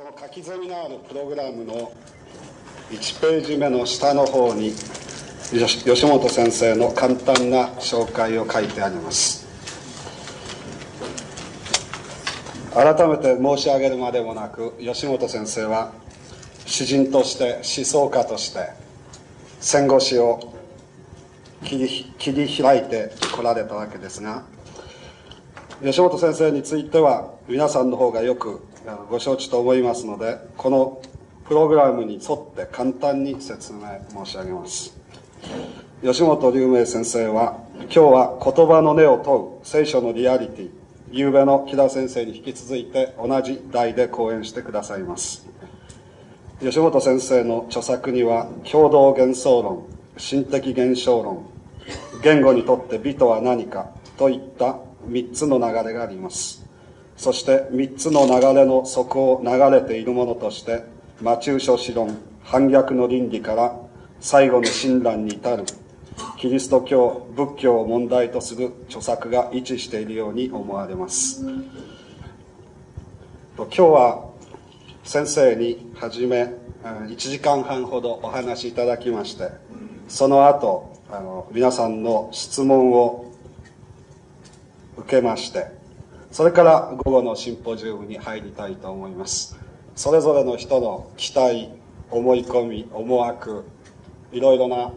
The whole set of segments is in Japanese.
この書き添みのあるプログラムの1ページ目の下の方に吉本先生の簡単な紹介を書いてあります。改めて申し上げるまでもなく吉本先生は詩人として思想家として戦後史を切り切り開いてこられたわけですが吉本先生については皆さんの方がよくご承知と思いますのでこのプログラムに沿って簡単に説明申し上げます。吉本龍明先生は今日は言葉の根を問う聖書のリアリティ夕べの木田先生に引き続いて同じ題で講演してくださいます。吉本先生の著作には共同幻想論心的現象論言語にとって美とは何かといった3つの流れがあります。そして3つの流れの底を流れているものとして魔中諸子論反逆の倫理から最後の親鸞に至るキリスト教仏教を問題とする著作が一致しているように思われます。今日は先生にはじめ1時間半ほどお話しいただきましてその後あの皆さんの質問を受けましてそれから午後のシンポジウムに入りたいと思います。それぞれの人の期待思い込み思惑いろいろな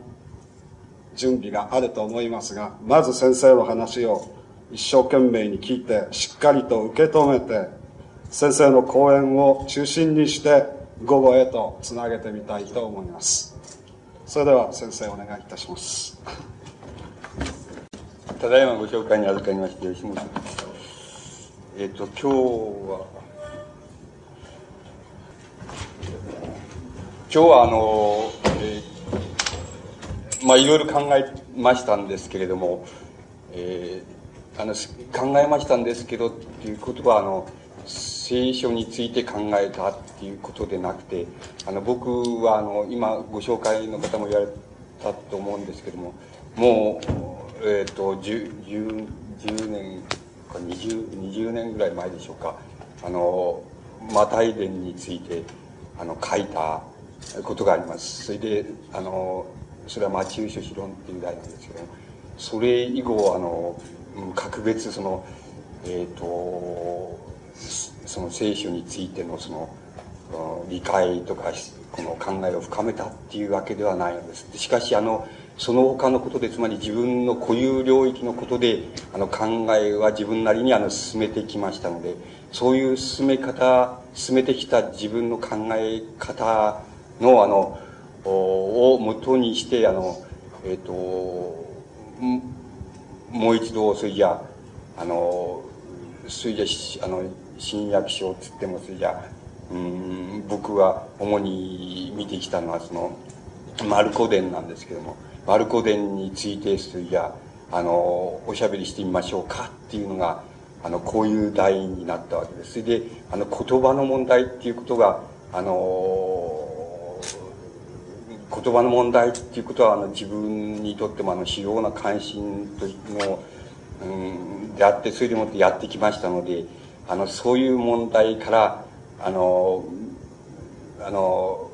準備があると思いますがまず先生の話を一生懸命に聞いてしっかりと受け止めて先生の講演を中心にして午後へとつなげてみたいと思います。それでは先生お願いいたします。ただいまご紹介に預かりまして吉本えっ、と今日は今日はあの、えー、まあいろいろ考えましたんですけれども、えー、あの考えましたんですけどっていうことはあの聖書について考えたっていうことでなくてあの僕はあの今ご紹介の方も言われたと思うんですけどももう、えーと、10, 10, 10年 20, 20年ぐらい前でしょうか。あのマタイ伝についてあの書いたことがあります。それであのそれはマチューシュシロンっていう題なんですけどそれ以後あの格別そのえっ、ー、とその聖書についてのその理解とかこの考えを深めたっていうわけではないのです。しかしあのその他のことでつまり自分の固有領域のことであの考えは自分なりにあの進めてきましたのでそういう進め方進めてきた自分の考え方のあのをもとにしてあのえっ、ー、ともう一度それじゃあのそれじゃあの新約書っつってもそれじゃうん僕は主に見てきたのはそのマルコ伝なんですけども。マルコ伝についてそれじゃあのおしゃべりしてみましょうかっていうのがあのこういう題になったわけです。それであの言葉の問題っていうことがあの言葉の問題っていうことはあの自分にとってもあの主要な関心との、うん、であってそれでもってやってきましたのであのそういう問題からあのあの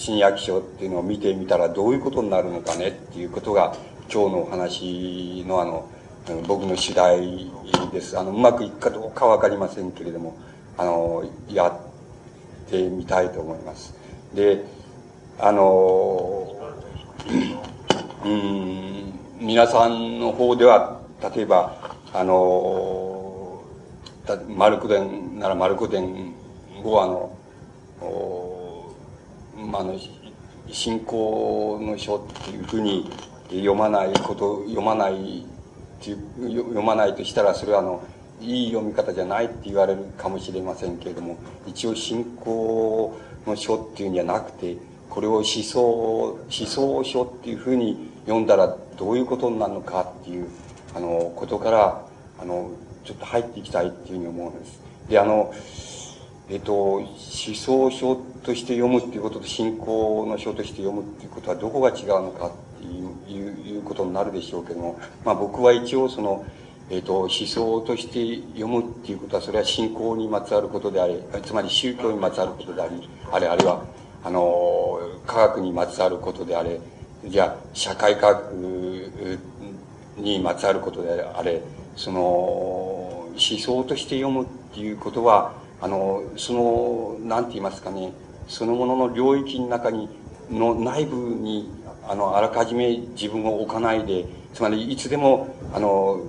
新約書っていうのを見てみたらどういうことになるのかねっていうことが今日のお話のあの僕の次第です。あのうまくいくかどうか分かりませんけれどもあのやってみたいと思います。であのうん皆さんの方では例えばあのマルク伝ならマルク伝語あのまあ、あの信仰の書っていうふうに読まないこと読まないっていう読まないとしたらそれはあのいい読み方じゃないって言われるかもしれませんけれども一応信仰の書っていうんじゃなくてこれを思想思想書っていうふうに読んだらどういうことになるのかっていうあのことからあのちょっと入っていきたいっていうふうに思うんです。で、あの、えっと、思想書として読むっていうことと信仰の書として読むっていうことはどこが違うのかっていういうことになるでしょうけども、まあ僕は一応その、え、ー、と、思想として読むっていうことは、それは信仰にまつわることであれ、つまり宗教にまつわることであり、あれ、あるいは、あの、科学にまつわることであれ、じゃあ、社会科学にまつわることであれ、その、思想として読むっていうことは、あの、その、なんて言いますかね、そのものの領域の中に、の内部に、あの、あらかじめ自分を置かないで、つまりいつでも、あの、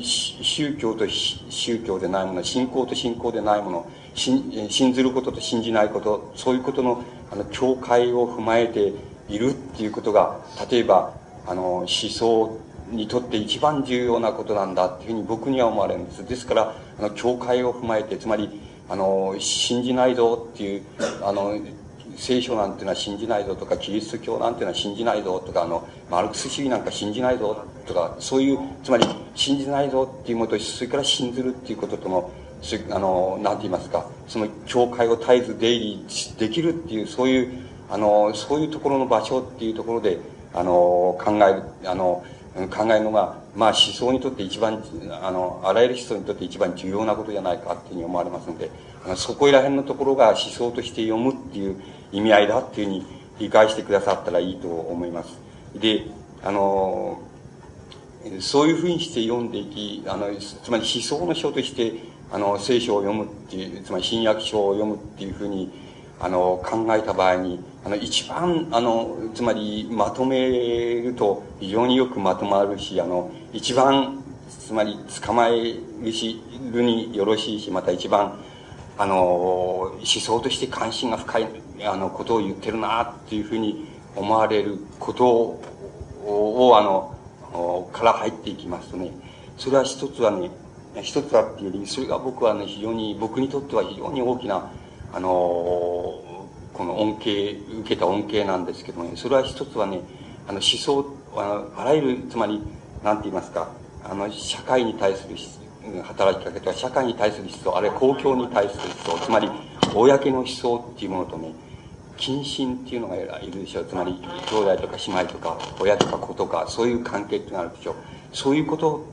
宗教と宗教でないもの、信仰と信仰でないもの、信ずることと信じないこと、そういうことの、あの、境界を踏まえているっていうことが、例えば、あの、思想にとって一番重要なことなんだっていうふうに僕には思われるんです。ですから、あの、境界を踏まえて、つまり、あの、信じないぞっていう、あの、聖書なんていうのは信じないぞとか、キリスト教なんていうのは信じないぞとか、あの、マルクス主義なんか信じないぞとか、そういう、つまり、信じないぞっていうもと、それから信ずるっていうこととの、あの、なんて言いますか、その教会を絶えず出入りできるっていう、そういう、あの、そういうところの場所っていうところで、あの、考える、あの、考えるのが、まあ思想にとって一番、あの、あらゆる思想にとって一番重要なことじゃないかっていうふうに思われますので、そこら辺のところが思想として読むっていう意味合いだっていうふうに理解してくださったらいいと思います。で、あの、そういうふうにして読んでいき、あの、つまり思想の書として、あの、聖書を読むっていう、つまり新約書を読むっていうふうに、あの、考えた場合に、あの、一番、あの、つまり、まとめると非常によくまとまるし、あの、一番、つまり、捕まえるし、るによろしいし、また一番、あの、思想として関心が深い、あの、ことを言ってるな、っていうふうに思われることを、あの、から入っていきますとね、それは一つはね、一つはっていうより、それが僕はね、非常に、僕にとっては非常に大きな、あの、この恩恵、受けた恩恵なんですけどもね、それは一つはね、あの思想、ああらゆる、つまり、なんて言いますか、あの、社会に対する働きかけとは、社会に対する思想、あるいは公共に対する思想、つまり、公の思想っていうものとね、近親っていうのがいるでしょう。つまり、兄弟とか姉妹とか、親とか子とか、そういう関係っていうのがあるでしょう。そういうこと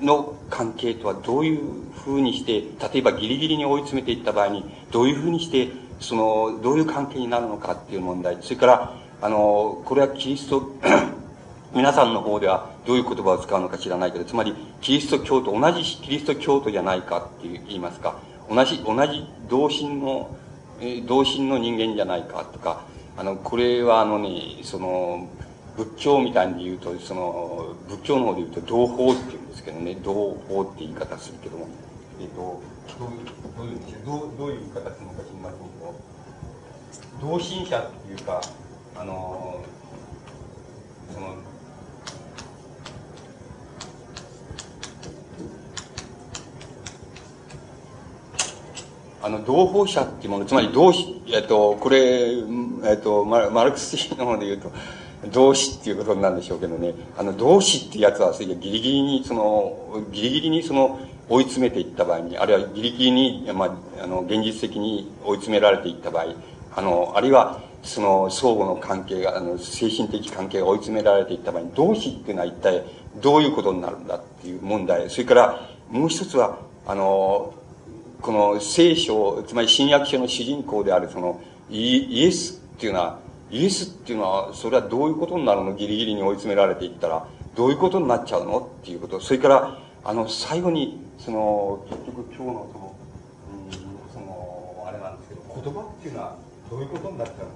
の関係とはどういうふうにして、例えばギリギリに追い詰めていった場合に、どういうふうにして、その、どういう関係になるのかっていう問題。それから、あの、これはキリスト、皆さんの方ではどういう言葉を使うのか知らないけど、つまり、キリスト教徒、同じキリスト教徒じゃないかって言いますか、同じ、同じ同心の、同心の人間じゃないかとか、あの、これはあのね、その、仏教みたいに言うと、その、仏教の方で言うと、同法って言うんですけどね、同法って言い方するけども、えっ、と、どういう、どういうどういう言い方するのか知りません、同心者っていうか、あの、その、あの、同胞者っていうもの、つまり同志、えっと、これ、えっと、マルクス主義の方で言うと、同志っていうことなんでしょうけどね、あの、同志っていうやつは、ギリギリに、その、ギリギリにその、追い詰めていった場合に、あるいはギリギリに、まあ、あの、現実的に追い詰められていった場合、あの、あるいは、その、相互の関係が、あの、精神的関係が追い詰められていった場合に、同志っていうのは一体どういうことになるんだっていう問題。それから、もう一つは、あの、この聖書、つまり新約書の主人公であるそのイエスっていうのは、イエスっていうのは、それはどういうことになるのギリギリに追い詰められていったら、どういうことになっちゃうのっていうこと。それから、あの、最後に、その、結局今日のその、うん、その、あれなんですけど、言葉っていうのはどういうことになっちゃう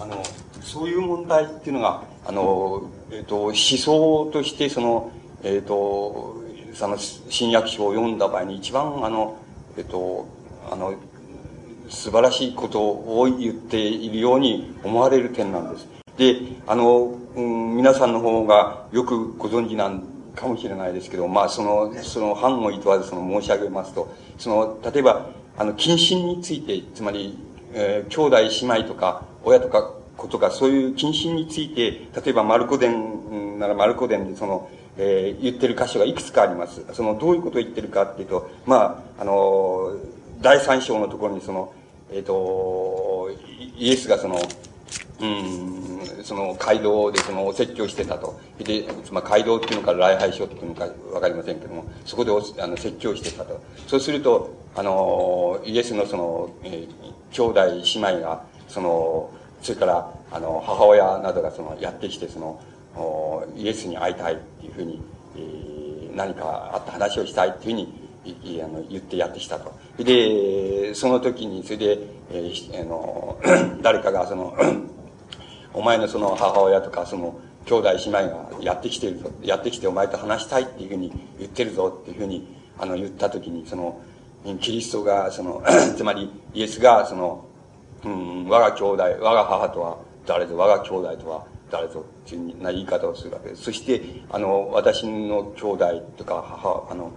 あの、そういう問題っていうのが、あの、え、ー、と、思想としてその、え、ー、と、その新約書を読んだ場合に一番あの、えっと、あの、素晴らしいことを言っているように思われる点なんです。で、あの、うん、皆さんの方がよくご存知なんかもしれないですけど、まあ、その、その、反をいとわずその申し上げますと、その、例えば、あの、近親について、つまり、えー、兄弟姉妹とか、親とか子とか、そういう近親について、例えば、マルコ伝ならマルコ伝で、その、えー、言ってる箇所がいくつかあります。その、どういうことを言ってるかっていうと、まあ、あの、第三章のところにその、えっ、ー、と、イエスがその、うん、その街道でそのお説教してたと。で、まあ、街道っていうのか礼拝所っていうのかわかりませんけども、そこでおあの説教してたと。そうすると、あの、イエスのその、えー、兄弟姉妹が、その、それから、あの、母親などがその、やってきて、その、イエスに会いたいっていうふうに、えー、何かあった話をしたいっていうふうに、あの言ってやってきたと。で、その時に、それで、えー、あの、誰かがその、お前のその母親とか、その、兄弟姉妹がやってきてるぞ、やってきてお前と話したいっていうふうに言ってるぞっていうふうに、あの、言った時に、その、キリストが、その、つまり、イエスが、その、うん、我が兄弟、我が母とは誰ぞ、我が兄弟とは誰ぞっていうな言い方をするわけです。そして、あの、私の兄弟とか母、あの、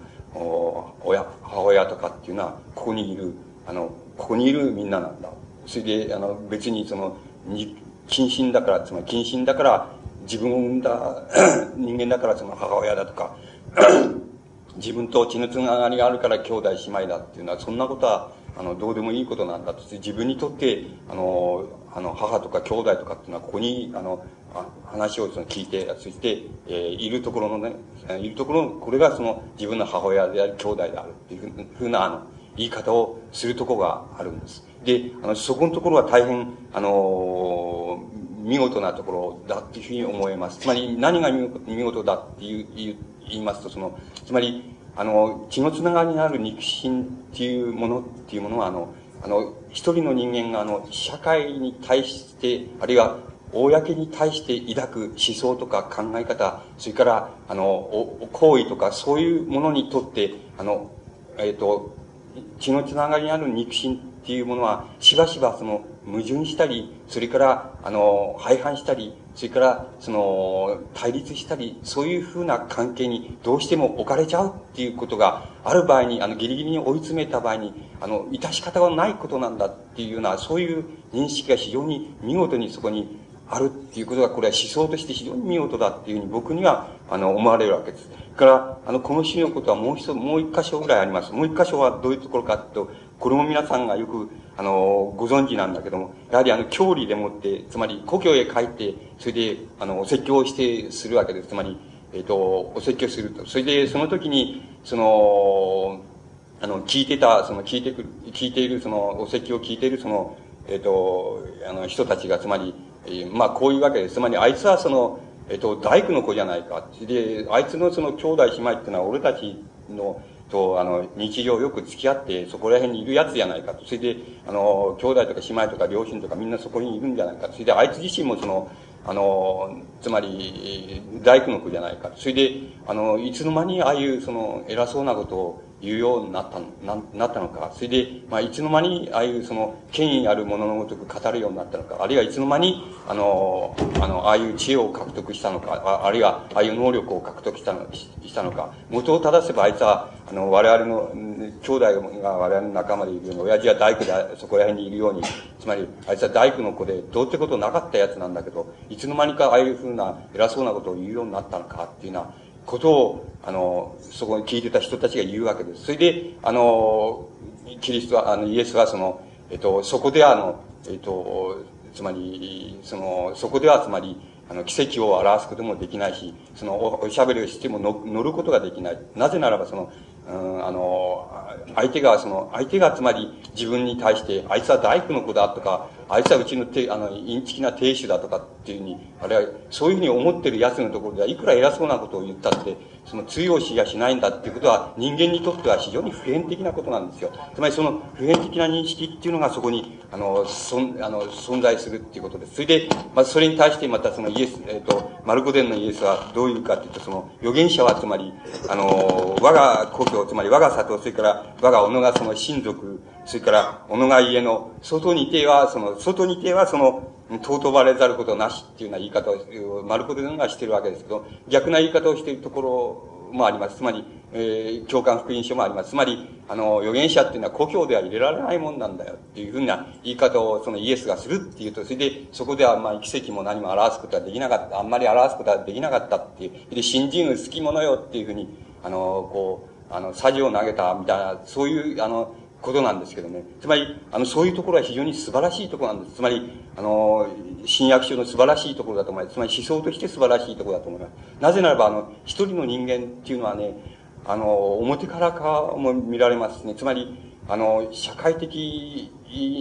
親、母親とかっていうのは、ここにいる、あの、ここにいるみんななんだ。それで、あの、別にその、に、近親だから、つまり近親だから、自分を産んだ 人間だからその母親だとか、自分と血のつながりがあるから兄弟姉妹だっていうのは、そんなことは、あの、どうでもいいことなんだと。自分にとって、あの、あの、母とか兄弟とかっていうのは、ここに、あの、話をその聞いて、そして、えー、いるところのね、いるところの、これがその自分の母親である兄弟であるっていうふうな、あの、言い方をするとこがあるんです。で、あの、そこのところは大変、あのー、見事なところだっていうふうに思います。つまり、何が見事だっていう、言いますと、その、つまり、あの、血のつながりにある肉親っていうものっていうものは、あの、あの、一人の人間が、あの、社会に対して、あるいは公に対して抱く思想とか考え方、それから、あの、行為とか、そういうものにとって、あの、えっ、ー、と、血のつながりにある肉親っていうものは、しばしばその、矛盾したり、それから、あの、廃反したり、それから、その、対立したり、そういうふうな関係にどうしても置かれちゃうっていうことがある場合に、あの、ギリギリに追い詰めた場合に、あの、致し方がないことなんだっていうような、そういう認識が非常に見事にそこにあるっていうことが、これは思想として非常に見事だっていうふうに僕には、あの、思われるわけです。から、あの、この詩のことはもう一、もう一箇所ぐらいあります。もう一箇所はどういうところかと、これも皆さんがよく、あの、ご存知なんだけども、やはりあの、郷里でもって、つまり故郷へ帰って、それで、あの、お説教をして、するわけです。つまり、えっ、ー、と、お説教すると。それで、その時に、その、あの、聞いてた、その、聞いてくる、聞いている、その、お説教を聞いている、その、えっ、ー、と、あの、人たちが、つまり、えまあ、こういうわけです。つまり、あいつはその、えっと、大工の子じゃないか。で、あいつのその兄弟姉妹っていうのは、俺たちの、と、あの、日常よく付き合って、そこら辺にいるやつじゃないかと。それで、あの、兄弟とか姉妹とか両親とかみんなそこにいるんじゃないかと。それで、あいつ自身もその、あの、つまり、大工の子じゃないか。それで、あの、いつの間にああいう、その、偉そうなことを言うようになったな、なったのか。それで、まあ、いつの間に、ああいう、その、権威あるもののごとく語るようになったのか。あるいは、いつの間に、あの、あの、ああいう知恵を獲得したのか。ああるいは、ああいう能力を獲得したのしたのか。元を正せば、あいつは、あの、我々の、兄弟が我々の仲間でいるように、親父は大工でそこら辺にいるように、つまり、あいつは大工の子で、どうってことなかったやつなんだけど、いつの間にかああいうふうな偉そうなことを言うようになったのかっていうようなことを、あの、そこに聞いてた人たちが言うわけです。それで、あの、キリストは、あの、イエスはその、えっと、そこであの、えっと、つまり、その、そこではつまり、あの、奇跡を表すこともできないし、そのお、おしゃべりをしても乗ることができない。なぜならば、その、うん、あの、相手が、その、相手がつまり自分に対して、あいつは大工の子だとか、あいつはうちのて、あの、インチキな亭主だとかっていうふうに、あれは、そういうふうに思ってる奴のところでは、いくら偉そうなことを言ったって、その通用しやしないんだっていうことは、人間にとっては非常に普遍的なことなんですよ。つまりその普遍的な認識っていうのがそこに、あの、そん、あの、存在するっていうことです。それで、まずそれに対してまたそのイエス、えっ、ー、と、マルコデンのイエスはどういうかっていうと、その、預言者はつまり、あの、我が故郷、つまり我が里、それから我が小野がその親族、それから、小野が家の、外にては、その、外にては、その、尊ばれざることなしっていうような言い方を、マルコデンがしてるわけですけど、逆な言い方をしているところもあります。つまり、えー、共感福音書もあります。つまり、あの、預言者っていうのは故郷では入れられないもんなんだよっていうふうな言い方をそのイエスがするっていうと、それで、そこではまあ奇跡も何も表すことはできなかった、あんまり表すことはできなかったっていう。で、信心好き者よっていうふうに、あの、こう、あの、サジを投げたみたいな、そういう、あの、ことなんですけどね。つまり、あの、そういうところは非常に素晴らしいところなんです。つまり、あの、新約書の素晴らしいところだと思います。つまり思想として素晴らしいところだと思います。なぜならば、あの、一人の人間っていうのはね、あの、表からかも見られますね。つまり、あの、社会的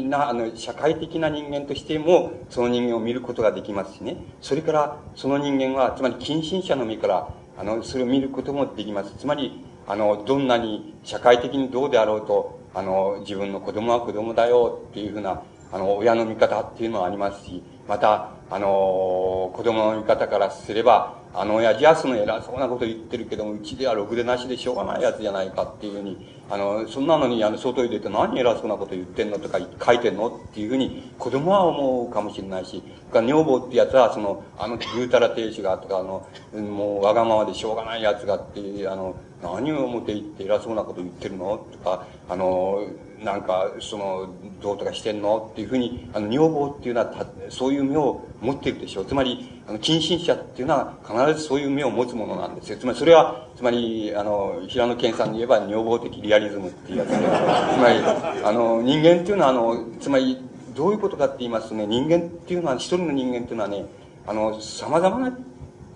な、あの、社会的な人間としても、その人間を見ることができますしね。それから、その人間は、つまり近親者の目から、あの、それを見ることもできます。つまり、あの、どんなに社会的にどうであろうと、あの、自分の子供は子供だよっていうふうな、あの、親の見方っていうのはありますし、また、あの、子供の見方からすれば、あの親父はその偉そうなこと言ってるけども、うちではろくでなしでしょうがないやつじゃないかっていうふうに、あの、そんなのに、あの、外に出て何偉そうなこと言ってんのとか書いてんのっていうふうに、子供は思うかもしれないし、女房ってやつは、その、あの、ぐうたら亭主がとか、あの、もうわがままでしょうがないやつがっていう、あの、何を思って言って偉そうなこと言ってるの？とか、あの、なんか、その、どうとかしてんの？っていうふうに、あの、女房っていうのは、そういう目を持っているでしょう。つまり、あの、近親者っていうのは必ずそういう目を持つものなんですよ。つまり、それは、つまり、あの、平野健さんに言えば、女房的リアリズムっていうやつで、つまり、あの、人間っていうのは、あの、つまり、どういうことかって言いますとね、人間っていうのは、一人の人間っていうのはね、あの、様々な、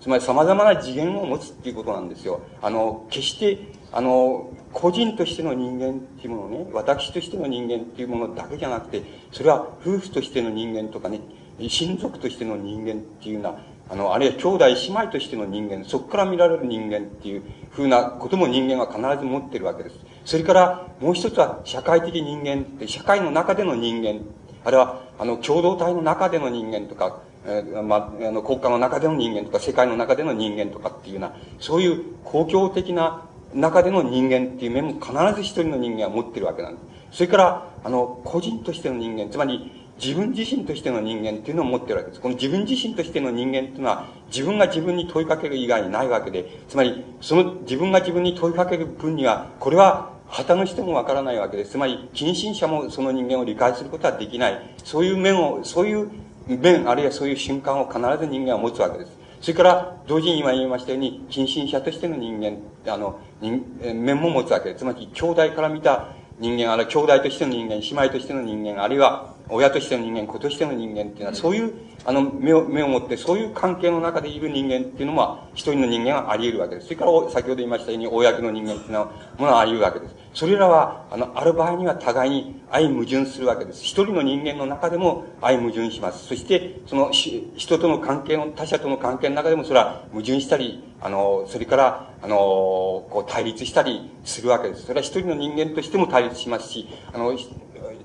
つまり様々な次元を持つっていうことなんですよ。あの、決して、あの、個人としての人間っていうものね、私としての人間っていうものだけじゃなくて、それは夫婦としての人間とかね、親族としての人間っていうような、あの、あるいは兄弟姉妹としての人間、そこから見られる人間っていうふうなことも人間は必ず持ってるわけです。それからもう一つは社会的人間って、社会の中での人間、あるいは、あの、共同体の中での人間とか、えー、まあ、の、国家の中での人間とか、世界の中での人間とかっていうような、そういう公共的な中での人間っていう面も必ず一人の人間は持ってるわけなんです。それから、あの、個人としての人間、つまり、自分自身としての人間っていうのを持ってるわけです。この自分自身としての人間っていうのは、自分が自分に問いかける以外にないわけで、つまり、その自分が自分に問いかける分には、これは、旗の人もわからないわけです。つまり、近親者もその人間を理解することはできない。そういう面を、そういう面、あるいはそういう瞬間を必ず人間は持つわけです。それから、同時に今言いましたように、近親者としての人間、あの、面も持つわけです。つまり、兄弟から見た人間、あるいは兄弟としての人間、姉妹としての人間、あるいは親としての人間、子としての人間っていうのは、そういう、あの、目を、目を持って、そういう関係の中でいる人間っていうのは、一人の人間はあり得るわけです。それから、先ほど言いましたように、公の人間っていうのは、ものはあり得るわけです。それらは、あの、ある場合には互いに相矛盾するわけです。一人の人間の中でも相矛盾します。そして、その、人との関係の、他者との関係の中でもそれは矛盾したり、あの、それから、あの、こう対立したりするわけです。それは一人の人間としても対立しますし、あの、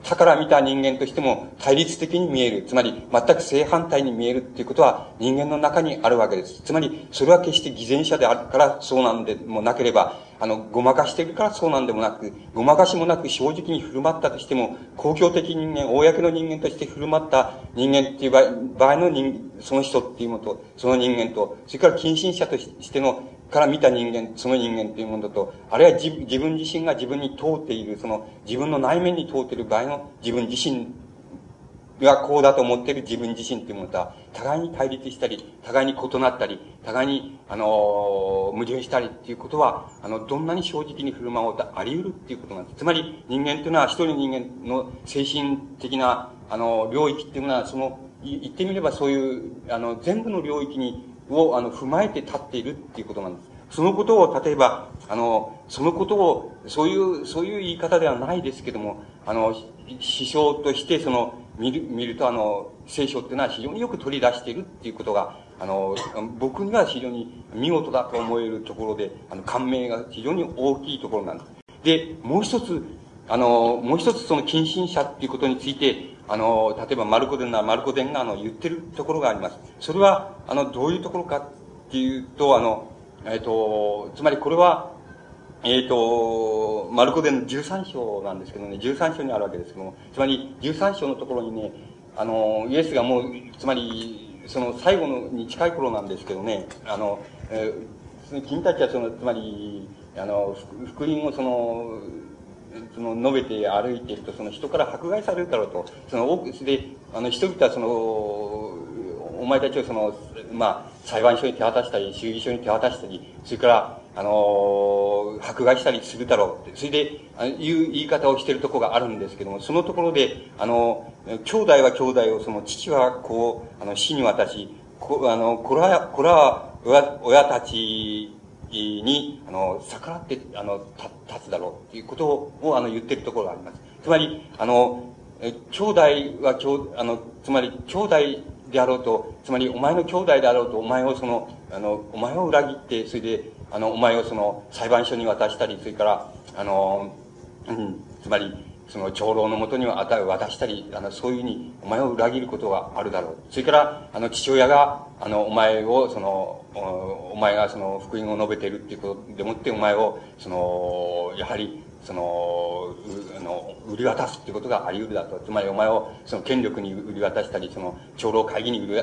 他から見た人間としても対立的に見える。つまり、全く正反対に見えるっていうことは人間の中にあるわけです。つまり、それは決して偽善者であるからそうなんでもなければ、あの、ごまかしているからそうなんでもなく、ごまかしもなく正直に振る舞ったとしても、公共的人間、公の人間として振る舞った人間っていう場合の人、その人っていうのと、その人間と、それから近親者としてのから見た人間、その人間っていうものだと、あるいは自分自身が自分に通っている、その自分の内面に通っている場合の自分自身がこうだと思っている自分自身っていうものとは、互いに対立したり、互いに異なったり、互いに、あの、矛盾したりっていうことは、あの、どんなに正直に振る舞おうとあり得るっていうことなんです。つまり、人間っていうのは、一人人間の精神的な、あの、領域っていうのは、その、言ってみればそういう、あの、全部の領域にを、あの、踏まえて立っているっていうことなんです。そのことを、例えば、あの、そのことを、そういう、そういう言い方ではないですけども、あの、師匠として、その、見る、見ると、あの、聖書っていうのは非常によく取り出しているっていうことが、あの、僕には非常に見事だと思えるところで、あの、感銘が非常に大きいところなんです。で、もう一つ、あの、もう一つその近親者っていうことについて、あの、例えばマルコデンなマルコデンがあの言ってるところがあります。それは、あの、どういうところかっていうと、あの、えっ、ー、と、つまりこれは、えっ、ー、と、マルコデンの13章なんですけどね、13章にあるわけですけども、つまり13章のところにね、あの、イエスがもう、つまり、その最後のに近い頃なんですけどね、あの、えー、君たちはその、つまり、あの、福音をその、その述べて歩いていると、その人から迫害されるだろうと。その多くで、あの人々はその、お前たちをその、まあ、裁判所に手渡したり、衆議所に手渡したり、それから、あの、迫害したりするだろうって、それで、あいう言い方をしているところがあるんですけども、そのところで、あの、兄弟は兄弟を、その父はこう、あの、死に渡し、こあの、これは、これは親、親たちに、あの、逆らって、あの、立つだろうっていうことを、あの、言ってるところがあります。つまり、あの、え兄弟は兄、あの、つまり、兄弟であろうと、つまり、お前の兄弟であろうと、お前をその、あの、お前を裏切って、それで、あの、お前をその、裁判所に渡したり、それから、あの、うん、つまり、その長老のもとには渡したり、あの、そういうふうに、お前を裏切ることがあるだろう。それから、あの、父親が、あの、お前を、その、お前がその、福音を述べているっていうことでもって、お前を、その、やはり、その、あの、売り渡すっていうことがあり得るだと。つまりお前をその権力に売り渡したり、その長老会議に売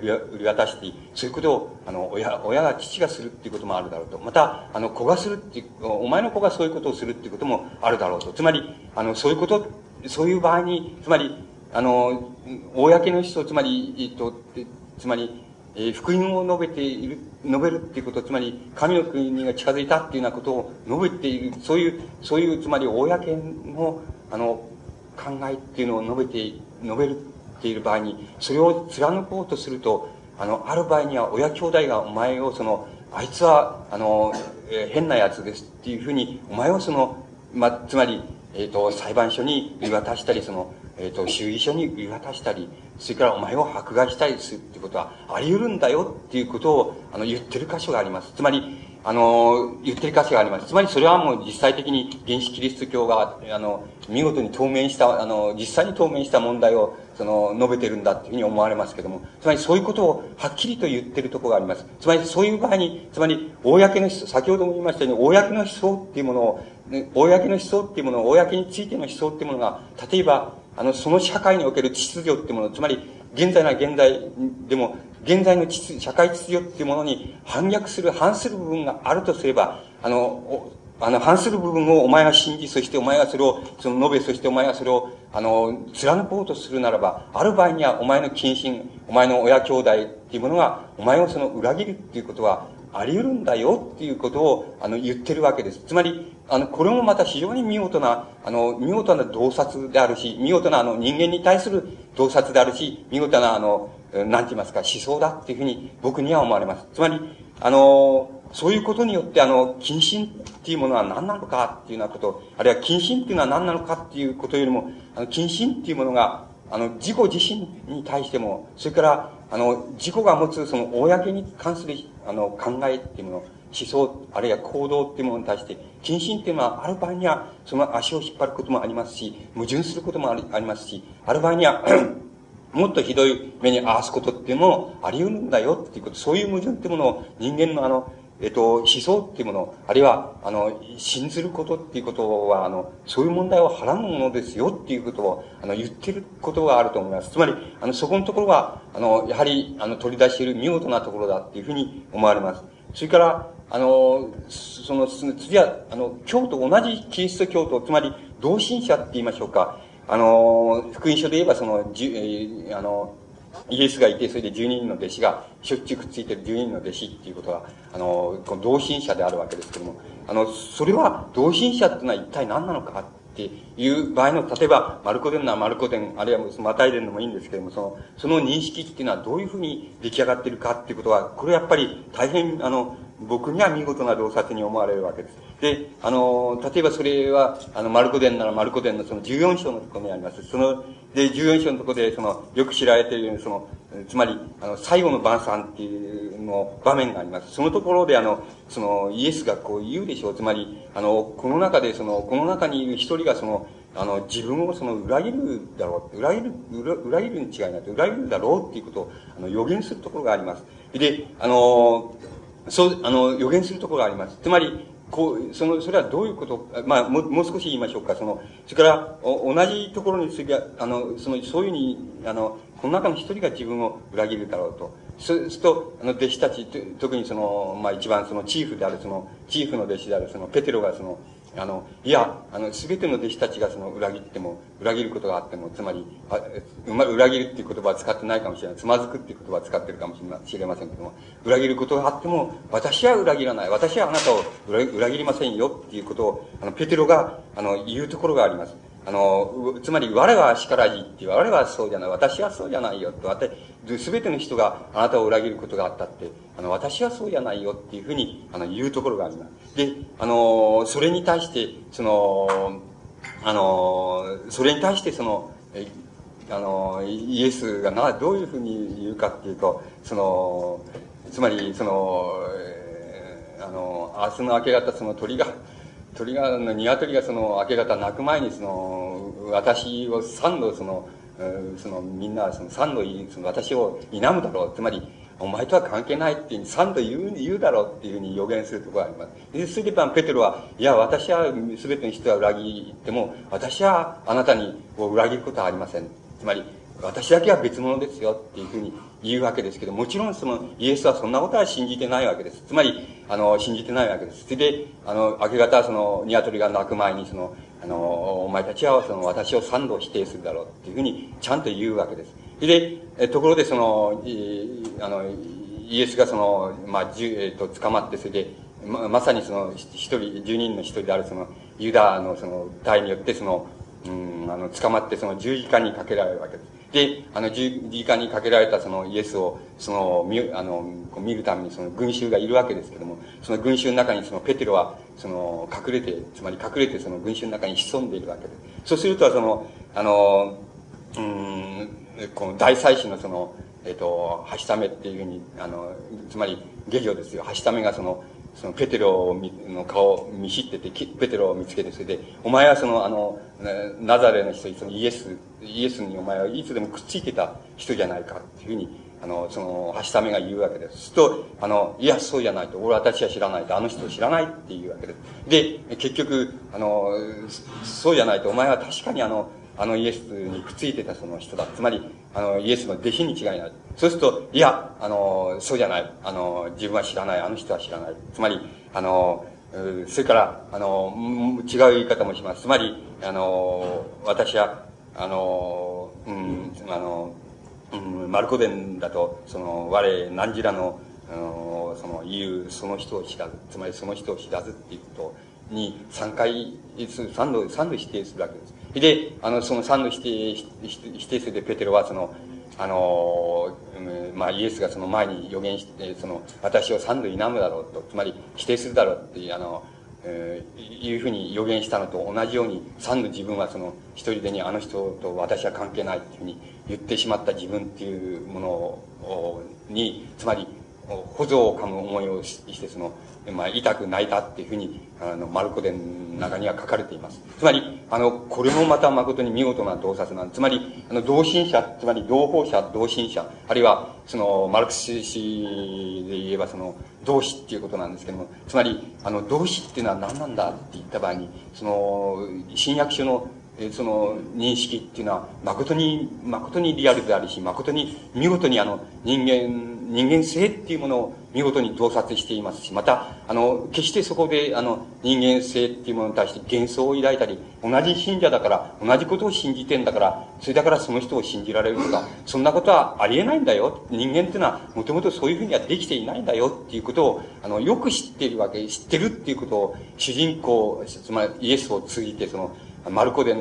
り売り渡して、そういうことを、あの、親、親が父がするっていうこともあるだろうと。また、あの、子がするっていう、お前の子がそういうことをするっていうこともあるだろうと。つまり、あの、そういうこと、そういう場合に、つまり、あの、公の人、つまり、えっと、つまり、えー、福音を述べている、述べるっていうこと、つまり、神の国が近づいたっていうようなことを述べている、そういう、そういう、つまり、公の、あの、考えっていうのを述べて、述べるっている場合に、それを貫こうとすると、あの、ある場合には、親兄弟がお前を、その、あいつは、あの、えー、変な奴ですっていうふうに、お前をその、ま、つまり、えっ、ー、と、裁判所に言い渡したり、その、えっ、ー、と、衆議所に言い渡したり、それからお前を迫害したりするってことはあり得るんだよっていうことを、あの、言ってる箇所があります。つまり、あの、言ってる箇所があります。つまりそれはもう実際的に原始キリスト教が、あの、見事に当面した、あの、実際に当面した問題を、その、述べてるんだっていうふうに思われますけども、つまりそういうことをはっきりと言ってるところがあります。つまりそういう場合に、つまり、公の思想、先ほども言いましたように、公の思想っていうものを、公の思想っていうものを、公についての思想っていうものが、例えば、あの、その社会における秩序ってもの、つまり、現在な現在でも、現在の秩社会秩序っていうものに反逆する、反する部分があるとすれば、あの、あの、反する部分をお前が信じ、そしてお前がそれを、その述べ、そしてお前がそれを、あの、貫こうとするならば、ある場合にはお前の近親、お前の親兄弟っていうものが、お前をその裏切るっていうことは、あり得るんだよっていうことを、あの、言ってるわけです。つまり、あの、これもまた非常に見事な、あの、見事な洞察であるし、見事なあの、人間に対する洞察であるし、見事なあの、なんて言いますか、思想だっていうふうに僕には思われます。つまり、あの、そういうことによって、あの、謹慎っていうものは何なのかっていうようなこと、あるいは謹慎っていうのは何なのかっていうことよりも、あの、謹慎っていうものが、あの、自己自身に対しても、それから、あの、自己が持つその、公に関する、あの、考えっていうもの、思想、あるいは行動っていうものに対して、謹慎っていうのは、ある場合には、その足を引っ張ることもありますし、矛盾することもありありますし、ある場合には もっとひどい目に合わすことっていうのもあり得るんだよっていうこと、そういう矛盾っていうものを人間のあの、えっと、思想っていうもの、あるいは、あの、信ずることっていうことは、あの、そういう問題をはらむものですよっていうことを、あの、言ってることがあると思います。つまり、あの、そこのところは、あの、やはり、あの、取り出している見事なところだっていうふうに思われます。それから、あの、その、次は、あの、教と同じキリスト教徒、つまり、同心者って言いましょうか。あの、福音書で言えば、その、じゅ、えあの、イエスがいて、それで12人の弟子が、しょっちゅうくっついてる12人の弟子っていうことは、あの、この同心者であるわけですけども、あの、それは、同心者っていうのは一体何なのかっていう場合の、例えば、マルコ伝ならマルコ伝、あるいはマタイ伝でもいいんですけども、その、その認識っていうのはどういうふうに出来上がってるかっていうことは、これやっぱり大変、あの、僕には見事な洞察に思われるわけです。で、あの、例えばそれは、あの、マルコ伝ならマルコ伝のその14章のところにあります。その、で、14章のところで、その、よく知られているように、その、つまり、あの、最後の晩餐っていうの場面があります。そのところで、あの、その、イエスがこう言うでしょう。つまり、あの、この中で、その、この中にいる一人が、その、あの、自分をその、裏切るだろう。裏切る、裏切るに違いない。裏切るだろうっていうことを、あの、予言するところがあります。で、あの、そう、あの、予言するところがあります。つまり、こう、その、それはどういうこと、まあ、ももう少し言いましょうか。その、それから、お同じところに次は、あの、その、そういうふうに、あの、この中の一人が自分を裏切るだろうと。そうすると、あの、弟子たち、特にその、まあ一番そのチーフである、その、チーフの弟子である、その、ペテロがその、あの、いや、あの、すべての弟子たちがその裏切っても、裏切ることがあっても、つまり、あ裏切るっていう言葉は使ってないかもしれない。つまずくっていう言葉は使ってるかもしれませんけども、裏切ることがあっても、私は裏切らない。私はあなたを裏切りませんよっていうことを、あの、ペテロが、あの、言うところがあります。あの、つまり、我はしからじっていう、我はそうじゃない、私はそうじゃないよと、私、すべての人があなたを裏切ることがあったって、あの、私はそうじゃないよっていうふうに、あの、言うところがあります。で、あの、それに対して、その、あの、それに対して、その、あの、イエスがな、どういうふうに言うかっていうと、その、つまり、その、あの、明日の明け方、その鳥が、鳥が、鶏がその明け方鳴く前にその、私を三度その、そのみんなその三度その私を否むだろう。つまり、お前とは関係ないって三度言う、言うだろうっていうふうに予言するところがあります。で、それでペテロは、いや、私は全ての人は裏切っても、私はあなたにを裏切ることはありません。つまり、私だけは別物ですよっていうふうに言うわけですけど、もちろんそのイエスはそんなことは信じてないわけです。つまり、あの、信じてないわけです。それで、あの、明け方その、鶏が鳴く前にその、あの、お前たちはその、私を三度否定するだろうっていうふうに、ちゃんと言うわけです。で、えところでその、あの、イエスがその、まあ、じゅえっ、と、捕まって、それで、ま、まさにその、一人、十人の一人であるその、ユダのその、隊によってその、うん、あの、捕まってその十字架にかけられるわけです。で、あの、十字架にかけられたそのイエスを、その、見、あの、見るためにその群衆がいるわけですけども、その群衆の中にそのペテロは、その、隠れて、つまり隠れてその群衆の中に潜んでいるわけです。そうすると、その、あの、うん、この大祭司のその、えっ、と、はしためっていうふうに、あの、つまり、下女ですよ。はしためがその、そのペテロの顔を見知ってて、ペテロを見つけて、それで、お前はその、あの、ナザレの人、そのイエス、イエスにお前はいつでもくっついてた人じゃないかっていうふうに、あの、その、はしためが言うわけです。すると、あの、いや、そうじゃないと。俺私は知らないと。あの人知らないっていうわけです。で、結局、あの、そうじゃないと。お前は確かにあの、あのイエスにくっついてたその人だ。つまり、あの、イエスの弟子に違いない。そうすると、いや、あの、そうじゃない。あの、自分は知らない。あの人は知らない。つまり、あの、それから、あの、違う言い方もします。つまり、あの、私は、あの、うん、あの、うん、マルコ伝だと、その、我、何時らの、あの、その、言う、その人を知らず、つまりその人を知らずっていうことに、3回、3度、3度否定するわけです。で、あの、その三の否定、否定するでペテロは、その、あの、まあ、イエスがその前に予言して、その、私を三度否むだろうと、つまり否定するだろうっていう、あの、えー、いうふうに予言したのと同じように、三度自分はその、一人でにあの人と私は関係ないっていうふうに言ってしまった自分っていうものに、つまり、保存を噛む思いをして、その、まあ、痛く泣いたっていうふうに、あの、マルコ伝の中には書かれています。つまり、あの、これもまた誠に見事な洞察なん。つまり、あの、同心者、つまり同胞者、同心者、あるいは、その、マルクス氏で言えば、その、同志っていうことなんですけども、つまり、あの、同志っていうのは何なんだって言った場合に、その、新約書のその認識っていうのは誠に誠にリアルであるし誠に見事にあの人間人間性っていうものを見事に洞察していますし、また、あの、決してそこで、あの、人間性っていうものに対して幻想を抱いたり、同じ信者だから、同じことを信じてんだから、それだからその人を信じられるとか、そんなことはありえないんだよ。人間っていうのは、もともとそういうふうにはできていないんだよっていうことを、あの、よく知っているわけ、知ってるっていうことを、主人公、つまりイエスを通じて、その、マルコ伝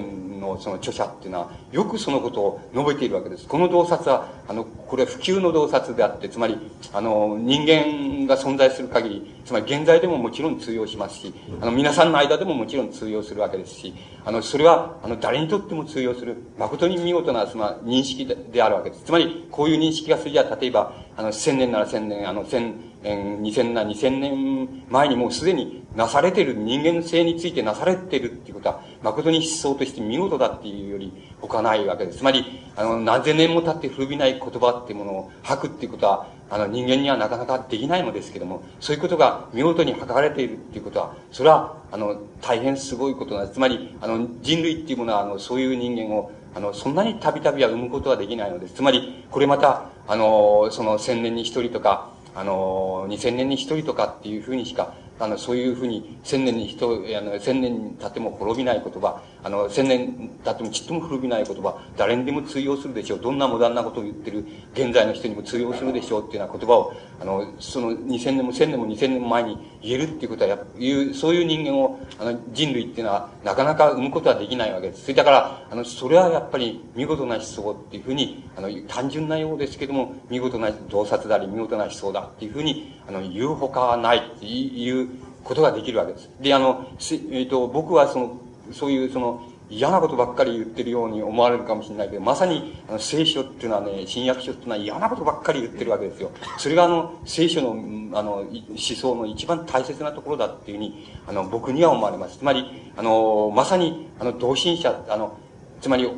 のその著者っていうのは、よくそのことを述べているわけです。この洞察は、あの、これは普及の洞察であって、つまり、あの、人間が存在する限り、つまり現在でももちろん通用しますし、あの、皆さんの間でももちろん通用するわけですし、あの、それは、あの、誰にとっても通用する、誠に見事な、その、認識であるわけです。つまり、こういう認識がするじゃ、例えば、あの、千年なら千年、あの、千、2000年、2000年前にもうすでになされている人間性についてなされているっていうことは、誠に思想として見事だっていうより他ないわけです。つまり、あの、何千年も経って古びない言葉っていうものを吐くっていうことは、あの、人間にはなかなかできないのですけども、そういうことが見事に吐かれているっていうことは、それは、あの、大変すごいことなんです。つまり、あの、人類っていうものは、あの、そういう人間を、あの、そんなにたびたびは生むことはできないのです。つまり、これまた、あの、その千年に一人とか、あの、2000年に一人とかっていうふうにしか、あの、そういうふうに、千年に人、あの、千年に経っても滅びない言葉、あの、千年経ってもちっとも滅びない言葉、誰にでも通用するでしょう。どんなモダンなことを言ってる現在の人にも通用するでしょうっていうような言葉を、あの、その二千年も千年も二千年も前に言えるっていうことは、やいう、そういう人間を、あの、人類っていうのは、なかなか生むことはできないわけです。それだから、あの、それはやっぱり見事な思想っていうふうに、あの、単純なようですけども、見事な洞察だり、見事な思想だっていうふうに、あの、言うほかはないっていうことができるわけです。で、あの、えっ、ー、と、僕はその、そういうその、嫌なことばっかり言ってるように思われるかもしれないけど、まさに、あの、聖書っていうのはね、新約書っていうのは嫌なことばっかり言ってるわけですよ。それがあの、聖書の、あの、思想の一番大切なところだっていうふうに、あの、僕には思われます。つまり、あの、まさに、あの、同心者、あの、つまり、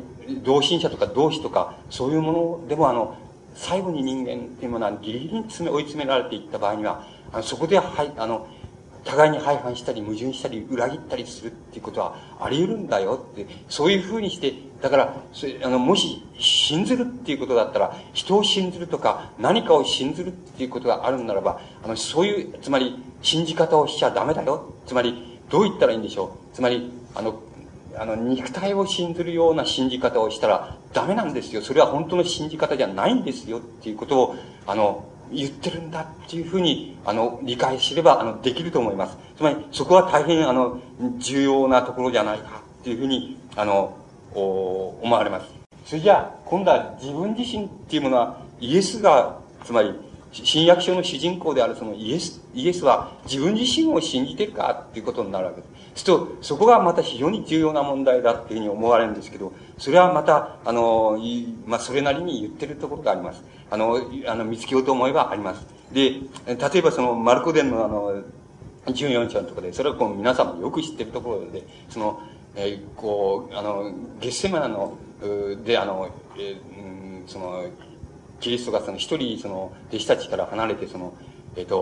同心者とか同志とか、そういうものでもあの、最後に人間っていうものはギリギリに詰め追い詰められていった場合には、あのそこで、はい、あの、互いに相反したり矛盾したり裏切ったりするっていうことはあり得るんだよって、そういうふうにして、だから、あの、もし信ずるっていうことだったら、人を信ずるとか何かを信ずるっていうことがあるならば、あの、そういう、つまり信じ方をしちゃダメだよ。つまり、どう言ったらいいんでしょう。つまり、あの、あの、肉体を信ずるような信じ方をしたらダメなんですよ。それは本当の信じ方じゃないんですよっていうことを、あの、言ってるんだっていうふうに、あの、理解すれば、あの、できると思います。つまり、そこは大変、あの、重要なところじゃないかっていうふうに、あの、お思われます。それじゃあ、今度は自分自身っていうものは、イエスが、つまり、新約書の主人公であるそのイエス、イエスは自分自身を信じてるかっていうことになるわけです。すると、そこがまた非常に重要な問題だっていうふうに思われるんですけど、それはまた、あの、まあ、それなりに言ってるところがあります。あの、あの、見つけようと思えばあります。で、例えばその、マルコ伝のあの、14章のところで、それはこう皆さんもよく知ってるところで、その、えー、こう、あの、ゲッセマナの、で、あの、えー、その、キリストがその一人、その、弟子たちから離れて、その、えっ、ー、と、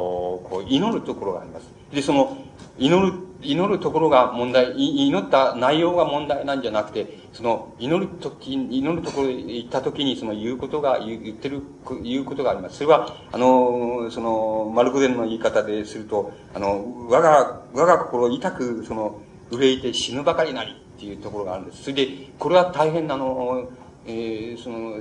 こう、祈るところがあります。で、その、祈る、祈るところが問題、祈った内容が問題なんじゃなくて、その、祈るとき、祈るところに行ったときに、その、言うことが、言ってる、言うことがあります。それは、あの、その、マルクデンの言い方ですると、あの、我が、我が心痛く、その、憂いて死ぬばかりなりっていうところがあるんです。それで、これは大変、あの、えー、その、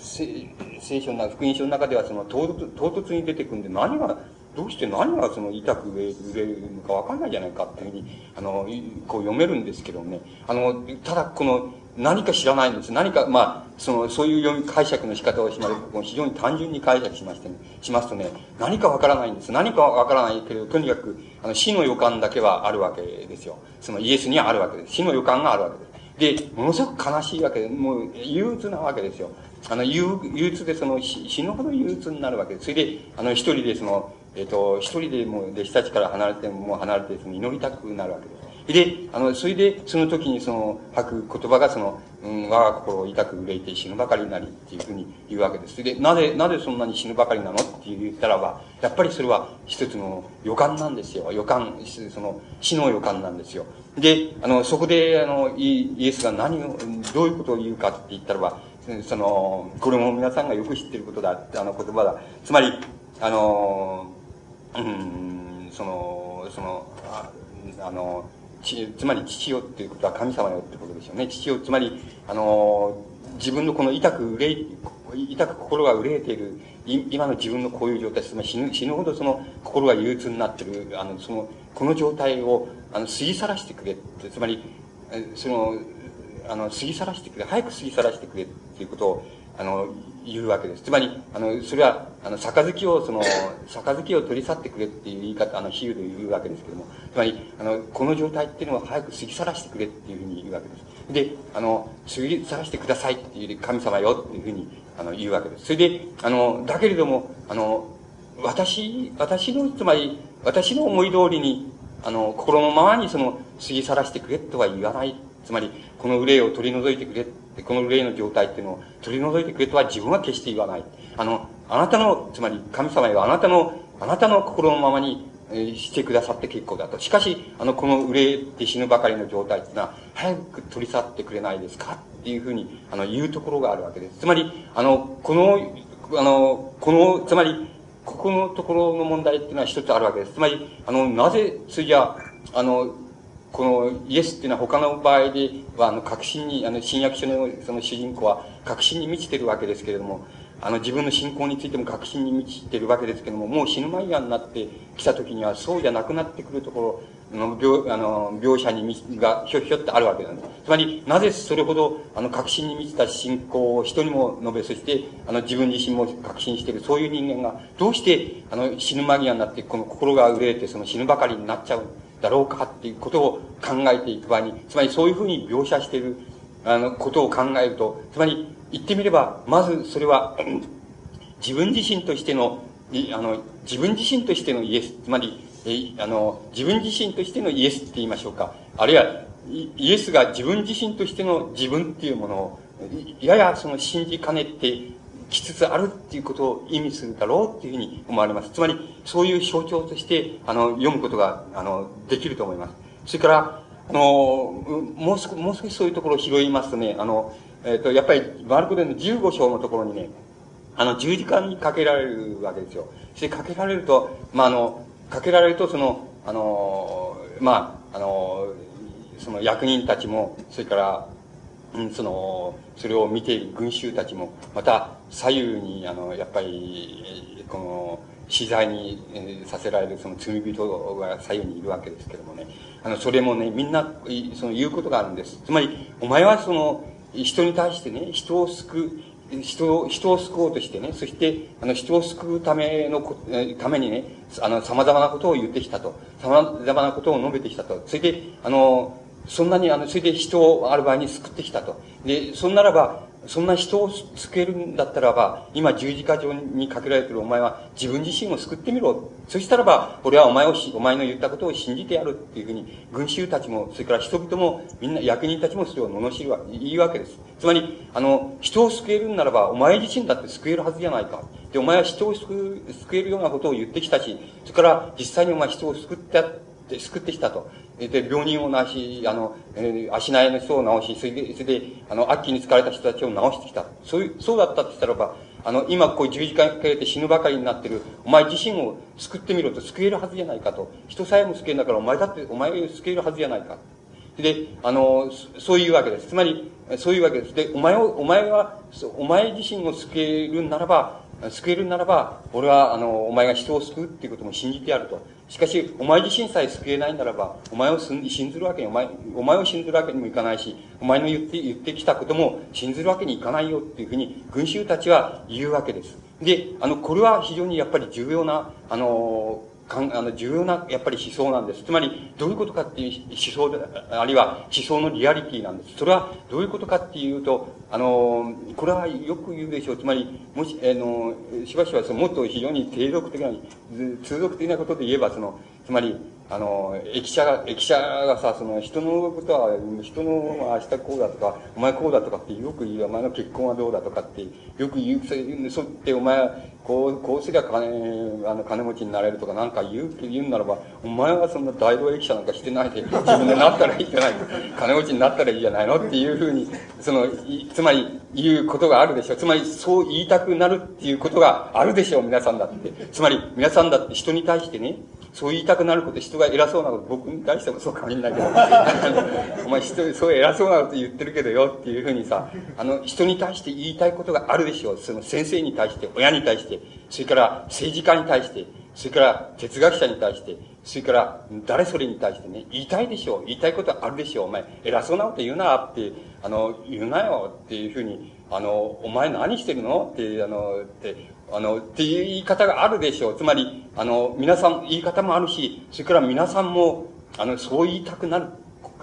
聖書の福音書の中ではその唐突に出てくるんで何がどうして何がその痛く売れるのか分かんないじゃないかっていうふうにあのこう読めるんですけどね。あのただこの何か知らないんです。何かまあそのそういう読み解釈の仕方をします非常に単純に解釈しましてねしますとね何か分からないんです。何か分からないけれどとにかくあの死の予感だけはあるわけですよ。そのイエスにはあるわけです。死の予感があるわけです。でものすごく悲しいわけでもう憂鬱なわけですよ。あの、憂鬱でその、死ぬほど憂鬱になるわけです。それで、あの、一人でその、えっ、ー、と、一人でもう弟子たちから離れて、もう離れて、その祈りたくなるわけです。で、あの、それで、その時にその、吐く言葉がその、うん、我が心を痛く憂いて死ぬばかりなりっていうふうに言うわけです。で、なぜ、なぜそんなに死ぬばかりなのって言ったらば、やっぱりそれは一つの予感なんですよ。予感、その、死の予感なんですよ。で、あの、そこで、あの、イエスが何を、どういうことを言うかって言ったらば、その、これも皆さんがよく知ってることだ、あの言葉だ。つまり、あの、うん、その、その、ああの、ち、つまり父よっていうことは神様よってことですよね。父よ、つまり、あの、自分のこの痛く憂い、痛く心が憂えている、今の自分のこういう状態、つまり死ぬ死ぬほどその心が憂鬱になってる、あの、その、この状態を、あの、過ぎ去らしてくれって、つまり、その、あの、過ぎ去らしてくれ、早く過ぎ去らしてくれっていうことを、あの、言うわけです。つまり、あの、それは、あの、杯を、その、杯を取り去ってくれっていう言い方、あの、比喩で言うわけですけども、つまり、あの、この状態っていうのは早く過ぎ去らしてくれっていうふうに言うわけです。で、あの、過ぎ去らしてくださいっていう神様よっていうふうに、あの、言うわけです。それで、あの、だけれども、あの、私、私の、つまり、私の思い通りに、あの、心のままにその、過ぎ去らしてくれとは言わないつまり、この憂いを取り除いてくれっこの憂いの状態っていうのを取り除いてくれとは自分は決して言わない。あの、あなたの、つまり神様はあなたの、あなたの心のままに、えしてくださって結構だと。しかし、あの、この憂いて死ぬばかりの状態っていうのは、早く取り去ってくれないですかっていうふうに、あの、言うところがあるわけです。つまり、あの、この、あの、この、つまり、ここのところの問題っていうのは一つあるわけです。つまり、あの、なぜ、それじゃあ、の、このイエスっていうのは他の場合では、あの、確信に、あの、新約書のその主人公は確信に満ちてるわけですけれども、あの、自分の信仰についても確信に満ちてるわけですけれども、もう死ぬ間際になってきた時には、そうじゃなくなってくるところの描、あの、描写にみがひょひょってあるわけなんです。つまり、なぜそれほど、あの、確信に満ちた信仰を人にも述べ、そして、あの、自分自身も確信している、そういう人間が、どうして、あの、死ぬ間際になって、この心が憂えて、その死ぬばかりになっちゃうだろうかっていうことを考えていく場合に、つまりそういうふうに描写している、あの、ことを考えると、つまり、言ってみれば、まずそれは、自分自身としての、あの、自分自身としてのイエス、つまり、え、あの、自分自身としてのイエスって言いましょうか。あるいは、イエスが自分自身としての自分っていうものを、ややその信じかねてきつつあるっていうことを意味するだろうっていうふうに思われます。つまり、そういう象徴として、あの、読むことが、あの、できると思います。それから、あの、もう少もう少しそういうところを拾いますとね、あの、えっ、ー、と、やっぱり、マルコでの15章のところにね、あの、十字架にかけられるわけですよ。そしてかけられると、まあ、あの、かけられると、その、あの、まあ、あの、その役人たちも、それから、うん、その、それを見ている群衆たちも、また、左右に、あの、やっぱり、この、死罪にさせられるその罪人が左右にいるわけですけどもね。あの、それもね、みんな、その言うことがあるんです。つまり、お前はその、人に対してね、人を救う、人を、人を救おうとしてね、そして、あの、人を救うためのこ、ためにね、あの、様々なことを言ってきたと。様々なことを述べてきたと。それで、あの、そんなに、あの、それで人をある場合に救ってきたと。で、そんならば、そんな人を救えるんだったらば、今十字架上にかけられているお前は自分自身を救ってみろ。そしたらば、俺はお前をしお前の言ったことを信じてやるっていうふうに、群衆たちも、それから人々も、みんな役人たちもそれを罵るわ、いいわけです。つまり、あの、人を救えるんならば、お前自身だって救えるはずじゃないか。で、お前は人を救救えるようなことを言ってきたし、それから実際にお前人を救ってやって、救ってきたと。で、病人を治し、あの、えー、足苗の人を治し、それで、それで、あの、悪鬼に疲れた人たちを治してきた。そういう、そうだったとしたらば、あの、今こう十字架にかけて死ぬばかりになってる、お前自身を救ってみろと救えるはずじゃないかと。人さえも救えんだから、お前だって、お前を救えるはずじゃないか。で、あの、そういうわけです。つまり、そういうわけです。で、お前を、お前は、お前自身を救えるならば、救えるならば、俺は、あの、お前が人を救うっていうことも信じてやると。しかし、お前自身さえ救えないならば、お前を信ずるわけに、お前、お前を信ずるわけにもいかないし、お前の言って、言ってきたことも信ずるわけにいかないよっていうふうに、群衆たちは言うわけです。で、あの、これは非常にやっぱり重要な、あの、かんあの重要なやっぱり思想なんです。つまり、どういうことかっていう思想で、あるいは思想のリアリティなんです。それはどういうことかっていうと、あの、これはよく言うでしょう。つまり、もし、あの、しばしばそのもっと非常に継続的な、通俗的なことで言えば、その、つまり、あの、駅舎が、駅舎がさ、その人のことは、人の明日こうだとか、お前こうだとかってよく言う、お前の結婚はどうだとかって、よく言う、そうってお前こう、こうすりゃ金、あの、金持ちになれるとかなんか言う、言うならば、お前はそんな大道駅舎なんかしてないで、自分でなったらいいじゃない金持ちになったらいいじゃないのっていうふうに、その、つまり、言うことがあるでしょう。つまり、そう言いたくなるっていうことがあるでしょう、皆さんだって。つまり、皆さんだって人に対してね、そう言いたくなること、人が偉そうなこと、僕に対してもそうかもしれないけど、お前人、そう偉そうなこと言ってるけどよっていうふうにさ、あの、人に対して言いたいことがあるでしょう。その先生に対して、親に対して、それから政治家に対して、それから哲学者に対して、それから誰それに対してね、言いたいでしょう。言いたいことあるでしょう。お前、偉そうなこと言うなって、あの、言うなよっていうふうに、あの、お前何してるの？って、あの、って、あの、っていう言い方があるでしょう。つまり、あの、皆さん、言い方もあるし、それから皆さんも、あの、そう言いたくなる、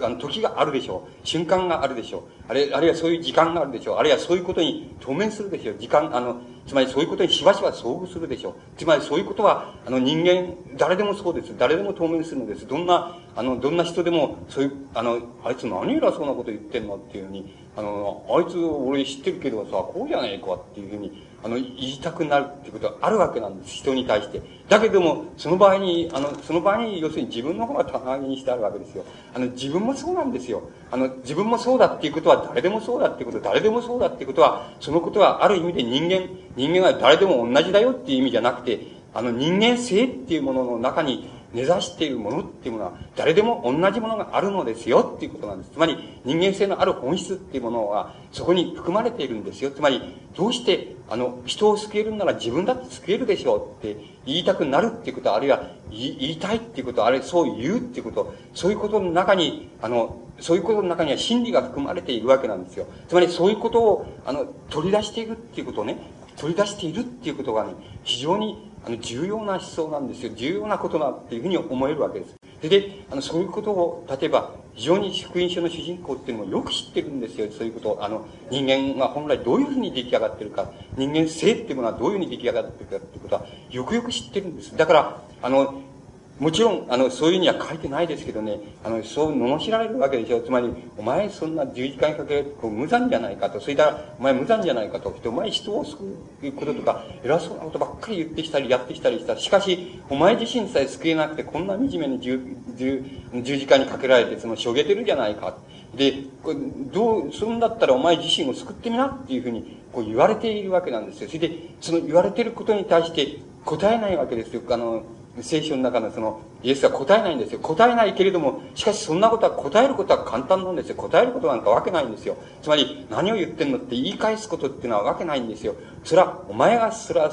あの、時があるでしょう。瞬間があるでしょう。あれ、あるいはそういう時間があるでしょう。あるいはそういうことに当面するでしょう。時間、あの、つまりそういうことにしばしば遭遇するでしょう。つまりそういうことは、あの、人間、誰でもそうです。誰でも当面するのです。どんな、あの、どんな人でも、そういう、あの、あいつ何偉そうなこと言ってんのっていうふうに、あの、あいつ俺知ってるけどさ、こうじゃねえかっていうふうに、あの、言いたくなるっていうことはあるわけなんです。人に対して。だけども、その場合に、あの、その場合に、要するに自分の方が棚上にしてあるわけですよ。あの、自分もそうなんですよ。あの、自分もそうだっていうことは誰でもそうだっていうこと、誰でもそうだっていうことは、そのことはある意味で人間、人間は誰でも同じだよっていう意味じゃなくて、あの人間性っていうものの中に根ざしているものっていうものは、誰でも同じものがあるのですよっていうことなんです。つまり、人間性のある本質っていうものは、そこに含まれているんですよ。つまり、どうして、あの、人を救えるなら自分だって救えるでしょうって言いたくなるっていうこと、あるいは言いたいっていうこと、あるいはそう言うっていうこと、そういうことの中に、あの、そういうことの中には真理が含まれているわけなんですよ。つまりそういうことを、あの、取り出していくっていうことをね、取り出しているっていうことがね、非常にあの、重要な思想なんですよ。重要なことだっていうふうに思えるわけです。それ、で、あの、そういうことを、例えば、非常に福音書の主人公っていうのもよく知ってるんですよ。そういうことを。あの、人間が本来どういうふうに出来上がってるか、人間性っていうものはどういうふうに出来上がってるかっていうことは、よくよく知ってるんです。だから、あの、もちろん、あの、そういうには書いてないですけどね、あの、そう罵られるわけでしょ。つまり、お前そんな十字架にかけこう無残じゃないかと。それから、お前無残じゃないかと。お前人を救うこととか、偉そうなことばっかり言ってきたり、やってきたりした。しかし、お前自身さえ救えなくて、こんな惨めに十十十字架にかけられて、その、しょげてるじゃないか。で、これどう、するんだったらお前自身を救ってみなっていうふうに、こう言われているわけなんですよ。それで、その言われていることに対して答えないわけですよ。あの、聖書の中のその、イエスは答えないんですよ。答えないけれども、しかしそんなことは答えることは簡単なんですよ。答えることなんかわけないんですよ。つまり、何を言ってんのって言い返すことっていうのはわけないんですよ。それは、お前がそれは、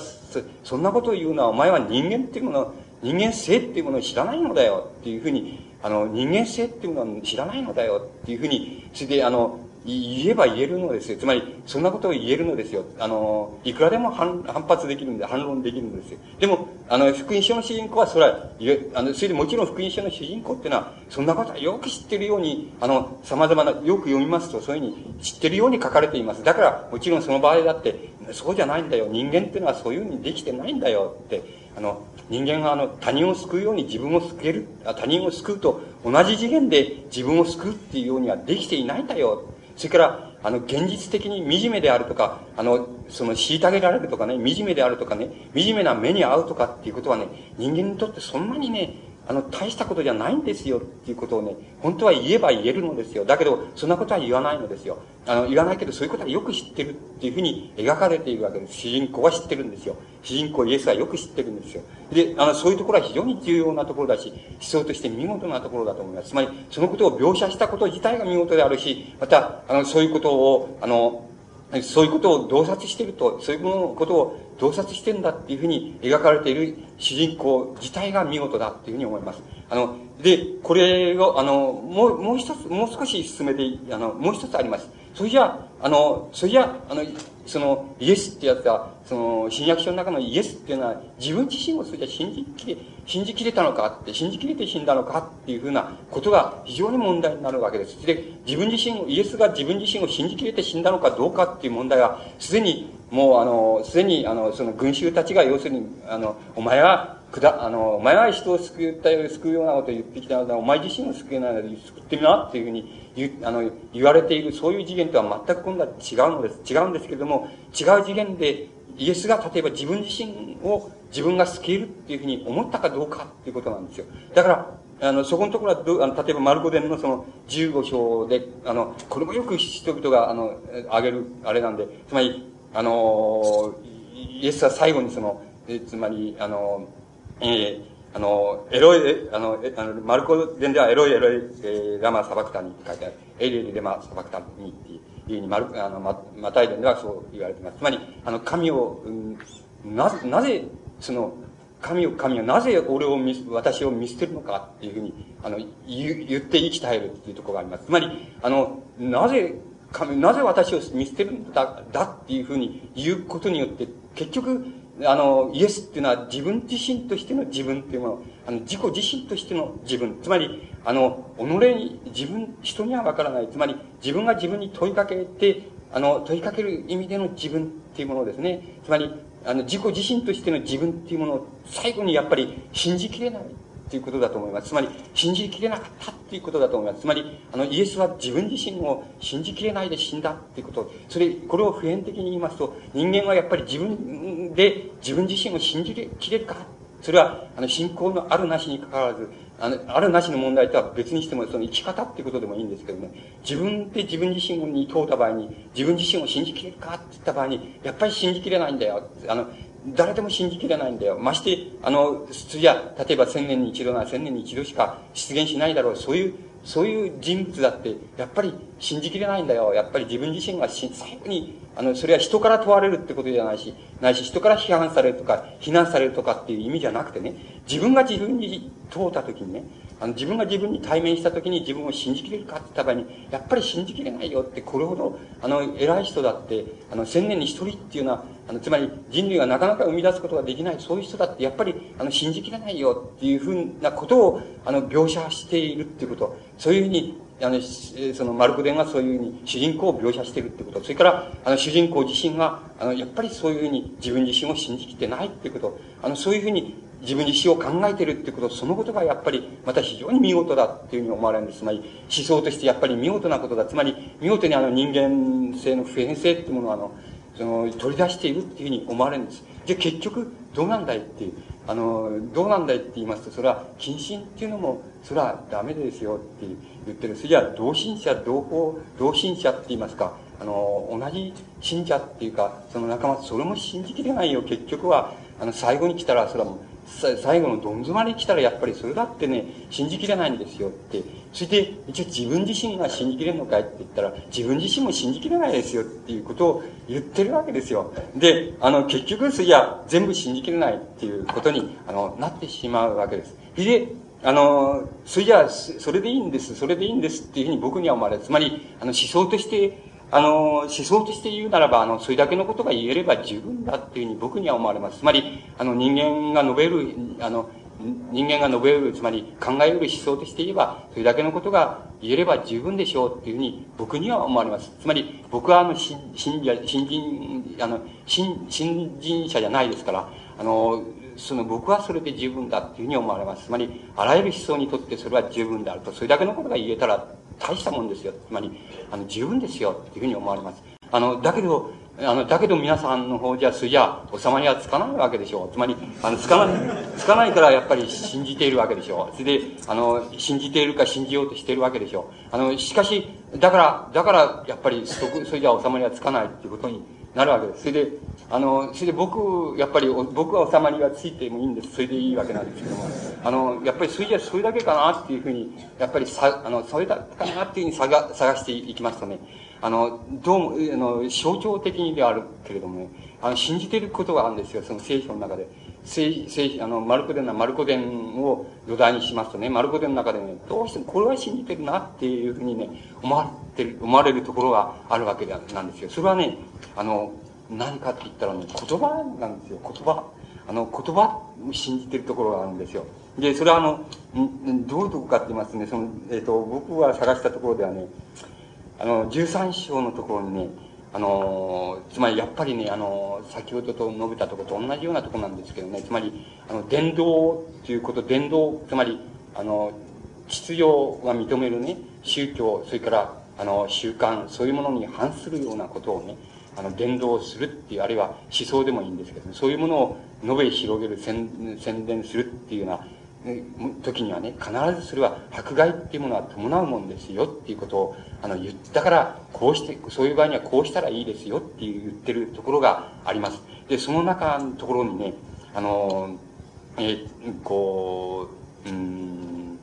そんなことを言うのは、お前は人間っていうもの、人間性っていうものを知らないのだよっていうふうに、あの、人間性っていうのを知らないのだよっていうふうに、それで、あの、言えば言えるのですよ。つまり、そんなことを言えるのですよ。あの、いくらでも反反発できるんで、反論できるんですよ。でも、あの、福音書の主人公は、それは、あの、それでもちろん福音書の主人公っていうのは、そんなことはよく知ってるように、あの、様々な、よく読みますと、そういうふうに知ってるように書かれています。だから、もちろんその場合だって、そうじゃないんだよ。人間ってのはそういうふうにできてないんだよって、あの、人間があの、他人を救うように自分を救える、他人を救うと同じ次元で自分を救うっていうようにはできていないんだよ。それから、あの、現実的に惨めであるとか、あの、その、虐げられるとかね、惨めであるとかね、惨めな目に遭うとかっていうことはね、人間にとってそんなにね、あの、大したことじゃないんですよっていうことをね、本当は言えば言えるのですよ。だけど、そんなことは言わないのですよ。あの、言わないけど、そういうことはよく知ってるっていうふうに描かれているわけです。主人公は知ってるんですよ。主人公イエスはよく知ってるんですよ。で、あの、そういうところは非常に重要なところだし、思想として見事なところだと思います。つまり、そのことを描写したこと自体が見事であるし、また、あの、そういうことを、あの、そういうことを洞察していると、そういうことを洞察してんだっていうふうに描かれている主人公自体が見事だっていうふうに思います。あの、で、これを、あの、もう、もう一つ、もう少し進めて、あの、もう一つあります。それじゃあ、の、それじゃあ、の、その、イエスってやつは、その、新約書の中のイエスっていうのは、自分自身をそれじゃ信じきれ、信じきれたのかって、信じきれて死んだのかっていうふうなことが非常に問題になるわけです。で、自分自身を、イエスが自分自身を信じきれて死んだのかどうかっていう問題は、すでに、もう、あの、すでに、あの、その群衆たちが、要するに、あの、お前は、くだ、あの、お前は人を救ったよ、救うようなことを言ってきたのだ、お前自身を救えないので救ってみなっていうふうにあの、言われている、そういう次元とは全く今度は違うのです。違うんですけれども、違う次元で、イエスが例えば自分自身を自分が救えるっていうふうに思ったかどうかっていうことなんですよ。だから、あの、そこのところはど、あの、例えばマルコ伝のその15章で、あの、これもよく人々が、あの、あげる、あれなんで、つまり、あの、イエスは最後にその、えつまり、あの、えー、あの、エロイ、あの、あのマルコ伝ではエロイエロイ、えー、ラマサバクタニって書いてある。エリエリレマサバクタニっていうふうに、マル、あの、マタイ伝ではそう言われています。つまり、あの、神を、うん、なぜ、なぜ、その、神を、神はなぜ俺を見、私を見捨てるのかっていうふうに、あの、言言って生き絶えるっていうところがあります。つまり、あの、なぜ、神、なぜ私を見捨てるんだ、だっていうふうに言うことによって、結局、あの、イエスっていうのは自分自身としての自分っていうもの、あの、自己自身としての自分。つまり、あの、己に、自分、人にはわからない。つまり、自分が自分に問いかけて、あの、問いかける意味での自分っていうものですね。つまり、あの、自己自身としての自分っていうものを最後にやっぱり信じきれない。っていうことだと思います。つまり、信じきれなかったっていうことだと思います。つまり、あの、イエスは自分自身を信じきれないで死んだっていうこと。それ、これを普遍的に言いますと、人間はやっぱり自分で自分自身を信じきれるかそれは、あの、信仰のあるなしにかかわらず、あの、あるなしの問題とは別にしても、その生き方っていうことでもいいんですけどね、自分で自分自身に問うた場合に、自分自身を信じきれるかって言った場合に、やっぱり信じきれないんだよ。あの、誰でも信じきれないんだよ。まして、あの、じゃ例えば千年に一度なら千年に一度しか出現しないだろう。そういう、そういう人物だって、やっぱり信じきれないんだよ。やっぱり自分自身が最後に、あの、それは人から問われるってことじゃないし、ないし人から批判されるとか、非難されるとかっていう意味じゃなくてね、自分が自分に問うたときにね、あの、自分が自分に対面したときに自分を信じきれるかって言った場合に、やっぱり信じきれないよって、これほど、あの、偉い人だって、あの、千年に一人っていうのは、あの、つまり人類がなかなか生み出すことができない、そういう人だって、やっぱり、あの、信じきれないよっていうふうなことを、あの、描写しているっていうこと、そういうふうに、あの、その、マルコ伝がそういうふうに主人公を描写しているってこと、それから、あの、主人公自身が、あの、やっぱりそういうふうに自分自身を信じきってないってこと、あの、そういうふうに、自分自身を考えてるってこと、そのことがやっぱりまた非常に見事だっていうふうに思われるんです。つまり思想としてやっぱり見事なことだ。つまり見事にあの人間性の普遍性っていうものをあの、その取り出しているっていうふうに思われるんです。で、結局どうなんだいっていう。あの、どうなんだいって言いますと、それは謹慎っていうのも、それはダメですよって言ってる。それじゃあ同心者、同胞、同心者って言いますか、あの、同じ信者っていうか、その仲間、それも信じきれないよ。結局は、あの、最後に来たら、それはもう、最後のどん詰まり来たらやっぱりそれだってね、信じきれないんですよって。それで、一応自分自身が信じきれるのかいって言ったら、自分自身も信じきれないですよっていうことを言ってるわけですよ。で、あの、結局、それじゃ全部信じきれないっていうことに、あの、なってしまうわけです。で、あの、それじゃそれでいいんです、それでいいんですっていうふうに僕には思われる。つまり、あの、思想として、あの、思想として言うならば、あの、それだけのことが言えれば十分だっていうふうに僕には思われます。つまり、あの、人間が述べる、あの、人間が述べる、つまり考えうる思想として言えば、それだけのことが言えれば十分でしょうっていうふうに僕には思われます。つまり、僕はあの、信信者、新人、あの、新、新人者じゃないですから、あの、その僕はそれで十分だっていうふうに思われます。つまり、あらゆる思想にとってそれは十分であると。それだけのことが言えたら大したもんですよ。つまり、あの、十分ですよっていうふうに思われます。あの、だけど、あの、だけど皆さんの方じゃ、それじゃ、収まりはつかないわけでしょう。つまり、あの、つかない、つかないからやっぱり信じているわけでしょう。それで、あの、信じているか信じようとしているわけでしょう。あの、しかし、だから、だから、やっぱり、それじゃ収まりはつかないっていうことになるわけです。それで、あの、それで僕、やっぱり、僕は収まりがついてもいいんです。それでいいわけなんですけども、あの、やっぱりそれじゃそれだけかなっていうふうに、やっぱりさ、あの、それだけかなっていうふうに探探していきますとね、あの、どうも、あの、象徴的にであるけれどもね、あの、信じてることがあるんですよ、その聖書の中で。聖、聖、あの、マルコ伝な、マルコ伝を土台にしますとね、マルコ伝の中でね、どうしてもこれは信じてるなっていうふうにね、思われてる、思われるところがあるわけなんですよ。それはね、あの、何かって言ったらね、言葉なんですよ、言葉。あの、言葉を信じてるところがあるんですよ。で、それはあの、どういうとこかって言いますとね、その、えっ、ー、と、僕が探したところではね、あの、13章のところにね、あの、つまりやっぱりね、あの、先ほどと述べたとこと同じようなとこなんですけどね、つまり、あの、伝道っていうこと、伝道、つまり、あの、秩序が認めるね、宗教、それから、あの、習慣、そういうものに反するようなことをね、あの、伝道するっていう、あるいは思想でもいいんですけど、ね、そういうものを述べ広げる、宣伝するっていうような、時にはね、必ずそれは迫害っていうものは伴うもんですよっていうことを、あの、言ったから、こうして、そういう場合にはこうしたらいいですよっていう言ってるところがあります。で、その中のところにね、あの、え、こう、うん、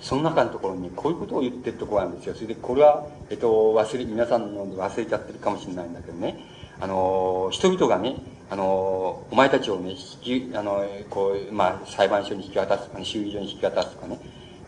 その中のところにこういうことを言ってるところなんですよ。それで、これは、えっと、忘れ、皆さんの忘れちゃってるかもしれないんだけどね、あの、人々がね、あの、お前たちをね、引き、あの、こう、まあ、裁判所に引き渡すとかね、修理所に引き渡すとかね、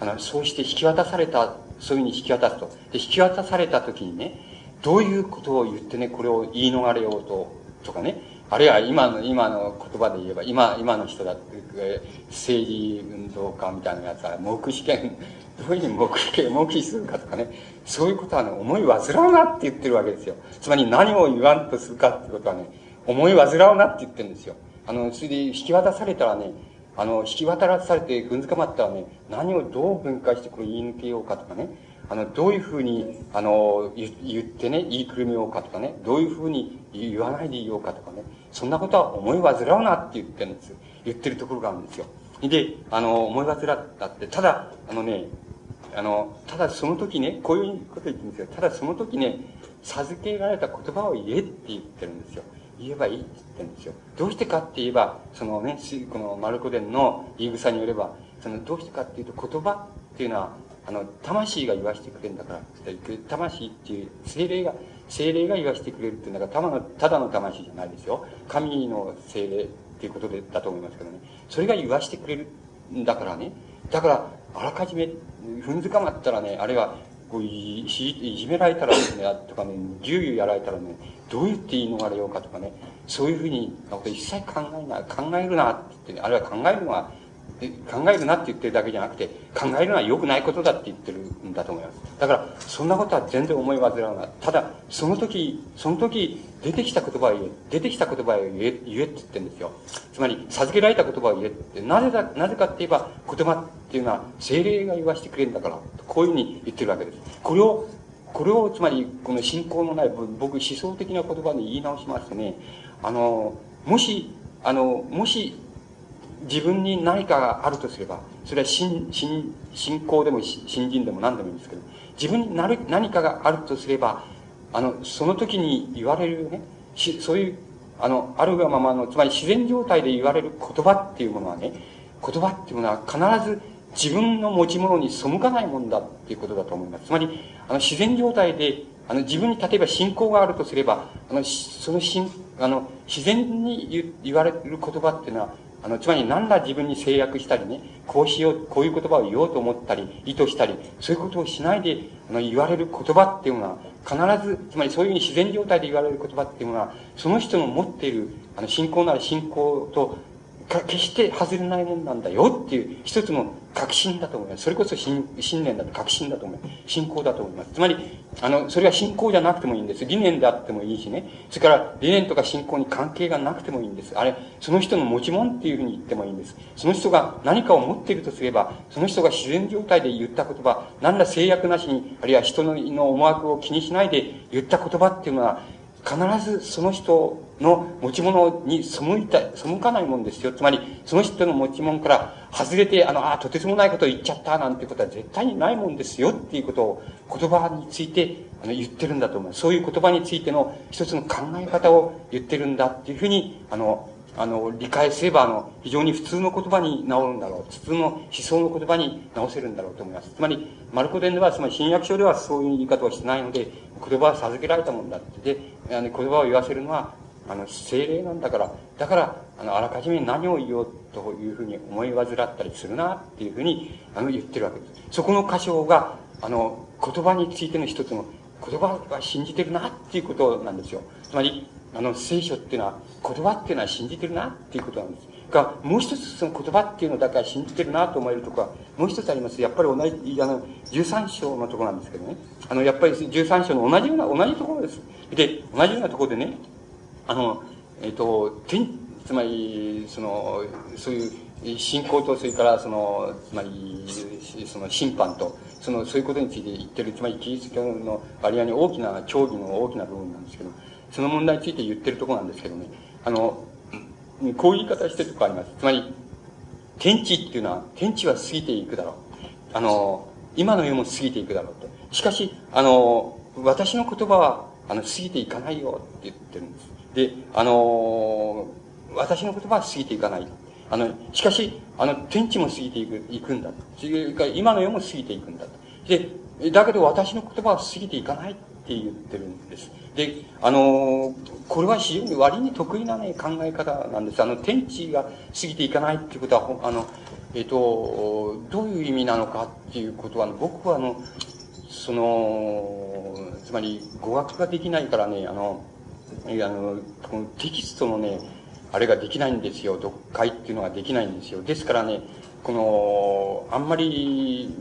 あの、そうして引き渡された、そういうふうに引き渡すと。で、引き渡された時にね、どういうことを言ってね、これを言い逃れようと、とかね、あるいは今の、今の言葉で言えば、今、今の人だって、政治運動家みたいなやつは、黙秘権、どういうふうに黙秘権、黙秘するかとかね、そういうことはね、思い煩うなって言ってるわけですよ。つまり何を言わんとするかってことはね、思い煩うなって言ってるんですよ。あの、それで引き渡されたらね、あの、引き渡らされてぐんづかまったらね、何をどう分解してこれ言い抜けようかとかね、あの、どういうふうに、あの、言ってね、言いくるめようかとかね、どういうふうに言わないでいようかとかね、そんなことは思い煩うなって言ってるんですよ。言ってるところがあるんですよ。で、あの、思い煩ったって、ただ、あのね、あの、ただその時ね、こういうこと言ってるんですよ。ただその時ね、授けられた言葉を言えって言ってるんですよ。言えばいいって言ってんですよ。どうしてかって言えば、そのね、このマルコ伝の言い草によれば、そのどうしてかっていうと言葉っていうのは、あの、魂が言わしてくれるんだから、魂っていう精霊が、精霊が言わしてくれるっていうんだか、ただの、ただの魂じゃないですよ。神の精霊っていうことで、だと思いますけどね。それが言わしてくれるんだからね。だから、あらかじめ、踏んづかまったらね、あれは、こういじめられたらね、とかね、ぎゅうぎゅうやられたらね、どうやって言い逃れようかとかね、そういうふうに、一切考えない、考えるなって言って、ね、あるいは考えるのは、考えるなって言ってるだけじゃなくて、考えるのは良くないことだって言ってるんだと思います。だから、そんなことは全然思い煩わない。ただ、その時、その時、出てきた言葉を言え、出てきた言葉を言え、言えって言ってるんですよ。つまり、授けられた言葉を言えって、なぜだ、なぜかって言えば、言葉っていうのは、精霊が言わしてくれるんだから、こういうふうに言ってるわけです。これを、これを、つまり、この信仰のない、僕、思想的な言葉に言い直しますとね、あの、もし、あの、もし、自分に何かがあるとすれば、それは信、信、信仰でも信心でも何でもいいんですけど、自分になる何かがあるとすれば、あの、その時に言われるね、しそういう、あの、あるがままの、つまり自然状態で言われる言葉っていうものはね、言葉っていうものは必ず自分の持ち物に背かないもんだっていうことだと思います。つまり、あの、自然状態で、あの、自分に例えば信仰があるとすれば、あの、その信、あの、自然に言われる言葉っていうのは、あの、つまり何ら自分に制約したりね、こうしよう、こういう言葉を言おうと思ったり、意図したり、そういうことをしないで、あの、言われる言葉っていうのは、必ず、つまりそういうふうに自然状態で言われる言葉っていうのは、その人の持っている、あの、信仰なら信仰と決して外れないもんなんだよっていう一つの確信だと思います。それこそ信信念だと確信だと思います。信仰だと思います。つまり、あの、それは信仰じゃなくてもいいんです。理念であってもいいしね。それから理念とか信仰に関係がなくてもいいんです。あれ、その人の持ち物っていうふうに言ってもいいんです。その人が何かを持っているとすれば、その人が自然状態で言った言葉、何ら制約なしに、あるいは人の思惑を気にしないで言った言葉っていうのは、必ずその人の持ち物に背いた、背かないもんですよ。つまり、その人の持ち物から外れて、あの、あとてつもないことを言っちゃったなんてことは絶対にないもんですよっていうことを言葉についてあの言ってるんだと思います。そういう言葉についての一つの考え方を言ってるんだっていうふうに、あの、あの、理解すれば、あの、非常に普通の言葉に治るんだろう。普通の思想の言葉に直せるんだろうと思います。つまり、マルコ伝では、つまり新約書ではそういう言い方をしてないので、言葉は授けられたもんだって。で、あの、言葉を言わせるのは、あの、精霊なんだから、だから、あの、あらかじめ何を言おうというふうに思い患ったりするな、っていうふうに、あの、言ってるわけです。そこの箇所が、あの、言葉についての一つの、言葉は信じてるな、っていうことなんですよ。つまり、あの、聖書っていうのは、言葉っていうのは信じてるな、っていうことなんです。が、もう一つその言葉っていうのだから信じてるなと思えるとこは、もう一つあります。やっぱり同じ、あの、13章のところなんですけどね。あの、やっぱり13章の同じような、同じところです。で、同じようなところでね、あの、えっ、ー、と、天、つまり、その、そういう信仰と、それからその、つまり、その審判と、その、そういうことについて言ってる、つまりキリスト教の割合に大きな、教義の大きな部分なんですけど、その問題について言ってるところなんですけどね、あの、こういう言い方してるとこあります。つまり、天地っていうのは、天地は過ぎていくだろう。あの、今の世も過ぎていくだろうと。しかし、あの、私の言葉は、あの、過ぎていかないよって言ってるんです。で、あの、私の言葉は過ぎていかない。あの、しかし、あの、天地も過ぎていく、いくんだと。それから今の世も過ぎていくんだと。で、だけど私の言葉は過ぎていかないってって言ってるんです。で、あの、これは非常に割に得意なね、考え方なんです。あの、天地が過ぎていかないっていうことは、あの、えっ、と、どういう意味なのかっていうことは、僕はあの、その、つまり語学ができないからね、あの、あの、このテキストのね、あれができないんですよ。読解っていうのができないんですよ。ですからね、この、あんまり、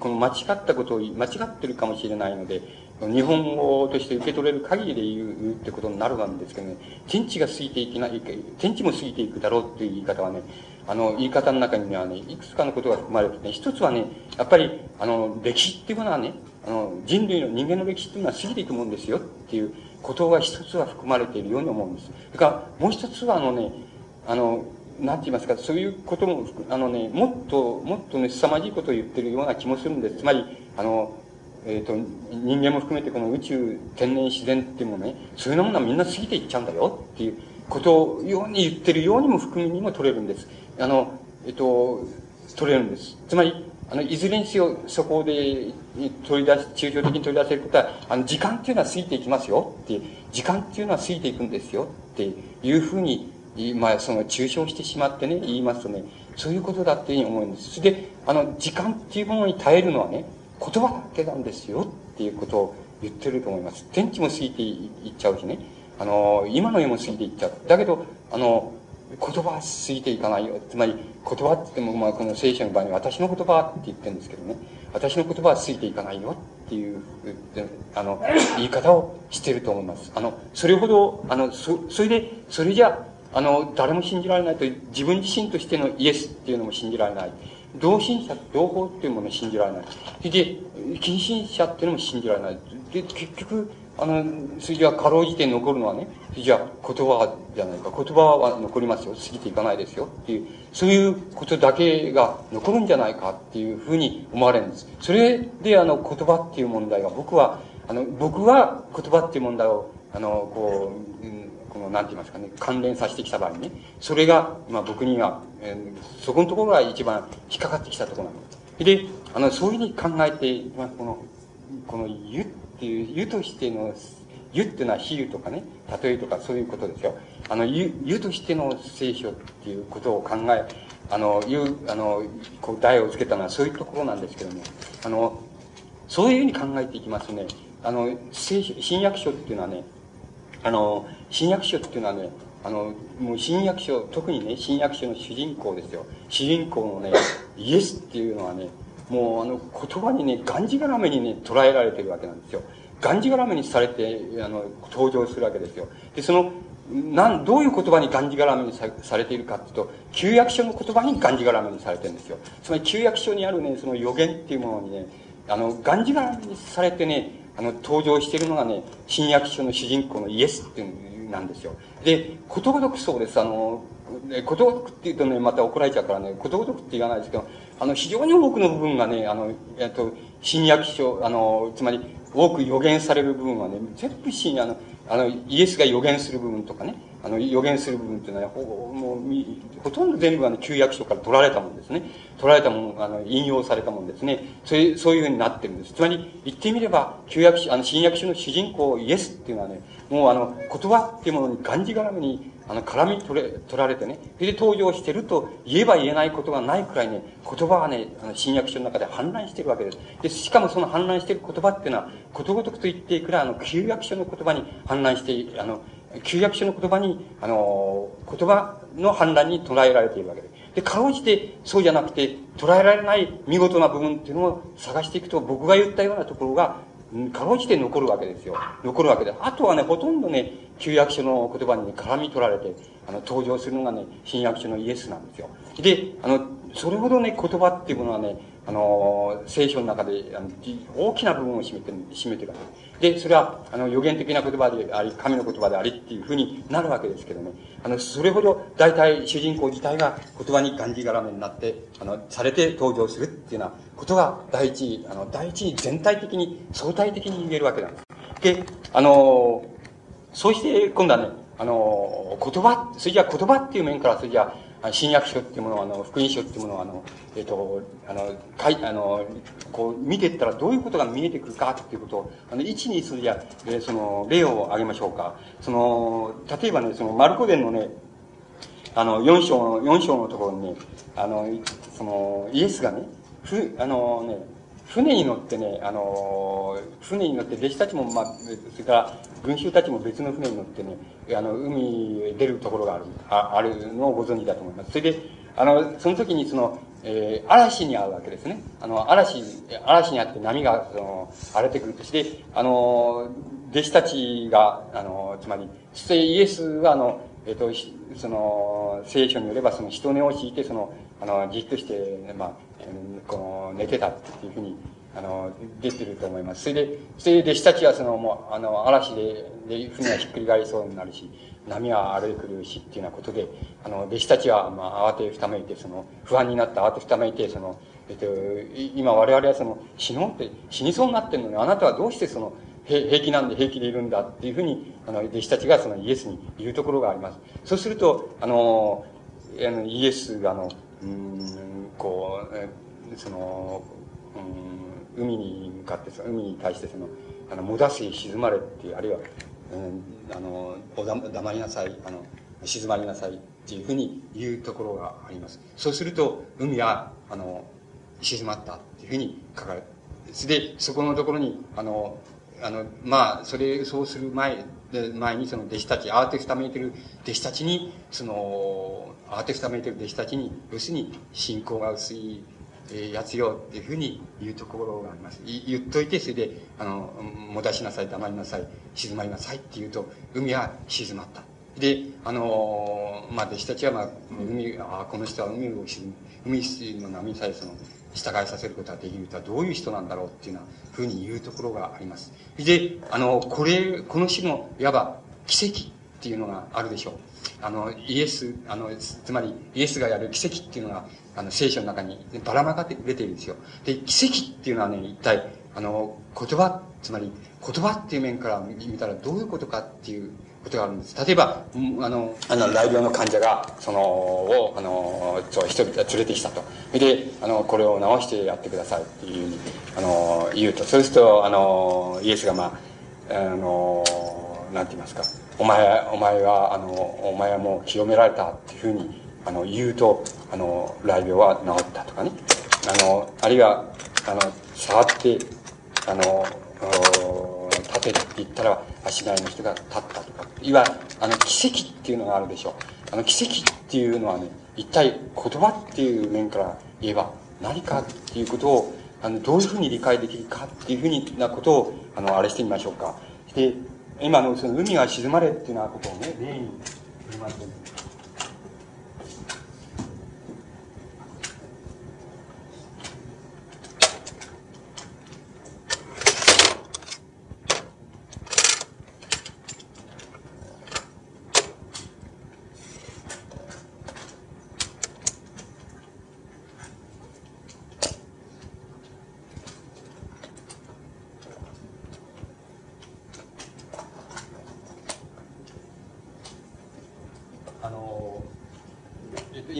この間違ったことを、間違ってるかもしれないので、日本語として受け取れる限りで言うってことになるんですけどね、天地が過ぎていけない、天地も過ぎていくだろうっていう言い方はね、あの、言い方の中にはね、いくつかのことが含まれてね、一つはね、やっぱり、あの、歴史っていうものはね、あの、人類の人間の歴史っていうのは過ぎていくもんですよっていうことが一つは含まれているように思うんです。それからもう一つはあのね、あの、なんて言いますか、そういうことも、あのね、もっと、もっとね、凄まじいことを言ってるような気もするんです。つまり、あの、えっ、ー、と、人間も含めてこの宇宙、天然自然っていうものね、そういうものはみんな過ぎていっちゃうんだよっていうことをように言ってるようにも含みにも取れるんです。あの、えっ、ー、と、取れるんです。つまり、あの、いずれにせよ、そこで取り出し、抽象的に取り出せることは、あの、時間っていうのは過ぎていきますよって、時間っていうのは過ぎていくんですよっていうふうに、まあ、その、抽象してしまってね、言いますとね、そういうことだっていうふうに思うんです。それで、あの、時間っていうものに耐えるのはね、言葉だけなんですよっていうことを言ってると思います。天地も過ぎていっちゃうしね、あの、今の世も過ぎていっちゃう。だけど、あの、言葉は過ぎていかないよ。つまり、言葉って言っても、まあ、この聖書の場合に私の言葉って言ってるんですけどね、私の言葉は過ぎていかないよっていう、あの、言い方をしてると思います。あの、それほど、あの、そ、それで、それじゃ、あの、誰も信じられないと、自分自身としてのイエスっていうのも信じられない。同心者、同胞っていうものを信じられない。で、近親者っていうのも信じられない。で、結局、あの、それじゃかろうじて残るのはね、じゃあ言葉じゃないか。言葉は残りますよ。過ぎていかないですよ。っていう、そういうことだけが残るんじゃないかっていうふうに思われるんです。それで、あの、言葉っていう問題が、僕は、あの、僕は言葉っていう問題を、あの、こう、この、なんて言いますかね、関連させてきた場合にね、それが、まあ僕には、えー、そこのところが一番引っかかってきたところなんです。で、あの、そういうふうに考えて、まあ、この、この湯っていう、湯としての、湯っていうのは比喩とかね、例えとかそういうことですよ。あの、湯、湯としての聖書っていうことを考え、あの、いう、あの、こう、題をつけたのはそういうところなんですけども、あの、そういうふうに考えていきますとね、あの、聖書、新約書っていうのはね、あの、新約書っていうのはね、あの、もう新約書、特にね、新約書の主人公ですよ。主人公のね、イエスっていうのはね、もうあの言葉にね、がんじがらめにね、捉えられてるわけなんですよ。がんじがらめにされて、あの、登場するわけですよ。で、その、なん、どういう言葉にがんじがらめにさされているかっていうと、旧約書の言葉にがんじがらめにされてるんですよ。つまり旧約書にあるね、その予言っていうものにね、あの、がんじがらめにされてね、あの、登場しているのがね、新約書の主人公のイエスっていうなんですよ。で、ことごとくそうです。あの、ことごとくって言うとね、また怒られちゃうからね、ことごとくって言わないですけど、あの、非常に多くの部分がね、あの、えっと、新約書、あの、つまり、多く予言される部分はね、全部新、あの、あの、イエスが予言する部分とかね、あの、予言する部分っていうのは、ほぼもう、ほとんど全部あの、旧約書から取られたもんですね。取られたもの、あの、引用されたもんですね。そういう、そういうふうになってるんです。つまり、言ってみれば、旧約書、あの、新約書の主人公、イエスっていうのはね、もうあの、言葉っていうものにがんじがらめに、あの、絡み取れ、取られてね、それで登場してると言えば言えないことがないくらいね、言葉はね、あの、新約書の中で氾濫してるわけです。で、しかもその氾濫してる言葉っていうのは、ことごとくと言っていくら、あの、旧約書の言葉に氾濫して、あの、旧約書の言葉に、あの、言葉の氾濫に捉えられているわけです。で、かろうじて、そうじゃなくて、捉えられない見事な部分っていうのを探していくと、僕が言ったようなところが、かろうじて残るわけですよ。残るわけで。あとはね、ほとんどね、旧約書の言葉に、絡み取られて、あの、登場するのがね、新約書のイエスなんですよ。で、あの、それほどね、言葉っていうものはね、あの、聖書の中で、あの大きな部分を占めて、占めてるわけです。で、それは、あの、予言的な言葉であり、神の言葉でありっていうふうになるわけですけどね。あの、それほど、大体、主人公自体が言葉にがんじがらめになって、あの、されて登場するっていうようなことが、第一、あの、第一に全体的に、相対的に言えるわけなんです。で、あの、そうして、今度はね、あの、言葉、それじゃ言葉っていう面から、それじゃ新約書っていうものは、あの、福音書っていうものは、あの、えっ、ー、と、あの、かい、あの、こう、見ていったらどういうことが見えてくるかっていうことを、あの、一にそれじゃ、えー、その、例を挙げましょうか。その、例えばね、その、マルコ伝のね、あの、四章の、四章のところにね、あの、その、イエスがね、ふ、あのね、船に乗ってね、あの、船に乗って、弟子たちも、まあ、それから、群衆たちも別の船に乗ってね、あの、海へ出るところがある、ああるのをご存知だと思います。それで、あの、その時にその、えー、嵐に遭うわけですね。あの、嵐、嵐にあって波が、その、荒れてくるとして、あの、弟子たちが、あの、つまり、そしてイエスは、あの、えっ、と、その、聖書によれば、その人根を敷いて、その、あの、じっとして、まあ、この、寝てたっていうふうに、あの、出てると思います。それで、それで弟子たちはその、もう、あの、嵐で、で、船がひっくり返りそうになるし、波は荒れてくるしっていうようなことで、あの、弟子たちは、まあ、慌てふためいて、その、不安になった慌てふためいて、その、えっと、今我々はその、死のうって、死にそうになってるのに、あなたはどうしてその、平気なんで平気でいるんだっていうふうに、あの、弟子たちがそのイエスに言うところがあります。そうすると、あの、あのイエスが、あの、うん、こう、その、うん、海に向かって、その海に対してその、あの、もだし沈まれっていう、あるいは、うん、あの、おだ黙りなさい、あの、静まりなさいっていうふうに言うところがあります。そうすると、海は、あの、静まったっていうふうに書かれで、そこのところに、あの、あの、まあ、それ、そうする前で、前にその弟子たち、アーティスタメイてる弟子たちに、その、アーティスタメイてる弟子たちに、要するに信仰が薄い、えやつよっていうふうに言うところがあります。言っといて、それで、あの、もたしなさい、黙りなさい、静まりなさいって言うと、海は静まった。で、あの、まあ、弟子たちは、まあ、海、あこの人は海を沈海の波さえその、従いさせることができるとはどういう人なんだろうっていうようなふうに言うところがあります。で、あの、これ、この種の、いわば奇跡っていうのがあるでしょう。あの、イエス、あの、つまり、イエスがやる奇跡っていうのが、あの、聖書の中にばらまかって出ているんですよ。で、奇跡っていうのはね、一体、あの、言葉、つまり、言葉っていう面から見たらどういうことかっていうことがあるんです。例えば、あの、あの、大病の患者が、その、を、あの、そう、人々が連れてきたと。で、あの、これを治してやってくださいっていうふうに、あの、言うと。そうすると、あの、イエスが、まあ、あの、なんて言いますか、お前、お前は、あの、お前はもう清められたっていうふうに、あの、言うと、あの、雷病は治ったとかね。あの、あるいは、あの、触って、あの、立てって言ったら、足台の人が立ったとか。いわゆる、あの、奇跡っていうのがあるでしょう。あの、奇跡っていうのはね、一体言葉っていう面から言えば何かっていうことを、あの、どういうふうに理解できるかっていうふうなことを、あの、あれしてみましょうか。で、今のその海が沈まれっていうようなことをね、例に振りま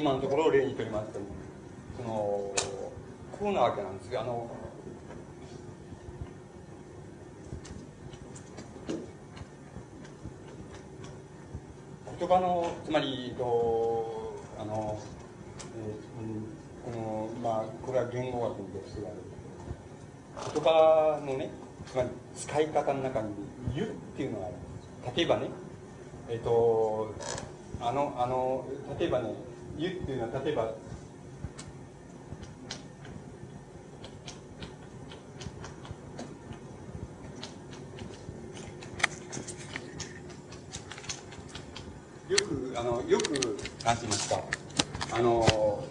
今のところを例にとりますとそのこうなわけなんですがあの言葉のつまりとあの、えー、このまあこれは言語学の歴史ある。言葉のねつまり使い方の中に「ゆ」っていうのがある例えばねえっ、ー、とあのあの例えばね湯」っていうのは例えばよくあのよく何て言いますかあの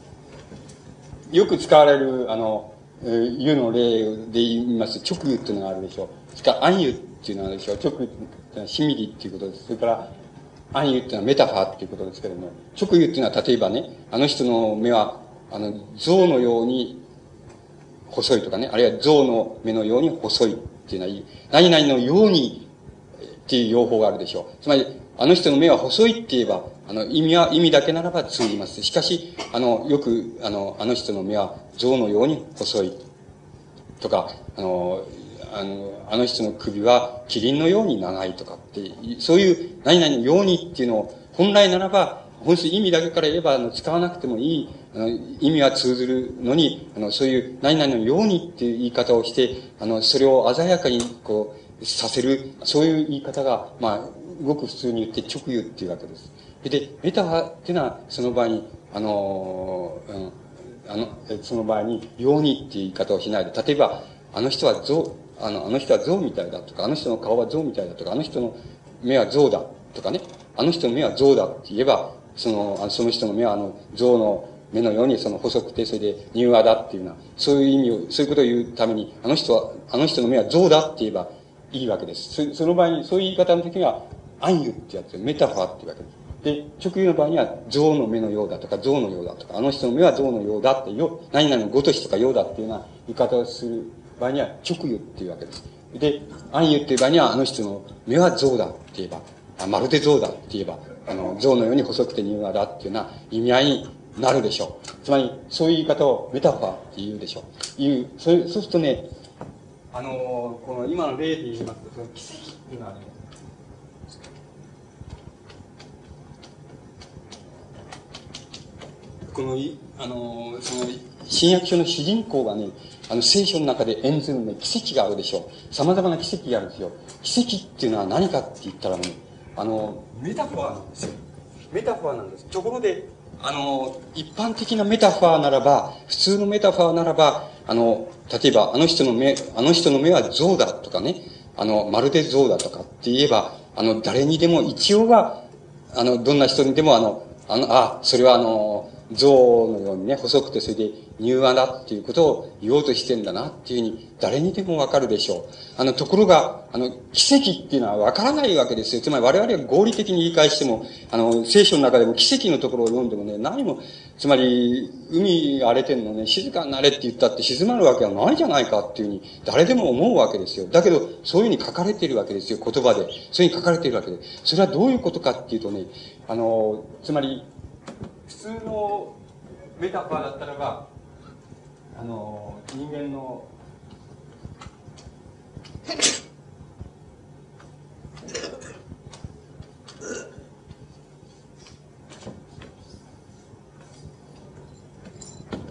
よく使われるあの湯の例で言います直湯っていうのがあるでしょうそれから暗湯っていうのはでしょう。直湯っていうのはシミリっていうことです。それから暗湯っていうのはメタファーっていうことですけれども、直湯っていうのは例えばね、あの人の目は、あの、象のように細いとかね、あるいは象の目のように細いっていうのはいい、何々のようにっていう用法があるでしょう。つまり、あの人の目は細いって言えば、あの、意味は、意味だけならば通じます。しかし、あの、よく、あの、あの人の目は象のように細い。とか、あの、あの、あの人の首はキリンのように長いとかって、そういう何々のようにっていうのを、本来ならば、本質意味だけから言えば、あの、使わなくてもいい、あの、意味は通ずるのに、あの、そういう何々のようにっていう言い方をして、あの、それを鮮やかに、こう、させる、そういう言い方が、まあ、ごく普通に言って直言っていうわけです。で、メタファっていうのは、その場合に、あの、うん、あの、その場合に、ようにっていう言い方をしないで、例えば、あの人は象、あの、あの人は象みたいだとか、あの人の顔は象みたいだとか、あの人の目は象だとかね、あの人の目は象だって言えば、その、その人の目はあの、象の目のようにその細くて、それで柔和だっていうような、そういう意味を、そういうことを言うために、あの人は、あの人の目は象だって言えばいいわけです。その場合に、そういう言い方の時には、暗喩ってやつ、メタファーっていうわけです。で、直輸の場合には、象の目のようだとか、象のようだとか、あの人の目は象のようだってよ、何々のごとしとかようだっていうような言い方をする場合には、直輸っていうわけです。で、暗輸っていう場合には、あの人の目は象だって言えば、あまるで象だって言えば、あの、象のように細くて柔和だっていうような意味合いになるでしょう。つまり、そういう言い方をメタファーって言うでしょう。いう、そうそうするとね、あの、この今の例で言いますと、その奇跡っていうのはね、この、あの、その、新約書の主人公がね、あの、聖書の中で演ずるね、奇跡があるでしょう。様々な奇跡があるんですよ。奇跡っていうのは何かって言ったらね、あの、メタファーなんですよ。メタファーなんです。ところで、あの、一般的なメタファーならば、普通のメタファーならば、あの、例えば、あの人の目、あの人の目は象だとかね、あの、まるで象だとかって言えば、あの、誰にでも一応は、あの、どんな人にでも、あの、あの、あ、それはあの、象のようにね、細くてそれで柔和だっていうことを言おうとしてんだなっていうふうに誰にでもわかるでしょう。あの、ところが、あの、奇跡っていうのはわからないわけですよ。つまり我々が合理的に理解しても、あの、聖書の中でも奇跡のところを読んでもね、何も、つまり、海荒れてんのね、静かになれって言ったって静まるわけはないじゃないかっていうふうに誰でも思うわけですよ。だけど、そういうふうに書かれているわけですよ、言葉で。そういうふうに書かれているわけで。それはどういうことかっていうとね、あの、つまり、普通のメタファーだったらば、あの、人間の、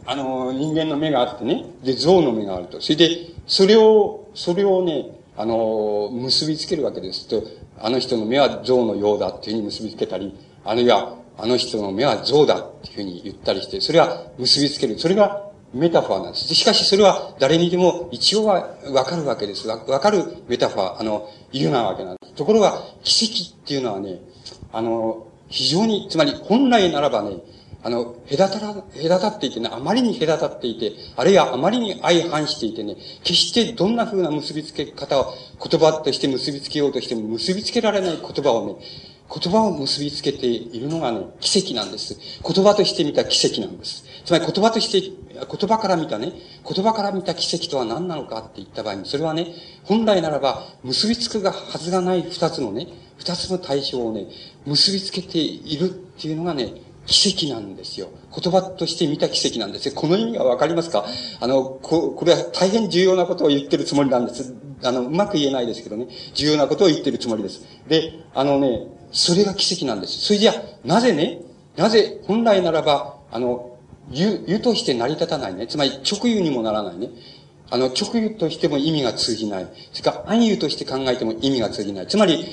あの、人間の目があってね、で、象の目があると。それで、それを、それをね、あの、結びつけるわけですと、あの人の目は象のようだっていうふうに結びつけたり、あるいは、あの人の目は象だっていうふうに言ったりして、それは結びつける。それがメタファーなんです。しかしそれは誰にでも一応はわかるわけです。わかるメタファー、あの、言うなわけなんです。ところが、奇跡っていうのはね、あの、非常に、つまり本来ならばね、あの、隔たら、隔たっていてね、あまりに隔たっていて、あるいはあまりに相反していてね、決してどんな風な結びつけ方を、言葉として結びつけようとしても結びつけられない言葉をね、言葉を結びつけているのがね、奇跡なんです。言葉として見た奇跡なんです。つまり言葉として、言葉から見たね、言葉から見た奇跡とは何なのかって言った場合に、それはね、本来ならば結びつくがはずがない二つのね、二つの対象をね、結びつけているっていうのがね、奇跡なんですよ。言葉として見た奇跡なんですよ。この意味がわかりますか？あの、こ、これは大変重要なことを言ってるつもりなんです。あの、うまく言えないですけどね。重要なことを言ってるつもりです。で、あのね、それが奇跡なんです。それじゃ、なぜね、なぜ本来ならば、あの、湯、湯として成り立たないね。つまり直湯にもならないね。あの、直湯としても意味が通じない。それから暗湯として考えても意味が通じない。つまり、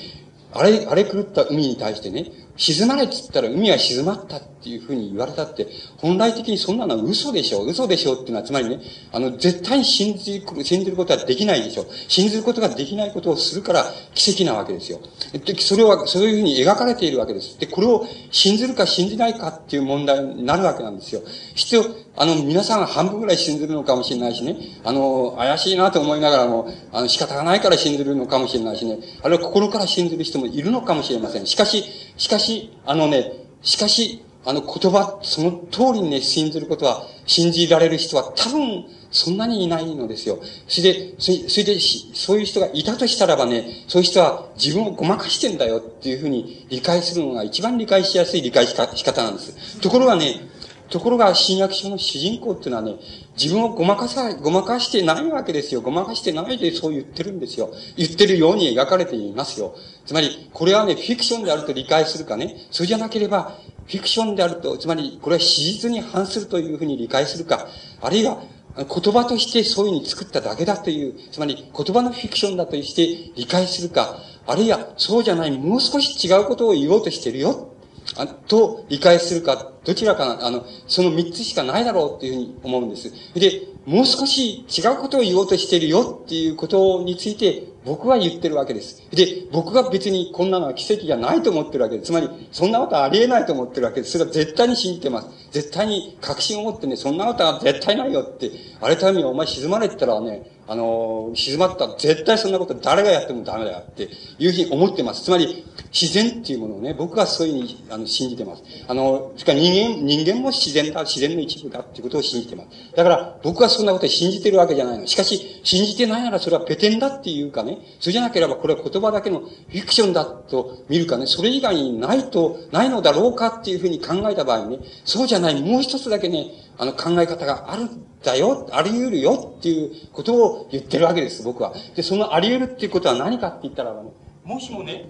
あれ、あれ狂った海に対してね、沈まれって言ったら海は沈まったていうふうに言われたって、本来的にそんなのは嘘でしょう。嘘でしょうっていうのは、つまりね、あの、絶対に信じ、信じることはできないでしょう。信じることができないことをするから奇跡なわけですよ。で、それは、そういうふうに描かれているわけです。で、これを信ずるか信じないかっていう問題になるわけなんですよ。必要、あの、皆さん半分ぐらい信ずるのかもしれないしね、あの、怪しいなと思いながらも、あの、仕方がないから信ずるのかもしれないしね、あるいは心から信ずる人もいるのかもしれません。しかし、しかし、あのね、しかし、あの言葉、その通りにね、信じることは、信じられる人は多分、そんなにいないのですよ。それで、それで、そういう人がいたとしたらばね、そういう人は自分をごまかしてんだよっていうふうに理解するのが一番理解しやすい理解し方なんです。ところがね、ところが、新約書の主人公っていうのはね、自分をごまかさ、ごまかしてないわけですよ。ごまかしてないでそう言ってるんですよ。言ってるように描かれていますよ。つまり、これはね、フィクションであると理解するかね、それじゃなければ、フィクションであると、つまり、これは史実に反するというふうに理解するか、あるいは、言葉としてそういうふうに作っただけだという、つまり言葉のフィクションだとして理解するか、あるいはそうじゃない、もう少し違うことを言おうとしてるよあと理解するか、どちらかな、あの、その三つしかないだろうっていうふうに思うんです。で、もう少し違うことを言おうとしているよっていうことについて僕は言ってるわけです。で、僕が別にこんなのは奇跡じゃないと思ってるわけです。つまり、そんなことありえないと思ってるわけです。それは絶対に信じてます。絶対に確信を持ってね、そんなことは絶対ないよって、あれためにお前沈まれてたらね、あの、静まった絶対そんなこと誰がやってもダメだよっていうふうに思ってます。つまり、自然っていうものをね、僕はそういうふうにあの信じてます。あの、しか人間、人間も自然だ、自然の一部だっていうことを信じてます。だから、僕はそんなこと信じてるわけじゃないの。しかし、信じてないならそれはペテンだっていうかね、それじゃなければこれは言葉だけのフィクションだと見るかね、それ以外にないと、ないのだろうかっていうふうに考えた場合にね、そうじゃない、もう一つだけね、あの考え方があるんだよ、あり得るよっていうことを言ってるわけです、僕は。で、そのあり得るっていうことは何かって言ったらね、もしもね、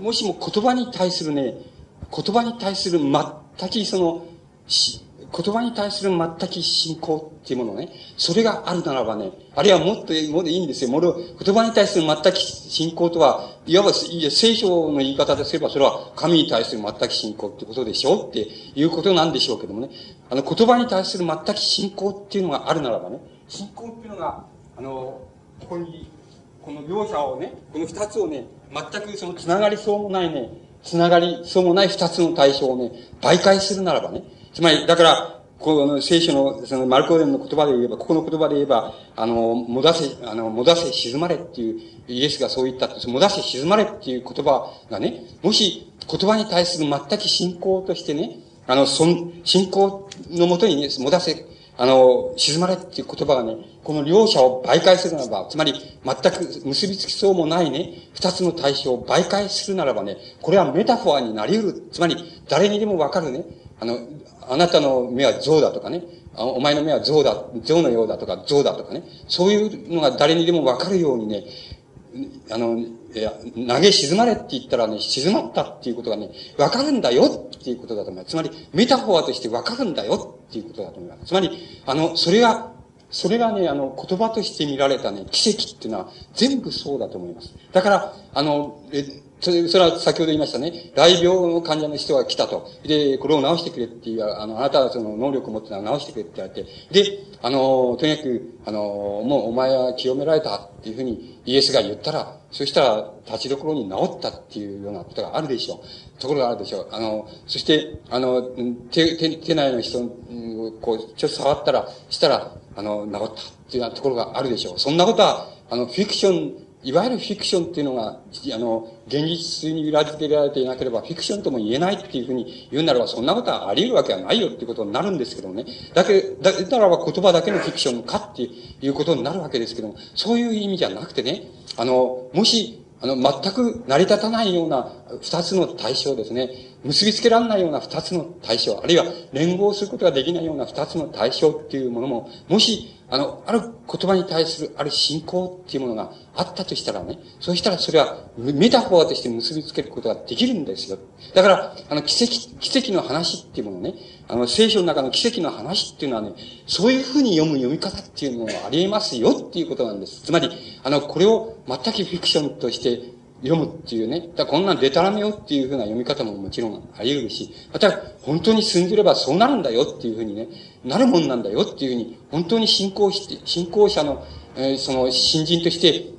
もしも言葉に対するね、言葉に対する全くその、言葉に対する全く信仰っていうものね、それがあるならばね、あるいはもっと、もっといいんですよ。もろ、言葉に対する全く信仰とは、いわば、いや、聖書の言い方ですれば、それは神に対する全く信仰ってことでしょうっていうことなんでしょうけどもね。あの、言葉に対する全く信仰っていうのがあるならばね、信仰っていうのが、あの、ここに、この両者をね、この二つをね、全くその繋がりそうもないね、繋がりそうもない二つの対象をね、媒介するならばね、つまり、だから、この聖書の、そのマルコーデンの言葉で言えば、ここの言葉で言えば、あの、もだせ、あの、もだせ沈まれっていう、イエスがそう言ったって、もだせ沈まれっていう言葉がね、もし言葉に対する全く信仰としてね、あの、そん、信仰のもとにね、もだせ、あの、沈まれっていう言葉がね、この両者を媒介するならば、つまり全く結びつきそうもないね、二つの対象を媒介するならばね、これはメタファーになり得る。つまり、誰にでもわかるね、あの、あなたの目は象だとかね、お前の目は象だ、象のようだとか象だとかね、そういうのが誰にでもわかるようにね、あの、いや、投げ沈まれって言ったらね、沈まったっていうことがね、わかるんだよっていうことだと思います。つまり、メタフォーとしてわかるんだよっていうことだと思います。つまり、あの、それが、それがね、あの、言葉として見られたね、奇跡っていうのは全部そうだと思います。だから、あの、えそれ、それは先ほど言いましたね。来病の患者の人が来たと。で、これを治してくれっていう、あの、あなたはその能力を持ってたら治してくれって言われて。で、あの、とにかく、あの、もうお前は清められたっていうふうにイエスが言ったら、そしたら立ちどころに治ったっていうようなことがあるでしょう。ところがあるでしょう。あの、そして、あの、手、手、手内の人をこう、ちょっと触ったら、したら、あの、治ったっていうようなところがあるでしょう。そんなことは、あの、フィクションいわゆるフィクションっていうのが、あの、現実に裏付けられていなければ、フィクションとも言えないっていうふうに言うならば、そんなことはあり得るわけはないよっていうことになるんですけどもね。だけ、だ、だらば言葉だけのフィクションかっていうことになるわけですけども、そういう意味じゃなくてね、あの、もし、あの、全く成り立たないような二つの対象ですね。結びつけられないような二つの対象、あるいは連合することができないような二つの対象っていうものも、もし、あの、ある言葉に対する、ある信仰っていうものがあったとしたらね、そうしたらそれはメタフォーとして結びつけることができるんですよ。だから、あの、奇跡、奇跡の話っていうものね、あの、聖書の中の奇跡の話っていうのはね、そういうふうに読む読み方っていうのがあり得ますよっていうことなんです。つまり、あの、これを全くフィクションとして読むっていうね。だこんなんデタラメよっていうふうな読み方ももちろんあり得るし、また、本当に信じればそうなるんだよっていうふうにね、なるもんなんだよっていうふうに、本当に信仰して、信仰者の、えー、その、新人として、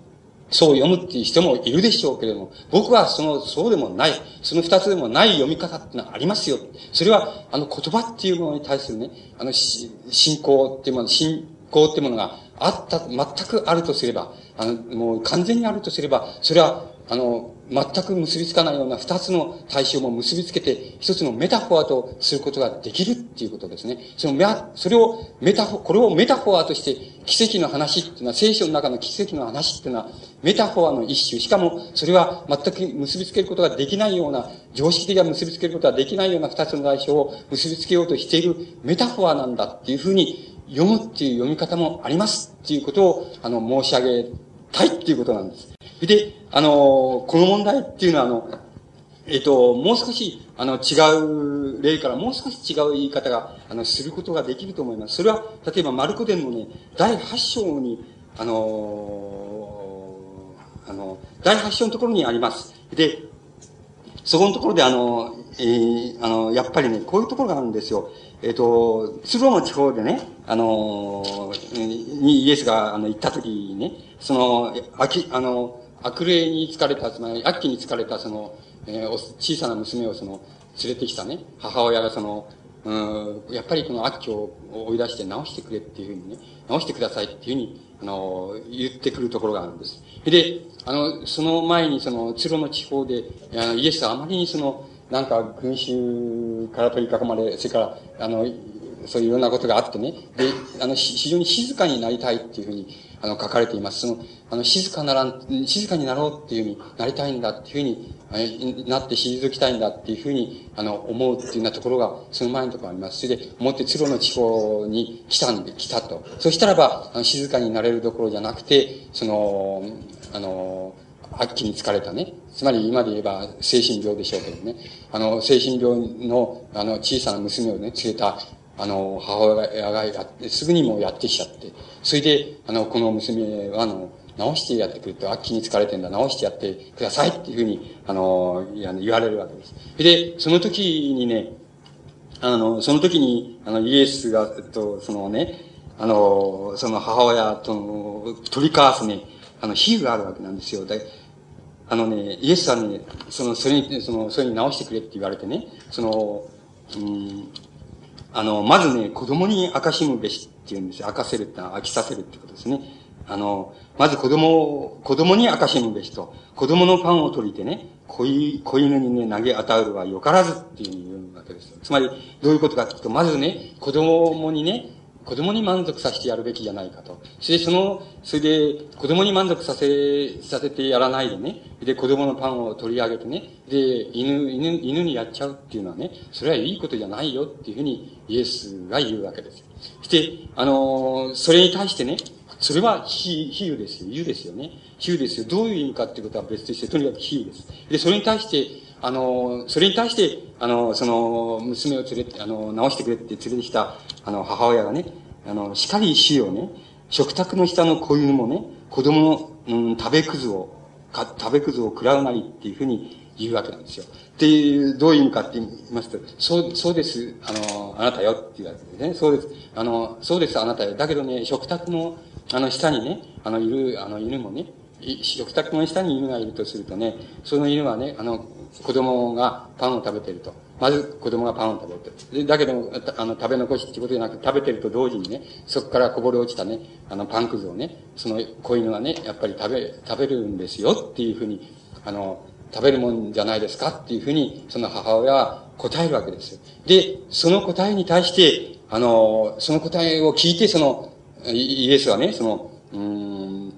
そう読むっていう人もいるでしょうけれども、僕はその、そうでもない、その二つでもない読み方ってのはありますよ。それは、あの言葉っていうものに対するね、あの、信仰っていうもの、信仰っていうものがあった、全くあるとすれば、あの、もう完全にあるとすれば、それはあの、全く結びつかないような二つの対象も結びつけて、一つの metaphor とすることができるっていうことですね。そのメそれを metaphor、これを metaphor として奇跡の話っていうのは、聖書の中の奇跡の話っていうのは、 metaphor の一種。しかも、それは全く結びつけることができないような、常識的な結びつけることができないような二つの対象を結びつけようとしているメタフォーなんだっていうふうに読むっていう読み方もありますっていうことを、あの、申し上げたいっていうことなんです。で、あの、この問題っていうのは、あの、えっ、と、もう少し、あの、違う例からもう少し違う言い方が、あの、することができると思います。それは、例えば、マルコ伝のね、第8章に、あの、あの、第8章のところにあります。で、そこのところで、あの、えー、あの、やっぱりね、こういうところがあるんですよ。えっ、ー、と、鶴の地方でね、あの、にイエスが、あの、行った時にね、その、あき、あの、悪霊に疲れた、つまり悪鬼に疲れたその、えー、小さな娘をその、連れてきたね、母親がその、うん、やっぱりこの悪鬼を追い出して直してくれっていうふうにね、直してくださいっていうふうに、あの、言ってくるところがあるんです。で、あの、その前にその、ツロの地方で、あの、イエスはあまりにその、なんか群衆から取り囲まれ、それから、あの、そういういろんなことがあってね、で、あの、非常に静かになりたいっていうふうに、あの、書かれています。その、あの、静かならん、静かになろうっていうふうになりたいんだっていうふうに、なって退きたいんだっていうふうに、あの、思うっていうようなところが、その前のところあります。それで、思って鶴の地方に来たんで、来たと。そしたらば、あの静かになれるどころじゃなくて、その、あの、悪鬼に疲れたね。つまり今で言えば精神病でしょうけどね。あの、精神病の、あの、小さな娘をね、連れた、あの、母親がやって、すぐにもうやってきちゃって、それで、あの、この娘は、あの、直してやってくれと、悪鬼に疲れてんだ、直してやってくださいっていうふうに、あの、言われるわけです。で、その時にね、あの、その時に、あの、イエスが、と、そのね、あの、その母親との、取り交わすね、あの、比喩があるわけなんですよ。あのね、イエスさんに、その、それに、その、それに直してくれって言われてね、その、うん、あの、まずね、子供に明かしむべしって言うんですよ。明かせるってのは飽きさせるってことですね。あの、まず子供を、子供に明かしむべしと、子供のパンを取りてね、子子犬にね、投げ与えるはよからずっていうわけですよ。つまり、どういうことかっていうと、まずね、子供にね、子供に満足させてやるべきじゃないかと。それでその、それで子供に満足させ、させてやらないでね、で子供のパンを取り上げてね、で、犬、犬、犬にやっちゃうっていうのはね、それはいいことじゃないよっていうふうにイエスが言うわけです。そして、あのそれに対してね、それは比喩ですよ。比喩ですよね。比喩ですよ。どういう意味かっていうことは別として、とにかく比喩です。で、それに対して、あの、それに対して、あの、その、娘を連れて、あの、直してくれって連れてきた、あの、母親がね、あの、しかり死をね、食卓の下の子犬もね、子供の、うん、食べくずを、か、食べくずを食らうなりっていうふうに言うわけなんですよ。っていう、どういう意味かって言いますと、そう、そうです、あの、あなたよっていうわけですね。そうです。あの、そうです、あなたよ。だけどね、食卓の、あの、下にね、あの、いる、あの、犬もね、食卓の下に犬がいるとするとね、その犬はね、あの、子供がパンを食べてると。まず子供がパンを食べてる。だけど、あの、食べ残しってことじゃなくて、食べてると同時にね、そこからこぼれ落ちたね、あの、パンくずをね、その子犬はね、やっぱり食べ、食べるんですよっていうふうに、あの、食べるもんじゃないですかっていうふうに、その母親は答えるわけですで、その答えに対して、あの、その答えを聞いて、その、イエスはね、その、うん、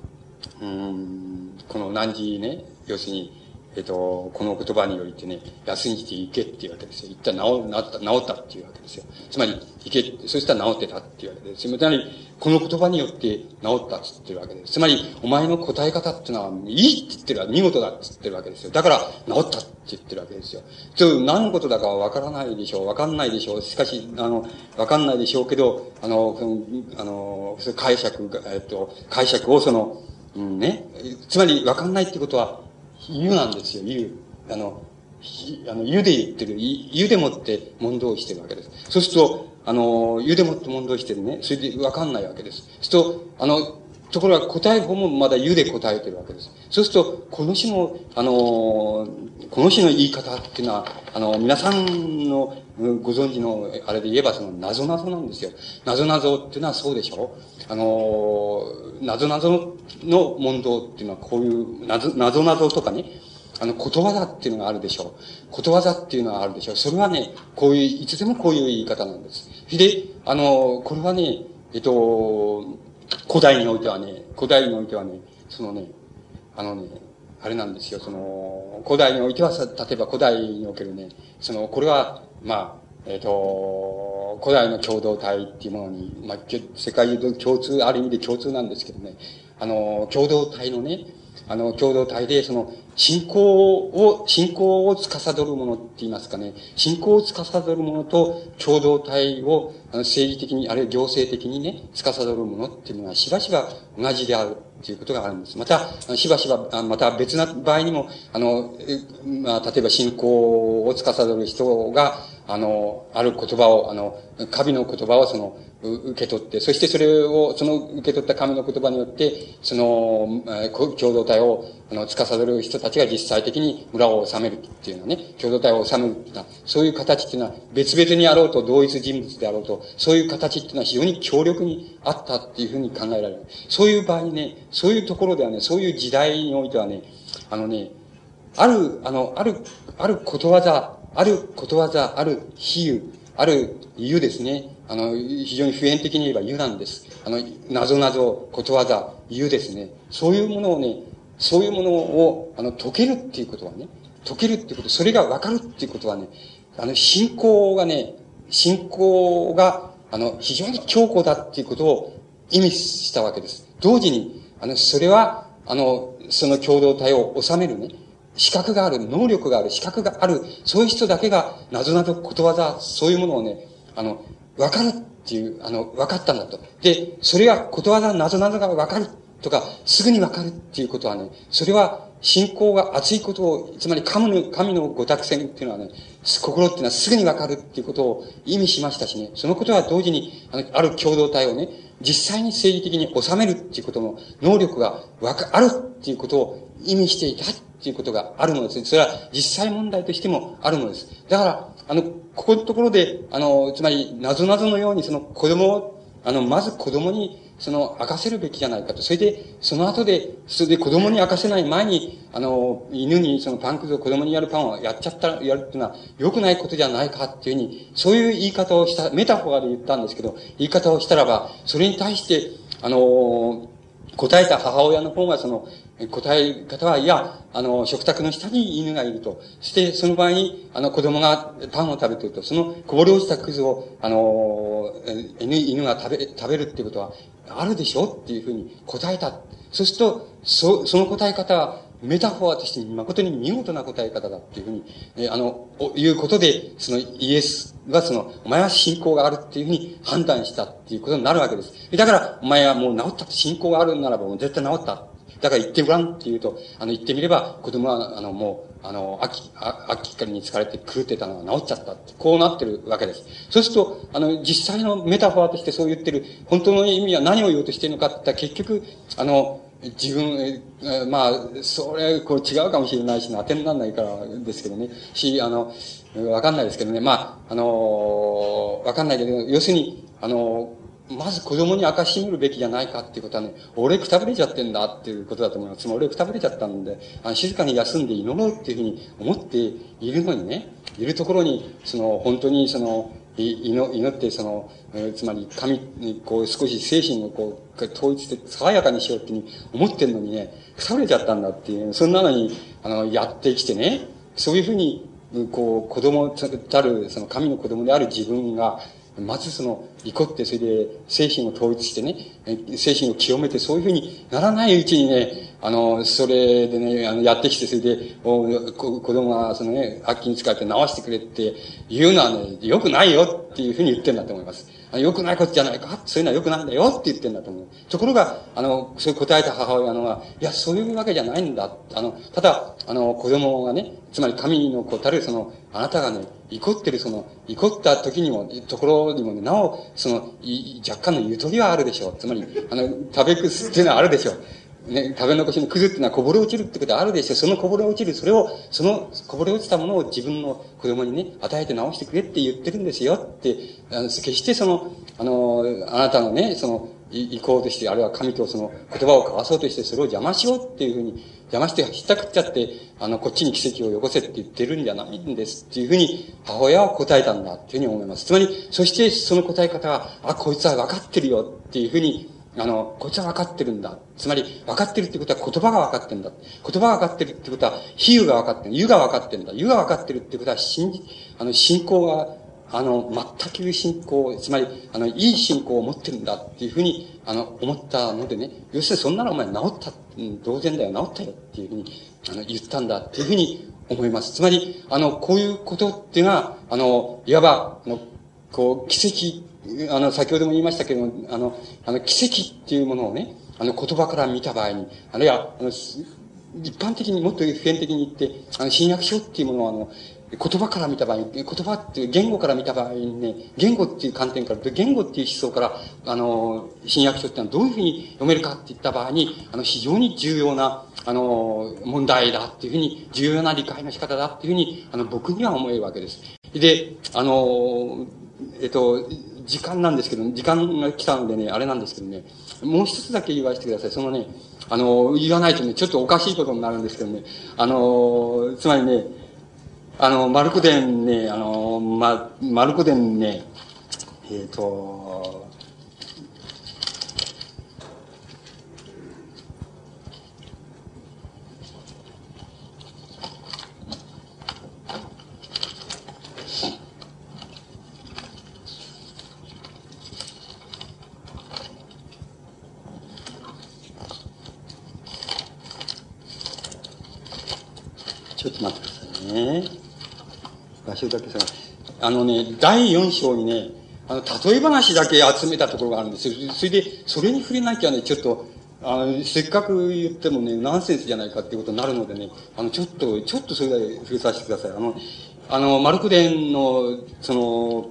うん、この何時ね、要するに、えっ、と、この言葉によりてね、休んじて行けっていうわけですよ。一旦治、治った、治ったっていうわけですよ。つまり、行け、そしたら治ってたっていうわけですよ。つまり、この言葉によって治ったって言ってるわけです。つまり、お前の答え方っていうのは、いいって言ってるわ、見事だって言ってるわけですよ。だから、治ったって言ってるわけですよ。ちょ何のことだかわからないでしょう。わかんないでしょう。しかし、あの、わかんないでしょうけど、あの、あの、解釈が、えっと、解釈をその、うん、ね。つまり、わかんないってことは、湯なんですよ、湯。あの、あの、湯で言ってる、湯でもって問答してるわけです。そうすると、あの、湯でもって問答してるね。それでわかんないわけです。そうすると、あの、ところが答え方もまだ湯で答えてるわけです。そうすると、この詩の、あの、この詩の言い方っていうのは、あの、皆さんのご存知の、あれで言えばその、謎謎なんですよ。謎謎っていうのはそうでしょあの、謎謎の問答っていうのはこういう謎、謎謎とかね、あの、ことわざっていうのがあるでしょう。ことわざっていうのがあるでしょう。それはね、こういう、いつでもこういう言い方なんです。で、あの、これはね、えっと、古代においてはね、古代においてはね、そのね、あのね、あれなんですよ、その、古代においては、例えば古代におけるね、その、これは、まあ、えっ、ー、古代の共同体っていうものに、まあ、世界中共通、ある意味で共通なんですけどね、あの、共同体のね、あの、共同体で、その、信仰を、信仰を司るものって言いますかね、信仰を司るものと共同体を、あの、政治的に、あるいは行政的にね、司るものっていうのは、しばしば同じであるっていうことがあるんです。また、しばしば、また別な場合にも、あの、まあ、例えば信仰を司る人が、あの、ある言葉を、あの、神の言葉をその、受け取って、そしてそれを、その受け取った神の言葉によって、その、共同体を、あの、司る人たちが実際的に村を治めるっていうのはね、共同体を治めるっていうのは、そういう形っていうのは、別々にあろうと同一人物であろうと、そういう形っていうのは非常に強力にあったっていうふうに考えられる。そういう場合にね、そういうところではね、そういう時代においてはね、あのね、ある、あの、ある、あることわざ、あることわざ、ある比喩、ある言うですね。あの、非常に普遍的に言えば言うなんです。あの、なぞなぞ、ことわざ、言うですね。そういうものをね、そういうものを、あの、解けるっていうことはね、解けるっていうこと、それが分かるっていうことはね、あの、信仰がね、信仰が、あの、非常に強固だっていうことを意味したわけです。同時に、あの、それは、あの、その共同体を治めるね、資格がある、能力がある、資格がある、そういう人だけが、なぞなぞことわざ、そういうものをね、あの、わかるっていう、あの、わかったんだと。で、それがことわざ、なぞなぞがわかるとか、すぐにわかるっていうことはね、それは信仰が熱いことを、つまり神の、神のご託戦っていうのはね、心っていうのはすぐにわかるっていうことを意味しましたしね、そのことは同時に、あの、ある共同体をね、実際に政治的に収めるっていうことの能力がわか、あるっていうことを意味していたっていうことがあるのです。それは実際問題としてもあるのです。だから、あの、ここのところで、あの、つまり、なぞなぞのようにその子供を、あの、まず子供にその、明かせるべきじゃないかと。それで、その後で、それで子供に明かせない前に、あの、犬にそのパンくずを子供にやるパンをやっちゃったら、やるっていうのは良くないことじゃないかっていうふうに、そういう言い方をした、メタフォーで言ったんですけど、言い方をしたらば、それに対して、あの、答えた母親の方がその、答え方は、いや、あの、食卓の下に犬がいると。そして、その場合に、あの、子供がパンを食べていると、そのこぼれ落ちたくずを、あの、犬、犬が食べ、食べるっていうことは、あるでしょっていうふうに答えた。そうすると、そ、その答え方は、メタフォーとして誠に見事な答え方だっていうふうに、えあの、いうことで、そのイエスがその、お前は信仰があるっていうふうに判断したっていうことになるわけです。だから、お前はもう治ったって信仰があるならばもう絶対治った。だから言ってごらんって言うと、あの、言ってみれば、子供は、あの、もう、あの、秋、秋光に疲れて狂ってたのが治っちゃったって、こうなってるわけです。そうすると、あの、実際のメタファーとしてそう言ってる、本当の意味は何を言おうとしてるのかって言ったら、結局、あの、自分、えまあ、それ、こう違うかもしれないし、当てにならないからですけどね。し、あの、わかんないですけどね。まあ、あの、わかんないけど、要するに、あの、まず子供に明かしめるべきじゃないかっていうことはね、俺くたぶれちゃってんだっていうことだと思います。つまり俺くたぶれちゃったんで、あの静かに休んで祈ろうっていうふうに思っているのにね、いるところに、その、本当にその、祈ってその、え、つまり神にこう少し精神をこう統一して爽やかにしようっていうふうに思ってんのにね、くたぶれちゃったんだっていう、そんなのに、あの、やってきてね、そういうふうに、こう、子供たる、その神の子供である自分が、まずその、怒って、それで、精神を統一してね、精神を清めて、そういうふうにならないうちにね、あの、それでね、あの、やってきて、それで、お子供が、そのね、悪気に使って直してくれって言うのはね、良くないよっていうふうに言ってんだと思います。良くないことじゃないかそういうのは良くないんだよって言ってんだと思う。ところが、あの、そういう答えた母親のは、いや、そういうわけじゃないんだ。あの、ただ、あの、子供がね、つまり神の子たる、その、あなたがね、怒ってる、その、怒った時にも、ところにもね、なお、その、若干のゆとりはあるでしょう。つまり、あの、食べくすっていうのはあるでしょう。ね、食べ残しのくずっていうのはこぼれ落ちるってことあるでしょ。そのこぼれ落ちる、それを、そのこぼれ落ちたものを自分の子供にね、与えて直してくれって言ってるんですよって、あの決してその、あの、あなたのね、その、意向として、あるいは神とその言葉を交わそうとして、それを邪魔しようっていうふうに、邪魔してひったくっちゃって、あの、こっちに奇跡をよこせって言ってるんじゃないんですっていうふうに、母親は答えたんだっていうふうに思います。つまり、そしてその答え方は、あ、こいつは分かってるよっていうふうに、あの、こいつは分かってるんだ。つまり、分かってるってことは言葉が分かってるんだ。言葉が分かってるってことは、比喩が分かってる。湯が分かってるんだ。湯が分かってるってことは、信じ、あの、信仰が、あの、全く信仰、つまり、あの、いい信仰を持ってるんだっていうふうに、あの、思ったのでね、要するにそんなのお前治った、うん、同然だよ、治ったよっていうふうに、あの、言ったんだっていうふうに思います。つまり、あの、こういうことっていうのは、あの、いわば、あの、こう、奇跡あの、先ほども言いましたけども、あの、あの、奇跡っていうものをね、あの、言葉から見た場合に、あるいは、あの、一般的にもっと普遍的に言って、あの、新約書っていうものは、あの、言葉から見た場合、言葉っていう言語から見た場合にね、言語っていう観点から、言語っていう思想から、あの、新約書っていうのはどういうふうに読めるかって言った場合に、あの、非常に重要な、あの、問題だっていうふうに、重要な理解の仕方だっていうふうに、あの、僕には思えるわけです。で、あの、えっと、時間なんですけど、時間が来たのでね、あれなんですけどね、もう一つだけ言わせてください。そのね、あの、言わないとね、ちょっとおかしいことになるんですけどね、あの、つまりね、あの、マルコ伝ね、あの、ま、マルコ伝ね、えっ、ー、と、ちょっと待ってくださいね。場所だけさ、あのね、第4章にね、あの、例え話だけ集めたところがあるんですよ。それで、それに触れなきゃね、ちょっと、あの、せっかく言ってもね、ナンセンスじゃないかっていうことになるのでね、あの、ちょっと、ちょっとそれだけ触れさせてください。あの、あの、マルクデンの、その、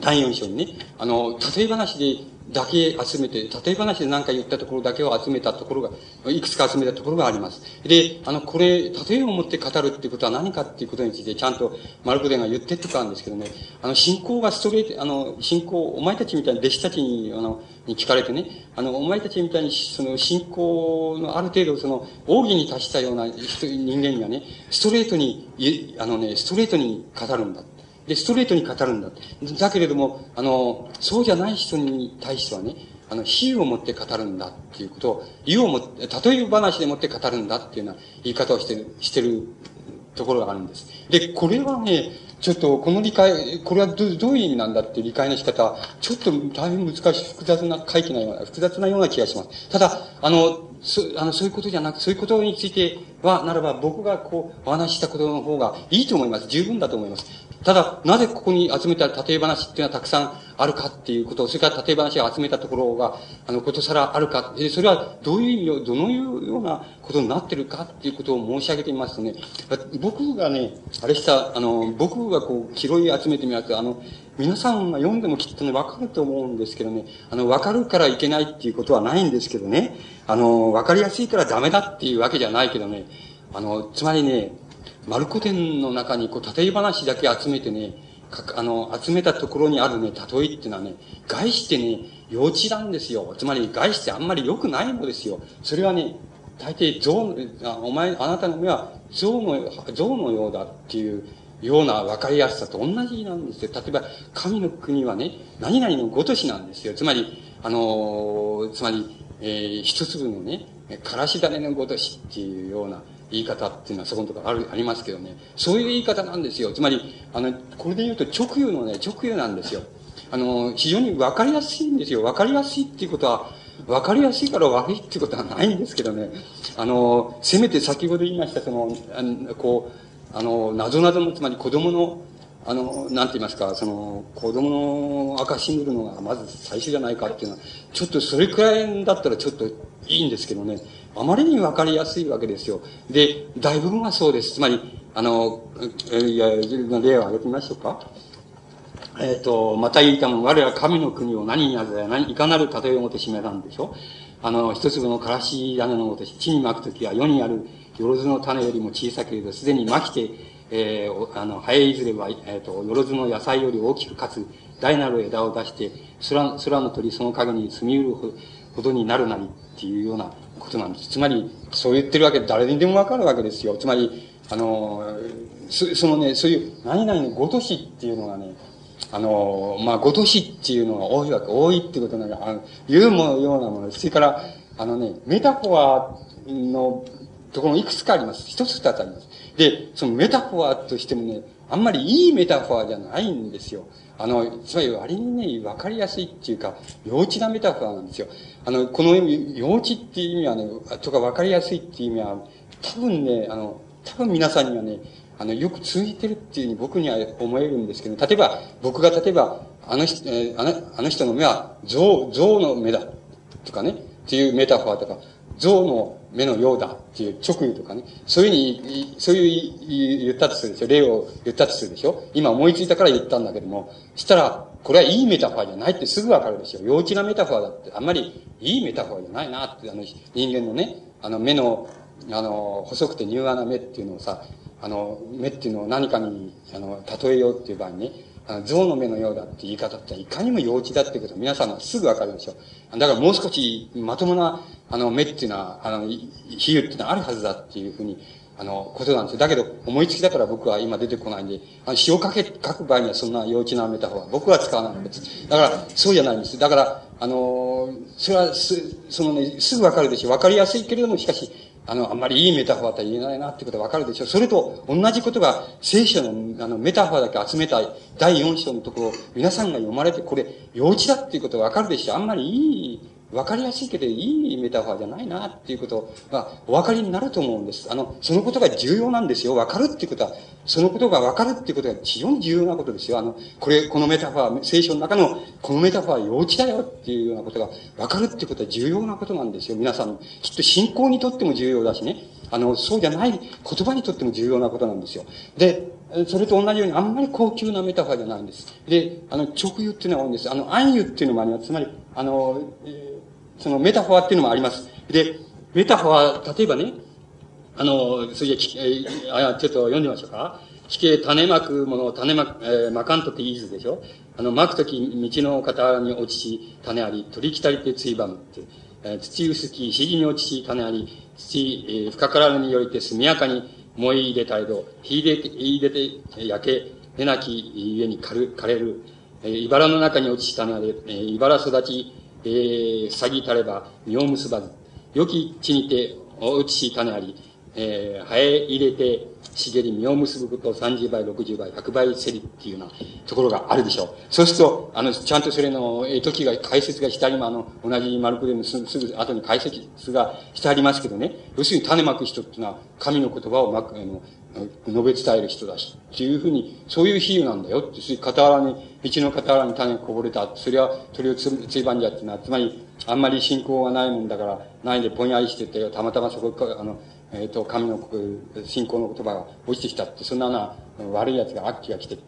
第4章にね、あの、例え話でだけ集めて、例え話で何か言ったところだけを集めたところが、いくつか集めたところがあります。で、あの、これ、例えを持って語るっていうことは何かっていうことについて、ちゃんとマルコデンが言ってってたんですけどね、あの、信仰がストレート、あの、信仰、お前たちみたいに弟子たちに、あの、に聞かれてね、あの、お前たちみたいに、その、信仰のある程度、その、奥義に達したような人、人間にはね、ストレートに、あのね、ストレートに語るんだ。で、ストレートに語るんだ。だけれども、あの、そうじゃない人に対してはね、あの、比喩を持って語るんだっていうことを、比喩をも、例え話でもって語るんだっていうような言い方をしてる、してるところがあるんです。で、これはね、ちょっと、この理解、これはどどういう意味なんだっていう理解の仕方、ちょっと大変難しい、複雑な回帰なような、複雑なような気がします。ただ、あの、そあのそういうことじゃなく、そういうことについては、ならば僕がこう、お話ししたことの方がいいと思います。十分だと思います。ただ、なぜここに集めた例え話っていうのはたくさんあるかっていうこと、それから例え話を集めたところが、あの、ことさらあるか、それはどういう意味を、どのようなことになってるかっていうことを申し上げてみますとね、僕がね、あれした、あの、僕がこう、拾い集めてみますと、あの、皆さんが読んでもきっとね、わかると思うんですけどね、あの、わかるからいけないっていうことはないんですけどね、あの、わかりやすいからダメだっていうわけじゃないけどね、あの、つまりね、マルコ伝の中にこう、例え話だけ集めてね、かあの、集めたところにあるね、例えっていうのはね、外してね、幼稚なんですよ。つまり、外してあんまり良くないのですよ。それはね、大抵象、あお前、あなたの目は象の、象のようだっていうような分かりやすさと同じなんですよ。例えば、神の国はね、何々のごとしなんですよ。つまり、あの、つまり、えー、一粒のね、からし種のごとしっていうような、言い方っていうのはそこのところある、ありますけどね。そういう言い方なんですよ。つまり、あの、これで言うと直輸のね、直輸なんですよ。あの、非常に分かりやすいんですよ。分かりやすいっていうことは、分かりやすいから悪いっていうことはないんですけどね。あの、せめて先ほど言いました、その、あのこう、あの、謎々の、つまり子供の、あの、なんて言いますか、その、子供の赤し塗るのがまず最初じゃないかっていうのは、ちょっとそれくらいだったらちょっといいんですけどね。あまりにわかりやすいわけですよ。で、大部分はそうです。つまり、あの、えいや、例を挙げてみましょうか。えっ、ー、と、また言いたも我ら神の国を何になぜ何、いかなる例えをもて示さんでしょあの、一粒のからし種のごと、地に巻くときは世にあるよろずの種よりも小さけれど、すでに巻きて、えー、あの、生えいずれば、えっ、ー、と、よろずの野菜より大きくかつ、大なる枝を出して、空、空の鳥その影に住みうるほどになるなりっていうようなことなんです。つまり、そう言ってるわけで誰にでもわかるわけですよ。つまり、あの、そそのね、そういう、何々のごとしっていうのがね、あの、まあ、ごとしっていうのが多いわけ、多いってことなんか、あの、ユーモのようなもの、それから、あのね、メタフォアのところいくつかあります。一つ二つあります。で、そのメタフォアとしてもね、あんまりいいメタファーじゃないんですよ。あの、つまり割にね、わかりやすいっていうか、幼稚なメタファーなんですよ。あの、この幼稚っていう意味はね、とかわかりやすいっていう意味は、多分ね、あの、多分皆さんにはね、あの、よく通じてるっていうふうに僕には思えるんですけど、例えば、僕が例えば、あの人、えー、あのあの人の目は象、象の目だ。とかね、っていうメタファーとか、象の目のようだっていう直言とかね、そういうふうに、そういう言ったとするでしょ。例を言ったとするでしょ。今思いついたから言ったんだけども、したら、これはいいメタファーじゃないってすぐわかるでしょ。幼稚なメタファーだって、あんまりいいメタファーじゃないなって、あの、人間のね、あの、目の、あの、細くて柔和な目っていうのをさ、あの、目っていうのを何かに、あの、例えようっていう場合にね、あの象の目のようだって言い方っていかにも幼稚だってこと皆さんがすぐわかるでしょ。だからもう少しまともな、あの、目っていうのは、あの、比喩っていうのはあるはずだっていうふうに、あの、ことなんですよ。だけど、思いつきだから僕は今出てこないんで、あの詩を書け、書く場合にはそんな幼稚なメタファーは僕は使わないんです。だから、そうじゃないんです。だから、あの、それはす、そのね、すぐわかるでしょ。わかりやすいけれども、しかし、あの、あんまりいいメタファーとは言えないなってことはわかるでしょう。それと同じことが聖書のあのメタファーだけ集めた第4章のところ皆さんが読まれてこれ幼稚だっていうことはわかるでしょう。あんまりいいわかりやすいけどいいメタファーじゃないなっていうことがお分かりになると思うんです。あの、そのことが重要なんですよ。わかるっていうことは、そのことがわかるっていうことが非常に重要なことですよ。あの、これ、このメタファー、聖書の中のこのメタファー幼稚だよっていうようなことがわかるっていうことは重要なことなんですよ。皆さん、きっと信仰にとっても重要だしね。あの、そうじゃない言葉にとっても重要なことなんですよ。で、それと同じようにあんまり高級なメタファーじゃないんです。で、あの、直輸っていうのが多いんです。あの、暗喩っていうのもあります。つまり、あの、えーそのメタファーっていうのもあります。で、メタファー、例えばね、あの、それじゃ、えあ、ちょっと読んでみましょうか。地形種まくものを種ま、えー、まかんとっていいずでしょあの、まくとき道の傍に落ちし、種あり、取りきたりてついばむって。えー、土薄き、ひじに落ちし、種あり、土、えー、深からぬによりて速やかに燃え入れたいど、火入れて、入れて、焼け、根なきゆえに枯、れる。えー、茨の中に落ちした種あり、えー、茨育ち、えー、塞ぎたれば実を結ばず、良き地にておうちし種あり、えー、生え入れて茂り実を結ぶこと30倍、60倍、100倍せりっていうようなところがあるでしょう。そうすると、あの、ちゃんとそれの、え、時が、解説がしてありま、あの、同じマルクでもすぐ、すぐ後に解説がしてありますけどね、要するに種まく人っていうのは、神の言葉をまく、あの、述べ伝える人だし、っていうふうに、そういう比喩なんだよって、傍らに、道の傍らに種がこぼれた。それは鳥をつついばんじゃっていうのは、つまり、あんまり信仰がないもんだから、ないでぼんやりしてて、たまたまそこ、あの、えっ、ー、と、神の信仰の言葉が落ちてきたって、そんなな、悪い奴が、悪鬼が来て、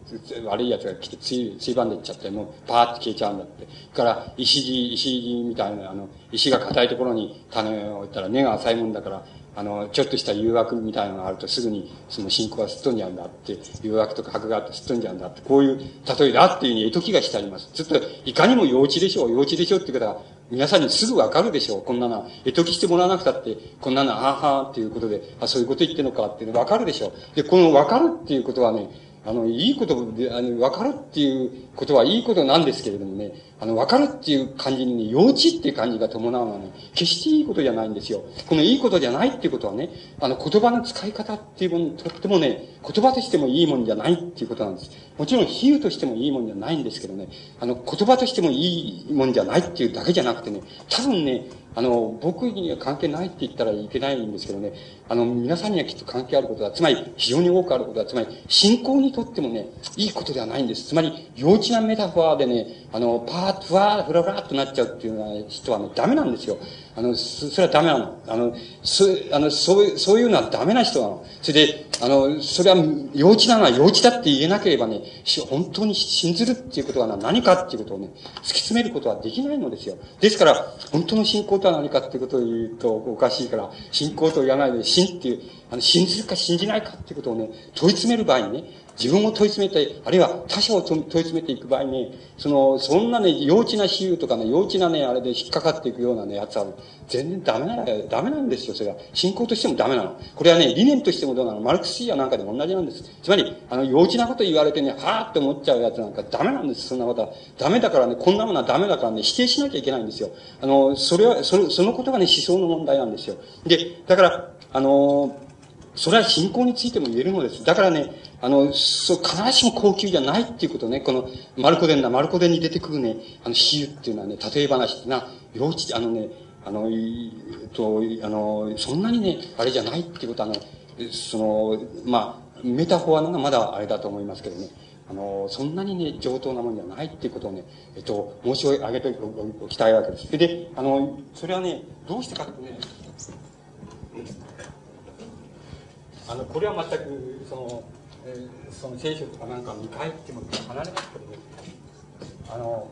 悪い奴が来てつい、ついばんでいっちゃって、もう、パーって消えちゃうんだって。から、石地、石地みたいな、あの、石が硬いところに種を置いたら根が浅いもんだから、あの、ちょっとした誘惑みたいなのがあるとすぐにその信仰はすっ飛んじゃうんだって、誘惑とか迫があってすっ飛んじゃうんだって、こういう例えだっていうふうに絵解きがしてあります。ちょっと、いかにも幼稚でしょう、幼稚でしょうっていう方は、皆さんにすぐわかるでしょう。こんなの、絵解きしてもらわなくたって、こんなの、あはあっていうことで、あ、そういうこと言ってるのかっていうのわかるでしょう。で、このわかるっていうことはね、あの、いいことで、あの、わかるっていうことはいいことなんですけれどもね、あの、わかるっていう感じにね、幼稚っていう感じが伴うのはね、決していいことじゃないんですよ。このいいことじゃないっていうことはね、あの、言葉の使い方っていうもの、とってもね、言葉としてもいいもんじゃないっていうことなんです。もちろん比喩としてもいいもんじゃないんですけどね、あの、言葉としてもいいもんじゃないっていうだけじゃなくてね、多分ね、あの、僕には関係ないって言ったらいけないんですけどね、あの、皆さんにはきっと関係あることだ。つまり、非常に多くあることだ。つまり、信仰にとってもね、いいことではないんです。つまり、幼稚なメタファーでね、あの、パーッ、ふわー、ふらふらっとなっちゃうっていうのは人はね、ダメなんですよ。あの、そそれはダメなの。あの、そ、あの、そう、そういうのはダメな人なの。それで、あの、それは幼稚なのは幼稚だって言えなければね、本当に信ずるっていうことは何かっていうことをね、突き詰めることはできないのですよ。ですから、本当の信仰とは何かっていうことを言うとおかしいから、信仰と言わないで、信っていう、あの、信ずるか信じないかっていうことをね、問い詰める場合にね、自分を問い詰めて、あるいは他者を問い詰めていく場合に、その、そんなね、幼稚な比喩とかね、幼稚なね、あれで引っかかっていくようなね、やつは、全然ダメな、ダメなんですよ、それは。信仰としてもダメなの。これはね、理念としてもどうなのマルクス主義やなんかでも同じなんです。つまり、あの、幼稚なこと言われてね、はぁって思っちゃうやつなんかダメなんです、そんなことは。ダメだからね、こんなものはダメだからね、否定しなきゃいけないんですよ。あの、それは、その、そのことがね、思想の問題なんですよ。で、だから、あのそれは信仰についても言えるのです。だからね、あの、そう、必ずしも高級じゃないっていうことね、この、マルコデンだ、マルコデンに出てくるね、あの、比喩っていうのはね、例え話ってな、幼稚、あのね、あの、えっと、あの、そんなにね、あれじゃないっていうことはね、その、まあ、メタフォアのがまだあれだと思いますけどね。あの、そんなにね、上等なものじゃないっていうことをね、えっと、申し上げておきたいわけです。で、あの、それはね、どうしてかってね、あの、これは全く、その、えー、その聖書とかなんか見返っても離れますけど、あの、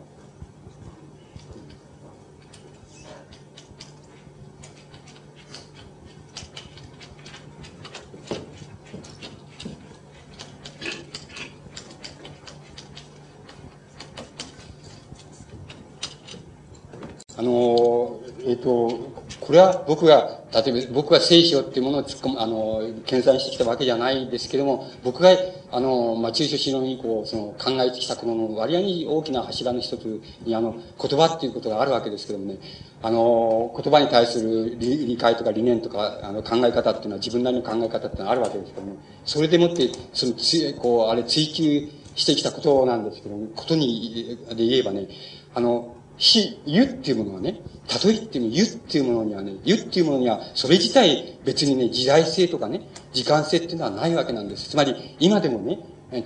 あの、えっ、ー、と、これは僕が、例えば僕が聖書っていうものを突っ込む、あの、検算してきたわけじゃないですけども、僕が、あの、まあ、中書史論以降、その、考えてきたこの割合に大きな柱の一つに、あの、言葉っていうことがあるわけですけどもね、あの、言葉に対する理解とか理念とか、あの、考え方っていうのは自分なりの考え方っていうのはあるわけですけども、それでもって、その、つ、こう、あれ追求してきたことなんですけども、ことに、で言えばね、あの、非、湯っていうものはね、例えっていう湯っていうものにはね、湯っていうものには、それ自体別にね、時代性とかね、時間性っていうのはないわけなんです。つまり、今でもね、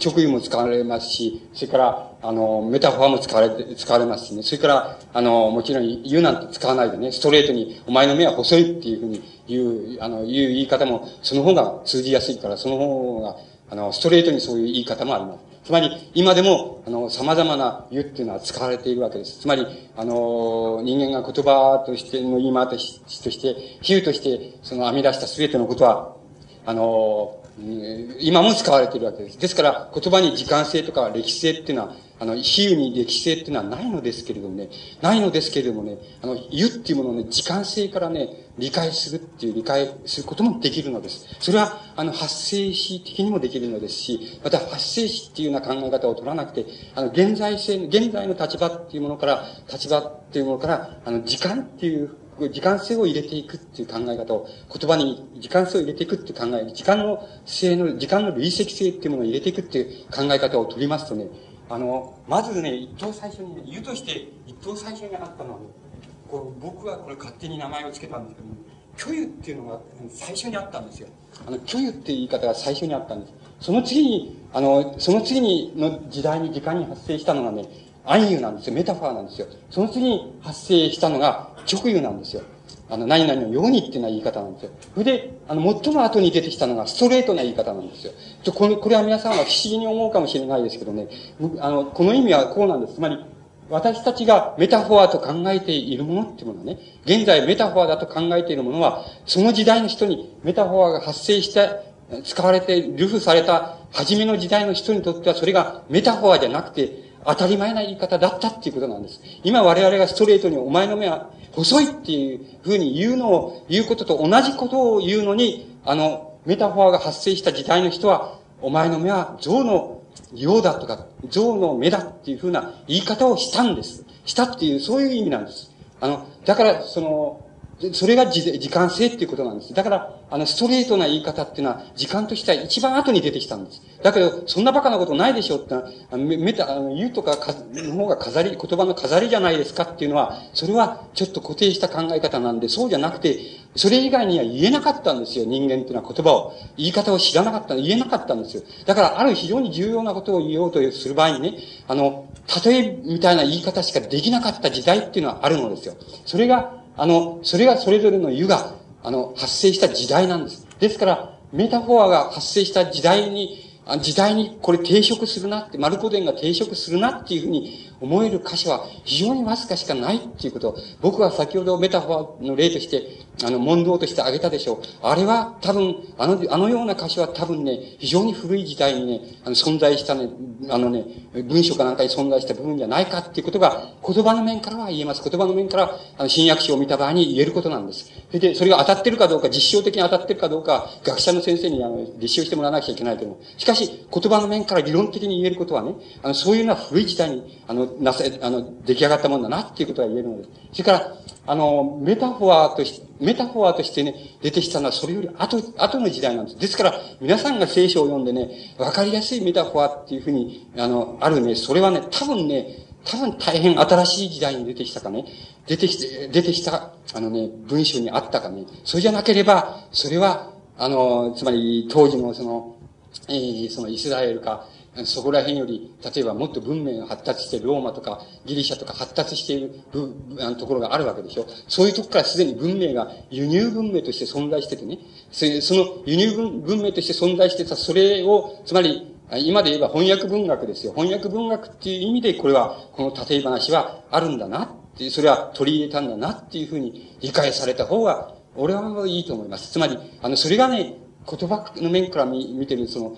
直湯も使われますし、それから、あの、メタファーも使われ、使われますしね。それから、あの、もちろん湯なんて使わないでね、ストレートに、お前の目は細いっていうふうに言う、あの、言う言い方も、その方が通じやすいから、その方が、あの、ストレートにそういう言い方もあります。つまり、今でも、あの、様々な湯っていうのは使われているわけです。つまり、あの、人間が言葉としての言い回しとして、比喩として、その編み出した全てのことは、あの、今も使われているわけです。ですから、言葉に時間性とか歴史性っていうのは、あの、比喩に歴史性っていうのはないのですけれどもね、ないのですけれどもね、あの、言うっていうものをね、時間性からね、理解するっていう、理解することもできるのです。それは、あの、発生史的にもできるのですし、また発生史っていうような考え方を取らなくて、あの、現在性、現在の立場っていうものから、立場っていうものから、あの、時間っていう時間性を入れていくっていう考え方を、言葉に時間性を入れていくっていう考え、時間の性の、時間の累積性っていうものを入れていくっていう考え方を取りますとね、あの、まずね、一等最初にね、湯として一等最初にあったのは、こう僕はこれ勝手に名前を付けたんですけど、ね、虚湯っていうのが最初にあったんですよ。あの、虚湯っていう言い方が最初にあったんです。その次に、あの、その次にの時代に時間に発生したのがね、暗湯なんですよ。メタファーなんですよ。その次に発生したのが直湯なんですよ。あの、何々のようにっていうような言い方なんですよ。それで、あの、最も後に出てきたのがストレートな言い方なんですよ。とこれ、これは皆さんは不思議に思うかもしれないですけどね、あの、この意味はこうなんです。つまり、私たちがメタフォアと考えているものっていうものはね、現在メタフォアだと考えているものは、その時代の人にメタフォアが発生して、使われて、ルフされた初めの時代の人にとってはそれがメタフォアじゃなくて、当たり前な言い方だったっていうことなんです。今我々がストレートにお前の目は遅いっていうふうに言うのを、言うことと同じことを言うのに、あの、メタフォアが発生した時代の人は、お前の目は象のようだとか、象の目だっていうふうな言い方をしたんです。したっていう、そういう意味なんです。あの、だから、その、それが時間性っていうことなんです。だから、あの、ストレートな言い方っていうのは、時間としては一番後に出てきたんです。だけど、そんなバカなことないでしょってのは、めた、あの、言うとかか、の方が飾り、言葉の飾りじゃないですかっていうのは、それはちょっと固定した考え方なんで、そうじゃなくて、それ以外には言えなかったんですよ、人間っていうのは言葉を。言い方を知らなかった、言えなかったんですよ。だから、ある非常に重要なことを言おうとする場合にね、あの、例えみたいな言い方しかできなかった時代っていうのはあるのですよ。それが、あの、それがそれぞれの湯が、あの、発生した時代なんです。ですから、メタフォアが発生した時代に、時代にこれ抵触するなって、マルコデンが抵触するなっていうふうに思える箇所は非常にわずかしかないっていうこと、僕は先ほどメタファーの例として、あの、問答として挙げたでしょう。あれは多分、あの、あのような箇所は多分ね、非常に古い時代にね、あの、存在したね、あのね、文章かなんかに存在した部分じゃないかっていうことが、言葉の面からは言えます。言葉の面から、あの、新約書を見た場合に言えることなんです。それで、それが当たってるかどうか、実証的に当たってるかどうか、学者の先生にあの、立証してもらわなきゃいけないけども、しかし、言葉の面から理論的に言えることはね、あの、そういうのは古い時代に、あの、なさ、あの、出来上がったもんだなっていうことが言えるのです。それから、あの、メタフォアとして、メタフォアとしてね、出てきたのはそれより後、後の時代なんです。ですから、皆さんが聖書を読んでね、わかりやすいメタフォアっていうふうに、あの、あるね、それはね、多分ね、多分大変新しい時代に出てきたかね、出てきて、出てきた、あのね、文章にあったかね、それじゃなければ、それは、あの、つまり当時のその、えー、そのイスラエルか、そこら辺より、例えばもっと文明が発達して、ローマとかギリシャとか発達しているあのところがあるわけでしょ？そういうとこからすでに文明が輸入文明として存在しててね、その輸入文文明として存在してた、それを、つまり、今で言えば翻訳文学ですよ。翻訳文学っていう意味で、これは、この例え話はあるんだなって、それは取り入れたんだなっていうふうに理解された方が、俺はいいと思います。つまり、あの、それがね、言葉の面から見見てる、その、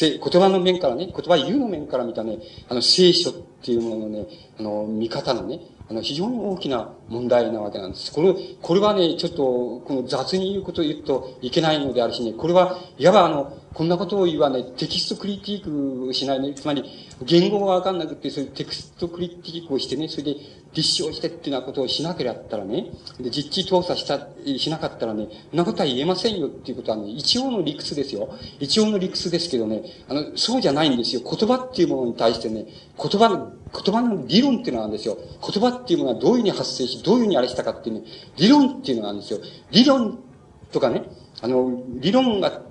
言葉の面からね、言葉言うの面から見たね、あの、聖書っていうもののね、あの、見方のね、あの、非常に大きな問題なわけなんです。これ、これはね、ちょっと、この雑に言うことを言うといけないのであるしね、これは、いわばあの、こんなことを言わない、テキストクリティックしないね、つまり、言語がわかんなくて、そういうテキストクリティークをしてね、それで立証してっていうようなことをしなければったらね、で、実地調査した、しなかったらね、そんなことは言えませんよっていうことはね、一応の理屈ですよ。一応の理屈ですけどね、あの、そうじゃないんですよ。言葉っていうものに対してね、言葉の、言葉の理論っていうのがあるんですよ。言葉っていうものはどういうふうに発生し、どういうふうにあれしたかっていうね、理論っていうのがあるんですよ。理論とかね、あの、理論が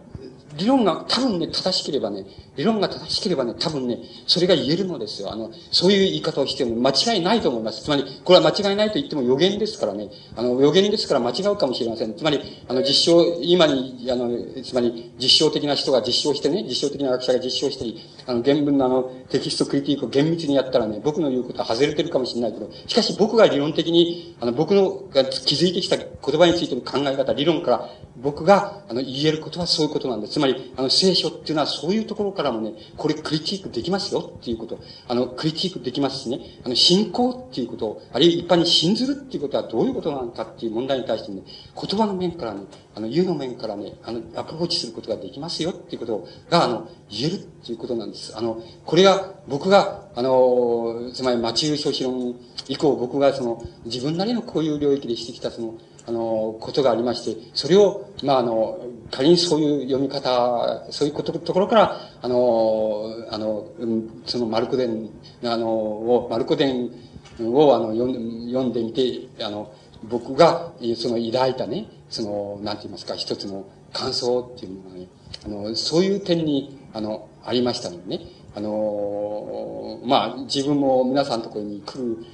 理論が多分ね、正しければね、理論が正しければね、多分ね、それが言えるのですよ。あの、そういう言い方をしても間違いないと思います。つまり、これは間違いないと言っても予言ですからね。あの、予言ですから間違うかもしれません。つまり、あの、実証、今に、あの、つまり、実証的な人が実証してね、実証的な学者が実証したり、あの、原文のあの、テキストクリティックを厳密にやったらね、僕の言うことは外れてるかもしれないけど、しかし僕が理論的に、あの、僕のが気づいてきた言葉についての考え方、理論から、僕が、あの、言えることはそういうことなんです。つまり、あの、聖書っていうのはそういうところからもね、これクリティックできますよっていうこと。あの、クリティックできますしね、あの、信仰っていうこと、あるいは一般に信ずるっていうことはどういうことなのかっていう問題に対してね、言葉の面からね、あの、言うの面からね、あの、アプローチすることができますよっていうことが、あの、言えるっていうことなんです。あの、これが、僕が、あの、つまり、町優勝史論以降、僕がその、自分なりのこういう領域でしてきたその、あの、ことがありまして、それを、まあ、あの、仮にそういう読み方、そういうこと、ところから、あの、あの、そのマルコ伝、あの、を、マルコ伝を、あの、読ん読んでみて、あの、僕が、その抱いたね、その、なんて言いますか、一つの感想っていうのがね、あの、そういう点に、あの、ありましたのでね、あの、まあ、自分も皆さんのところに来る、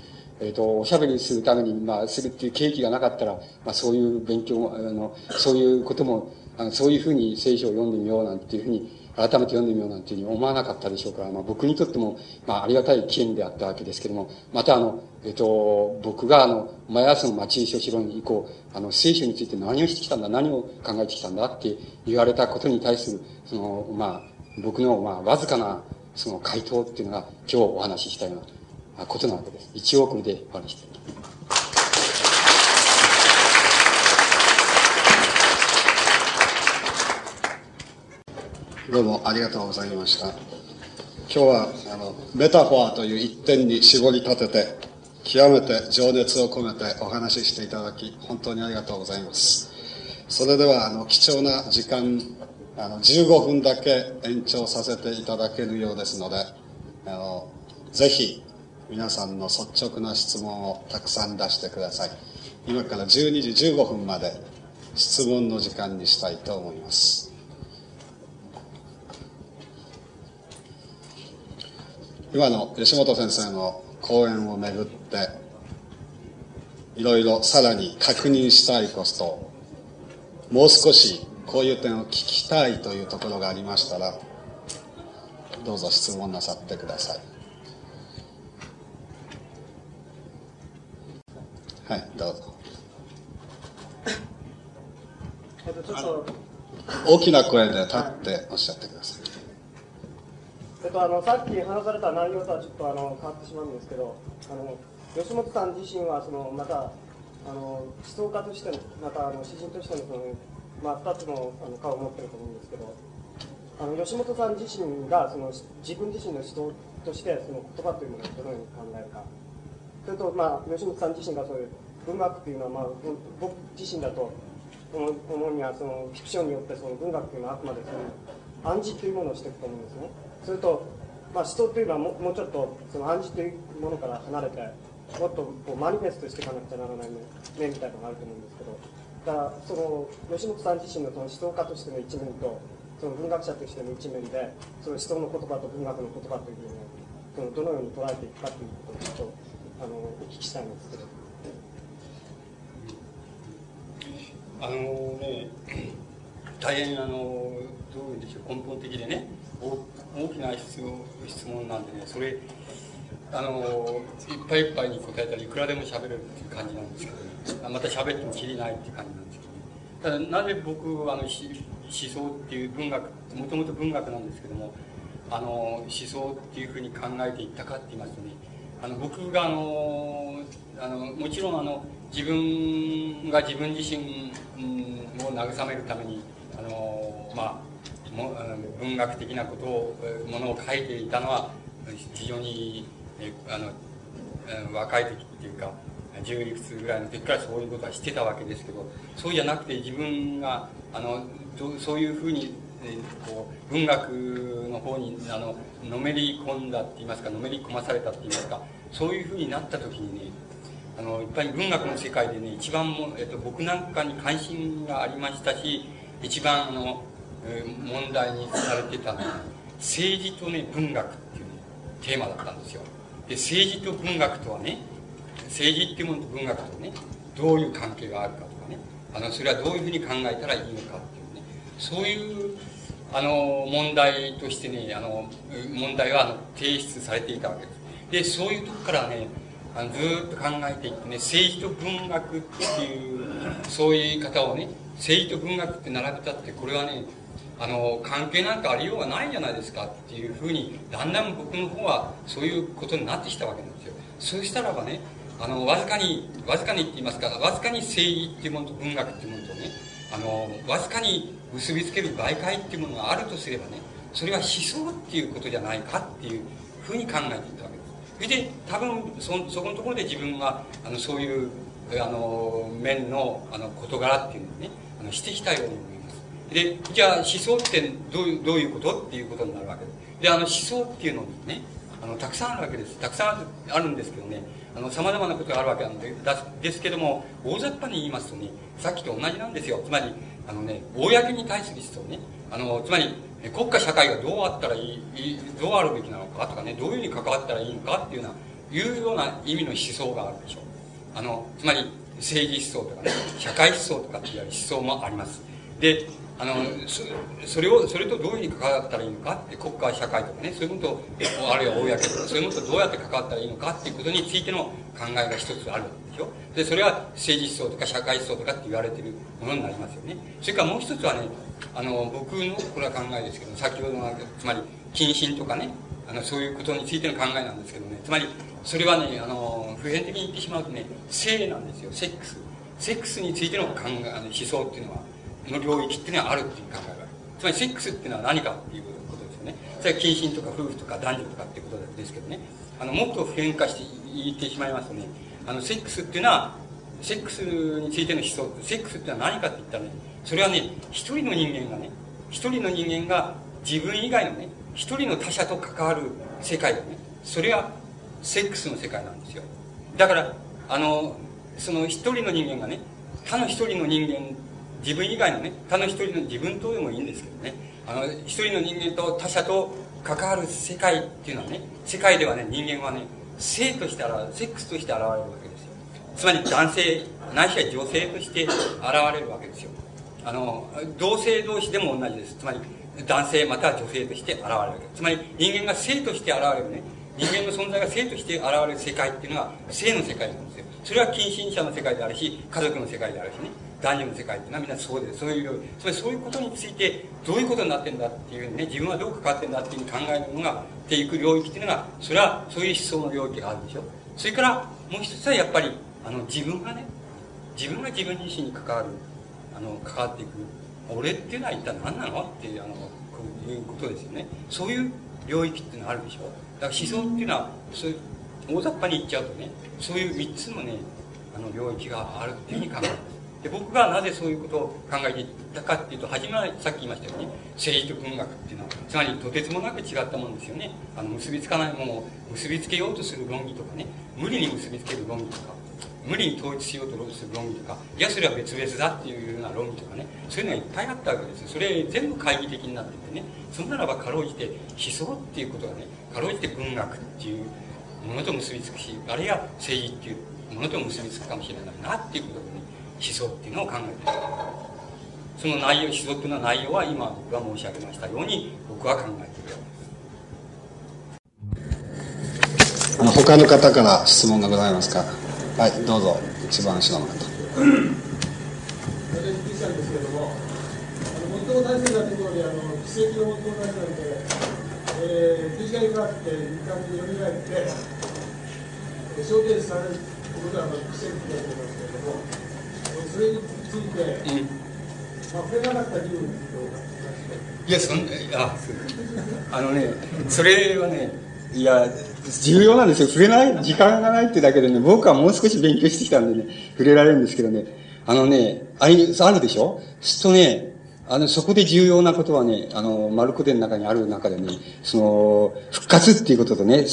えっ、ー、と、おしゃべりするために、まあ、するっていう契機がなかったら、まあ、そういう勉強、あの、そういうことも、あのそういうふうに聖書を読んでみようなんていうふうに、改めて読んでみようなんていうふうに思わなかったでしょうから、まあ、僕にとっても、まあ、ありがたい機縁であったわけですけども、また、あの、えっ、と、僕が、あの、前朝の町書士論に以降、あの、聖書について何をしてきたんだ、何を考えてきたんだって言われたことに対する、その、まあ、僕の、まあ、わずかな、その回答っていうのが、今日お話ししたようなことなわけです。一億でお話しています。どうもありがとうございました。今日はあのメタファーという一点に絞り立てて極めて情熱を込めてお話ししていただき本当にありがとうございます。それではあの貴重な時間あの15分だけ延長させていただけるようですのであのぜひ皆さんの率直な質問をたくさん出してください今から12時15分まで質問の時間にしたいと思います今の吉本先生の講演をめぐっていろいろさらに確認したいこともう少しこういう点を聞きたいというところがありましたらどうぞ質問なさってください。はいどうぞ。大きな声で立っておっしゃってください、えっと、あのさっき話された内容とはちょっとあの変わってしまうんですけどあの吉本さん自身はそのまたあの思想家としてのまたあの詩人としてのその、まあ、2つのあの顔を持ってると思うんですけどあの吉本さん自身がその自分自身の思想としてその言葉というものをどのように考えるか。それと、まあ、吉本さん自身がそういう文学っていうのは、まあ、僕自身だと思うにはそのフィクションによってその文学っていうのはあくまでその暗示というものをしていくと思うんですね。それと、まあ、思想というのはももうちょっとその暗示というものから離れてもっとこうマニフェストしていかなくちゃならない面みたいなのがあると思うんですけどだからその吉本さん自身のその思想家としての一面とその文学者としての一面でその思想の言葉と文学の言葉というのをそのどのように捉えていくかということをちょっとあのお聞きしたいんですけど。あのね、大変あの、どういうんでしょう、根本的でね、大大きな質質問なんでね、それ、あの、いっぱいいっぱいに答えたらいくらでも喋れるっていう感じなんですけど、ね、また喋ってもきりないっていう感じなんですけど、ね、ただなぜ僕、あの、思想っていう文学、もともと文学なんですけども、あの、思想っていうふうに考えていったかって言いますとね、あの、僕があの、あの、もちろんあの、自分が自分自身を慰めるためにあの、まあ、も文学的なことをものを書いていたのは非常にあの若い時っていうか10いくつぐらいの時からそういうことはしてたわけですけどそうじゃなくて自分があのそういうふうにこう文学の方にあののめり込んだって言いますかのめり込まされたって言いますかそういうふうになった時にねあの、いっぱい文学の世界でね、一番も、えっと、僕なんかに関心がありましたし、一番、あの、問題にされてたのは、政治とね、文学っていう、ね、テーマだったんですよ。で、政治と文学とはね、政治っていうものと文学とね、どういう関係があるかとかね、あの、それはどういうふうに考えたらいいのかっていうね、そういう、あの、問題としてね、あの、問題は、あの、提出されていたわけです。で、そういうとこからね、あのずっと考えていってね政治と文学っていうそういう言い方をね政治と文学って並べたってこれはねあの関係なんかありようがないじゃないですかっていうふうにだんだん僕の方はそういうことになってきたわけなんですよ。そうしたらばねあのわずかにわずかにって言いますかわずかに政治っていうものと文学っていうものとねあのわずかに結びつける媒介っていうものがあるとすればねそれは思想っていうことじゃないかっていうふうに考えていたわけです。それで多分そそこのところで自分はあのそういうあの面のあの事柄っていうのをねあのしてきたように思います。でじゃあ思想ってどういうどういうことっていうことになるわけで。すであの思想っていうのにねあのたくさんあるわけです。たくさんあるんですけどねさまざまなことがあるわけなんでだですけども大雑把に言いますとねさっきと同じなんですよ。つまりあのね公に対する思想ね。あのつまり国家社会がどうあったらいいどうあるべきなのかとかねどういうふうに関わったらいいのかっていうようないうような意味の思想があるでしょう。あのつまり政治思想とかね社会思想とかっていう思想もあります。であのそそれをそれとどういうふうに関わったらいいのかって国家社会とかねそういうことあるいは公とかそういうこととどうやって関わったらいいのかっていうことについての考えが一つあるでしょ。でそれは政治思想とか社会思想とかって言われてるものになりますよね。それからもう一つはねあの僕のこれは考えですけど先ほどのつまり謹慎とかねあのそういうことについての考えなんですけどね。つまりそれはねあの普遍的に言ってしまうとね性なんですよセックス。セックスについての考えあの思想っていうのは。の領域っていうのはあるっていう考えがある。つまりセックスっていうのは何かっていうことですよね。それは謹慎とか夫婦とか男女とかっていうことですけどね。あのもっと普遍化して言ってしまいますとね。あのセックスっていうのはセックスについての思想セックスっていうのは何かって言ったらねそれはね一人の人間がね一人の人間が自分以外のね一人の他者と関わる世界だね。それはセックスの世界なんですよ。だからあのその一人の人間がね他の一人の人間自分以外のね他の一人の自分とでもいいんですけどね。あの一人の人間と他者と関わる世界っていうのはね世界ではね人間はね性として現れるセックスとして現れるわけですよ。つまり男性ないしは女性として現れるわけですよ。あの同性同士でも同じです。つまり男性または女性として現れるわけです。つまり人間が性として現れるね人間の存在が性として現れる世界っていうのは性の世界なんですよ。それは近親者の世界であるし家族の世界であるしね。男女の世界っていうのはみんなそうでそういうつまりそういうことについてどういうことになってんだっていうね自分はどう関わってんだっていうふうに考えるのがっていく領域っていうのがそれはそういう思想の領域があるでしょ。それからもう一つはやっぱりあの自分がね自分が自分自身に関わるあの関わっていく俺っていうのは一体何なの？っていうあのこういうことですよね。そういう領域っていうのがあるでしょ。だから思想っていうのはそういう大雑把に言っちゃうとねそういう3つのねあの領域があるっていうふうに考えます。で僕がなぜそういうことを考えていったかっていうと初めはさっき言いましたように政治と文学っていうのはつまりとてつもなく違ったもんですよね。あの結びつかないものを結びつけようとする論議とかね。無理に結びつける論議とか無理に統一しようとする論議とか、いや、それは別々だっていうような論議とかね、そういうのがいっぱいあったわけですそれ全部懐疑的になっててね、そんならばかろうじて思想っていうことはね、かろうじて文学っていうものと結びつくし、あるいは政治っていうものと結びつくかもしれないなっていうことでね、思想っていうのを考えてる。その内容、思想っていうのは内容は今僕が申し上げましたように僕は考えている。あの他の方から質問がございますか？はい。どうぞ。一番後ろの方私聞いたんですけれどもあの最も大切なところであの奇跡の最も大切なので、えー、って三日によみがえって証言されることはまあ奇跡だと思いますけれどもそれについて、うん、ないやそんああのねそれはねいや重要なんですよ。触れない、時間がないってだけでね、僕はもう少し勉強してきたんでね、触れられるんですけどね、あのね、ああるでしょ？するとね、あの、そこで重要なことはね、あの、マルコ伝の中にある中でね、その、復活っていうこととね、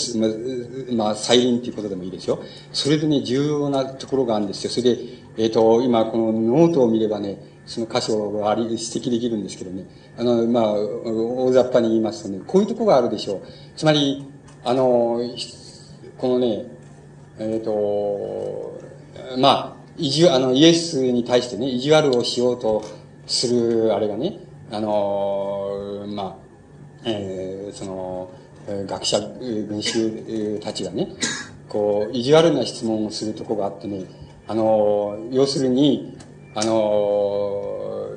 まあ、再臨っていうことでもいいですよ。それでね、重要なところがあるんですよ。それで、えっ、ー、と、今、このノートを見ればね、その箇所があり、指摘できるんですけどね、あの、まあ、大雑把に言いますとね、こういうとこがあるでしょう。つまり、あの、このね、えっ、ー、と、まあ、意地、あの、イエスに対してね、意地悪をしようとする、あれがね、あの、まあ、えー、その、学者、群衆たちがね、こう、意地悪な質問をするとこがあってね、あの、要するに、あの、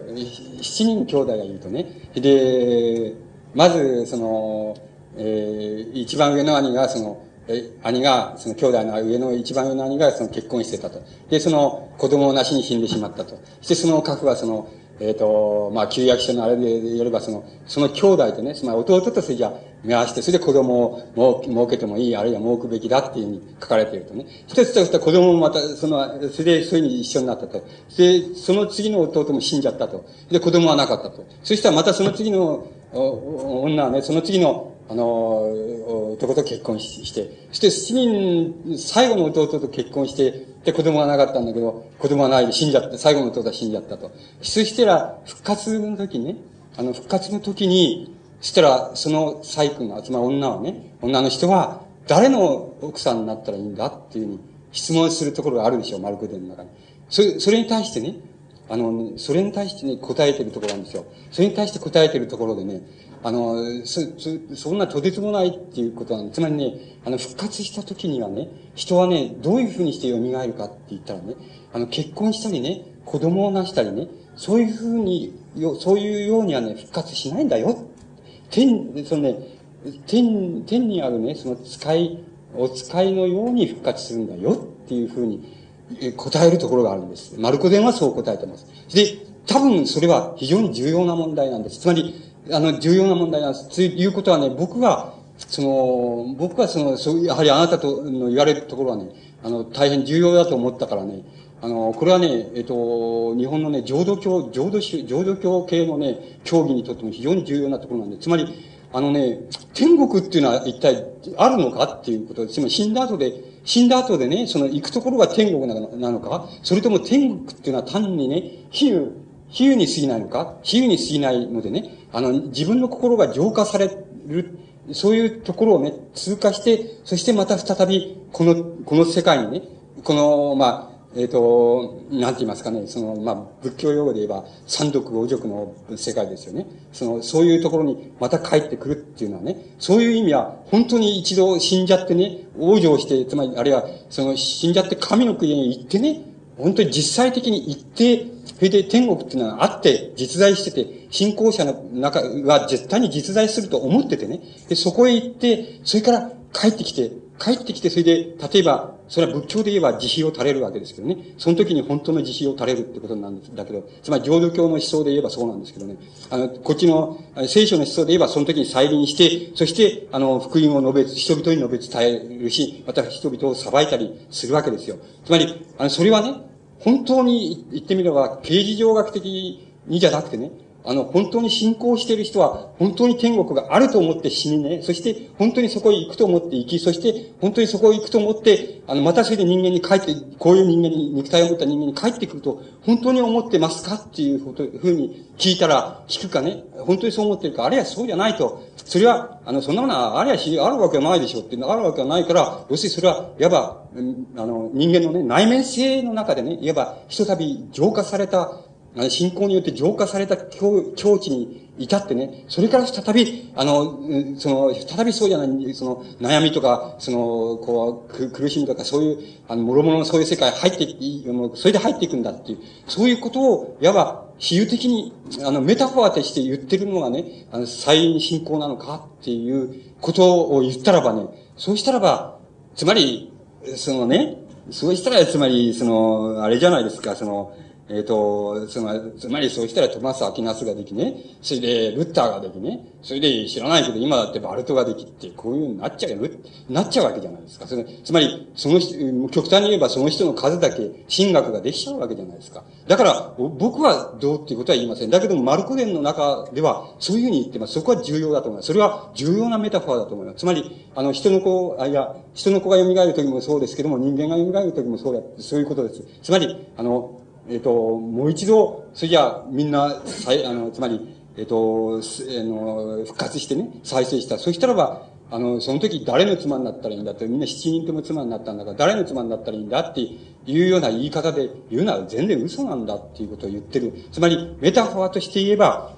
七人兄弟がいるとね、で、まず、その、えー、一番上の兄が、その、え、兄が、その兄弟の上の一番上の兄がその結婚してたと。で、その子供をなしに死んでしまったと。そしてその核はその、えっ、ー、と、まあ、旧約書のあれでやれば、その、その兄弟とね、つまり弟とそれじゃ目合わせて、それで子供を設けてもいい、あるいは設くべきだっていうふうに書かれているとね。一つとした子供もまた、その、それでそういうふうに一緒になったと。で、その次の弟も死んじゃったと。で、子供はなかったと。そしたらまたその次の女はね、その次のあの、男と結婚して、そして七人、最後の弟と結婚して、で、子供がなかったんだけど、子供がないで死んじゃって、最後の弟は死んじゃったと。そしたら、復活の時ね、あの、復活の時に、そしたら、その細君が、つまり女はね、女の人は、誰の奥さんになったらいいんだっていうふうに質問するところがあるでしょう、マルコ伝の中に。それ、それに対してね、あの、それに対してね、答えてるところなんですよ。それに対して答えてるところでね、あの、そ、そ、そんなとてつもないっていうことなんつまりね、あの、復活した時にはね、人はね、どういうふうにして蘇るかって言ったらね、あの、結婚したりね、子供をなしたりね、そういうふうに、よそういうようにはね、復活しないんだよ。天、そのね、天、天にあるね、その使い、お使いのように復活するんだよっていうふうに答えるところがあるんです。マルコ伝はそう答えてます。で、多分それは非常に重要な問題なんです。つまり、あの、重要な問題なんです。ということはね、僕は、その、僕はその、そうやはりあなたとの言われるところはね、あの、大変重要だと思ったからね、あの、これはね、えっと、日本のね、浄土教、浄土宗、浄土教系のね、教義にとっても非常に重要なところなんで、つまり、あのね、天国っていうのは一体あるのかっていうことです、つまり死んだ後で、死んだ後でね、その行くところが天国なのか、それとも天国っていうのは単にね、比喩、比喩に過ぎないのか？比喩に過ぎないのでね、あの、自分の心が浄化される、そういうところをね、通過して、そしてまた再び、この、この世界にね、この、まあ、えっ、ー、と、なんて言いますかね、その、まあ、仏教用語で言えば、三毒五辱の世界ですよね。その、そういうところにまた帰ってくるっていうのはね、そういう意味は、本当に一度死んじゃってね、往生して、つまり、あるいは、その、死んじゃって神の国に行ってね、本当に実際的に行って、それで天国っていうのはあって、実在してて、信仰者の中が絶対に実在すると思っててね。で、そこへ行って、それから帰ってきて、帰ってきて、それで、例えば、それは仏教で言えば慈悲を垂れるわけですけどね。その時に本当の慈悲を垂れるってことなんです。だけど、つまり浄土教の思想で言えばそうなんですけどね。あの、こっちの聖書の思想で言えばその時に再臨して、そして、あの、福音を述べ、人々に述べ伝えるし、また人々を裁いたりするわけですよ。つまり、あの、それはね、本当に言ってみれば、刑事上学的にじゃなくてね、あの、本当に信仰している人は、本当に天国があると思って死にね、そして本当にそこへ行くと思って行き、そして本当にそこへ行くと思って、あの、またそれで人間に帰って、こういう人間に、肉体を持った人間に帰ってくると、本当に思ってますかっていう、ふうに聞いたら、聞くかね、本当にそう思ってるか、あるいはそうじゃないと、それは、あの、そんなものは、あるいはし、あるわけはないでしょうっていうの。が、あるわけはないから、要するにそれは、いわば、あの、人間のね、内面性の中でね、いわば、ひとたび浄化された信仰によって浄化された境境地に至ってね、それから再び、あの、その、再びそうじゃない、その、悩みとか、その、こう、苦しみとか、そういう、あの、諸々のそういう世界入ってい、それで入っていくんだっていう、そういうことを、いわば、比喩的に、あの、メタファーとして言ってるのがね、あの、再臨信仰なのかっていうことを言ったらばね、そうしたらば、つまり、そのね、そうしたら、つまり、その、あれじゃないですか、その、えっ、ー、と、つまり、つまりそうしたらトマス・アキナスができね、それでルッターができね、それで知らないけど今だってバルトができって、こういうなっちゃう、なっちゃうわけじゃないですか。それつまり、その人、極端に言えばその人の数だけ進学ができちゃうわけじゃないですか。だから、僕はどうっていうことは言いません。だけども、マルコ伝の中では、そういうふうに言ってます。そこは重要だと思います。それは重要なメタファーだと思います。つまり、あの、人の子、あ、いや、人の子が蘇る時もそうですけども、人間が蘇る時もそうだ、そういうことです。つまり、あの、えっ、と、もう一度、それじゃみんな、あの、つまり、えっ、ー、と、あの、復活してね、再生した。そしたらば、あの、その時誰の妻になったらいいんだって、みんな七人とも妻になったんだから、誰の妻になったらいいんだっていうような言い方で言うのは全然嘘なんだっていうことを言ってる。つまり、メタファーとして言えば、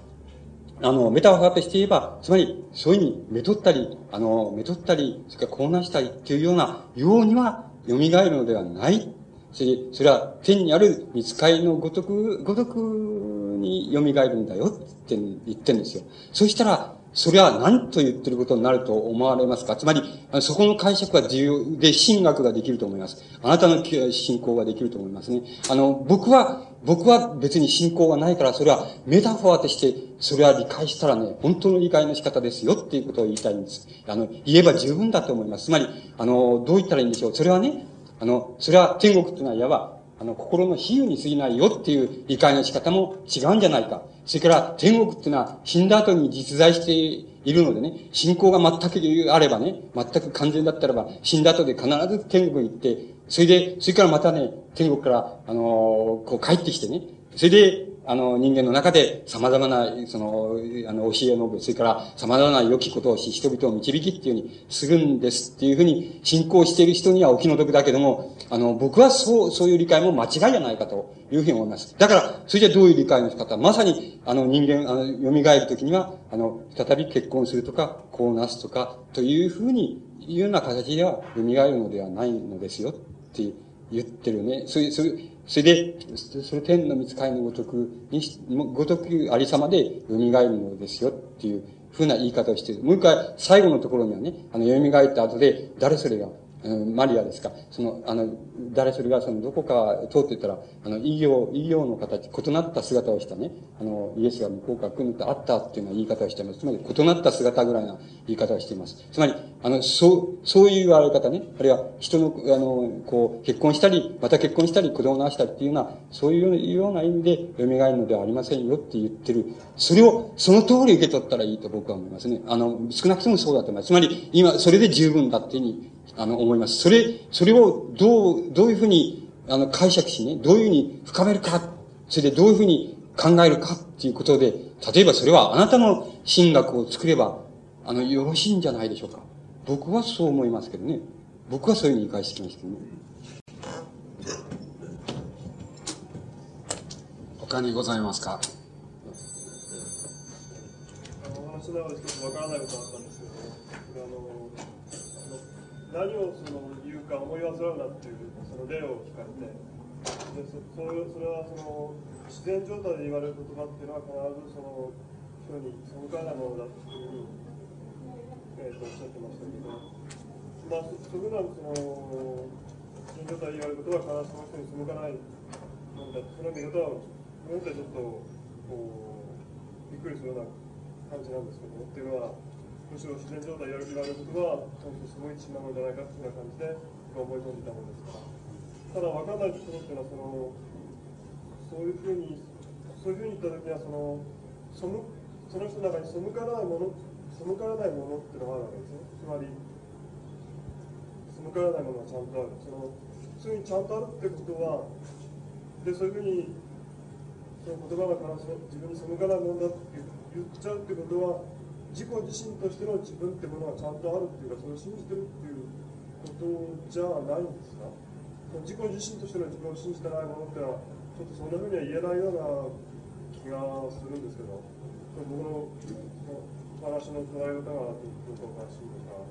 あの、メタファーとして言えば、つまり、そういうふうに、めとったり、あの、めとったり、それからこうなしたりっていうような、ようには、蘇るのではないそれそれは天にある見つかりのごとく、ごとくに蘇るんだよって言ってるんですよ。そしたら、それは何と言ってることになると思われますか？つまり、そこの解釈は重要で、神学ができると思います。あなたの信仰ができると思いますね。あの、僕は、僕は別に信仰がないから、それはメタファーとして、それは理解したらね、本当の理解の仕方ですよっていうことを言いたいんです。あの、言えば十分だと思います。つまり、あの、どう言ったらいいんでしょう？それはね、あの、それは天国っていうのは、いわば、あの、心の比喩に過ぎないよっていう理解の仕方も違うんじゃないか。それから天国っていうのは死んだ後に実在しているのでね、信仰が全くあればね、全く完全だったらば、死んだ後で必ず天国に行って、それで、それからまたね、天国から、あのー、こう帰ってきてね、それで、あの、人間の中で様々な、その、あの、教えを述べ、それから様々な良きことをし、人々を導きっていうふうにするんですっていうふうに信仰している人にはお気の毒だけども、あの、僕はそう、そういう理解も間違いじゃないかというふうに思います。だから、それじゃどういう理解の仕方まさに、あの、人間、あの、蘇るときには、あの、再び結婚するとか、こうなすとか、というふうに、いうような形では蘇るのではないのですよって言ってるね。そういう、そういう、それで、それ天の見つかりのごとくに、ごとくありさまで蘇るのですよっていうふうな言い方をしている。もう一回、最後のところにはね、あの、蘇った後で、誰それがマリアですか。その、あの、誰それがそのどこか通っていったら、あの、異形、異形の形、異なった姿をしたね、あの、イエスが向こうから来るとあったっていうような言い方をしています。つまり、異なった姿ぐらいな言い方をしています。つまり、あの、そう、そういう言われ方ね、あるいは人の、あの、こう、結婚したり、また結婚したり、子供をなしたりっていうような、そういうような意味で蘇るのではありませんよって言ってる。それを、その通り受け取ったらいいと僕は思いますね。あの、少なくともそうだと思います。つまり、今、それで十分だっていうふうにあの、思います。それ、それをどう、どういうふうに、あの、解釈しね、どういうふうに深めるか、それでどういうふうに考えるかっていうことで、例えばそれはあなたの神学を作れば、あの、よろしいんじゃないでしょうか。僕はそう思いますけどね。僕はそういうふうに理解してきましたけどね。他にございますか？お話の中でちょっとわからないことがあったんですけど、あの何をその言うか思い煩うなっていうその例を聞かれてでそそれそれはその自然状態で言われる言葉っていうのは必ずその人に背かないものだっていうふうに、えー、とおっしゃってましたけど、まあ、そういうのその自然状態で言われることは必ずその人に背かないものだその見方はその人はちょっとこうびっくりするような感じなんですけどっていうのは。むしろ自然状態やる言われることは、本当すごい一致なのじゃないかというような感じで、思い込んでいたものですから。ただ、分からないところっていうのは、その、そういうふうに、そういうふうに言ったときには、その、背その人の中に背からないもの背からないものっていうのがあるわけですねつまり背からないものがちゃんとあるその普通にちゃんとあるってことはでそういうふうにその言葉がから自分に背かないものだって言っちゃうってことは自己自身としての自分ってものがちゃんとあるっていうかそれを信じてるっていうことじゃないんですか？自己自身としての自分を信じてないものってのはちょっとそんなふうには言えないような気がするんですけど僕の話の捉え方がどうかおかしいのか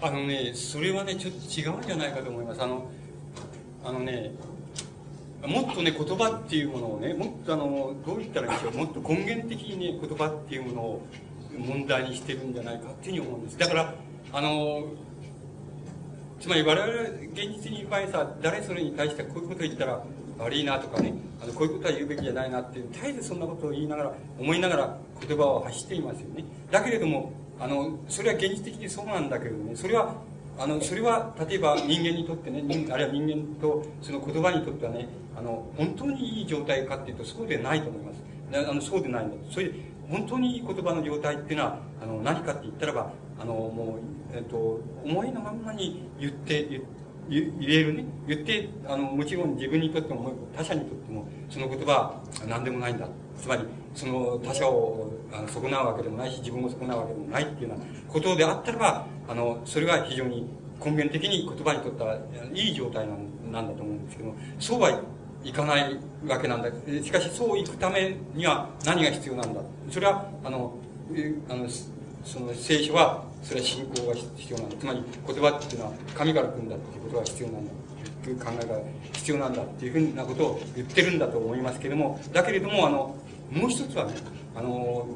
あのね、それはね、ちょっと違うんじゃないかと思います。あの、あのね、もっとね、言葉っていうものをね、もっとあの、どう言ったらいいんでしょう、もっと根源的にね、言葉っていうものを問題にしてるんじゃないかっていうふうに思うんです。だから、あの、つまり我々現実にいる場合さ、誰それに対してこういうことを言ったら悪いなとかね、あのこういうことは言うべきじゃないなっていう、絶えずそんなことを言いながら、思いながら言葉を発していますよね。だけれども、あの、それは現実的にそうなんだけれどね、それはあのそれは例えば人間にとってねあるいは人間とその言葉にとってはねあの本当にいい状態かっていうとそうでないと思います。あのそうでないんだそれで本当にいい言葉の状態っていうのはあの何かって言ったらばあのもう、えっと、思いのまんまに言って言言えるね。言ってあのもちろん自分にとっても他者にとってもその言葉は何でもないんだ。つまりその他者をあの損なうわけでもないし自分を損なうわけでもないっていうようなことであったらばあのそれは非常に根源的に言葉にとってはいい状態なんだと思うんですけどそうはいかないわけなんだしかしそういくためには何が必要なんだそれはあのあのその聖書はそれは信仰が必要なんだつまり言葉っていうのは神から来るんだっていうことが必要なんだという考えが必要なんだっていうふうなことを言ってるんだと思いますけれどもだけれどもあのもう一つはねあの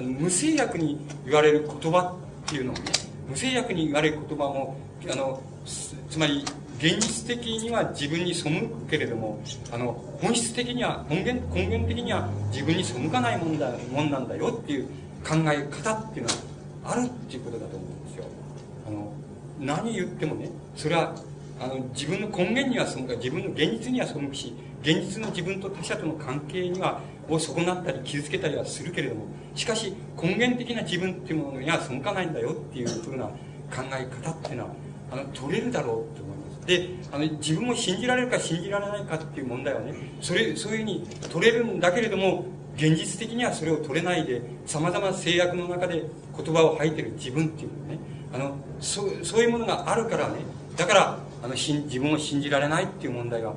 無制約に言われる言葉っていうのはね無制約に言われる言葉もあのつまり現実的には自分に背くけれどもあの本質的には根源根源的には自分に背かないもんだもんなんだよっていう考え方っていうのはあるっていうことだと思うんですよ。あの何言ってもねそれはあの自分の根源には背く自分の現実には背くし現実の自分と他者との関係にはを損なったり傷つけたりはするけれどもしかし根源的な自分っていうものには背かないんだよっていうふうな考え方っていうのはあの取れるだろうと思います。であの自分を信じられるか信じられないかっていう問題はねそれそういうふうに取れるんだけれども現実的にはそれを取れないでさまざま制約の中で言葉を吐いてる自分っていうのねあのそそういうものがあるからねだからあの自分を信じられないっていう問題が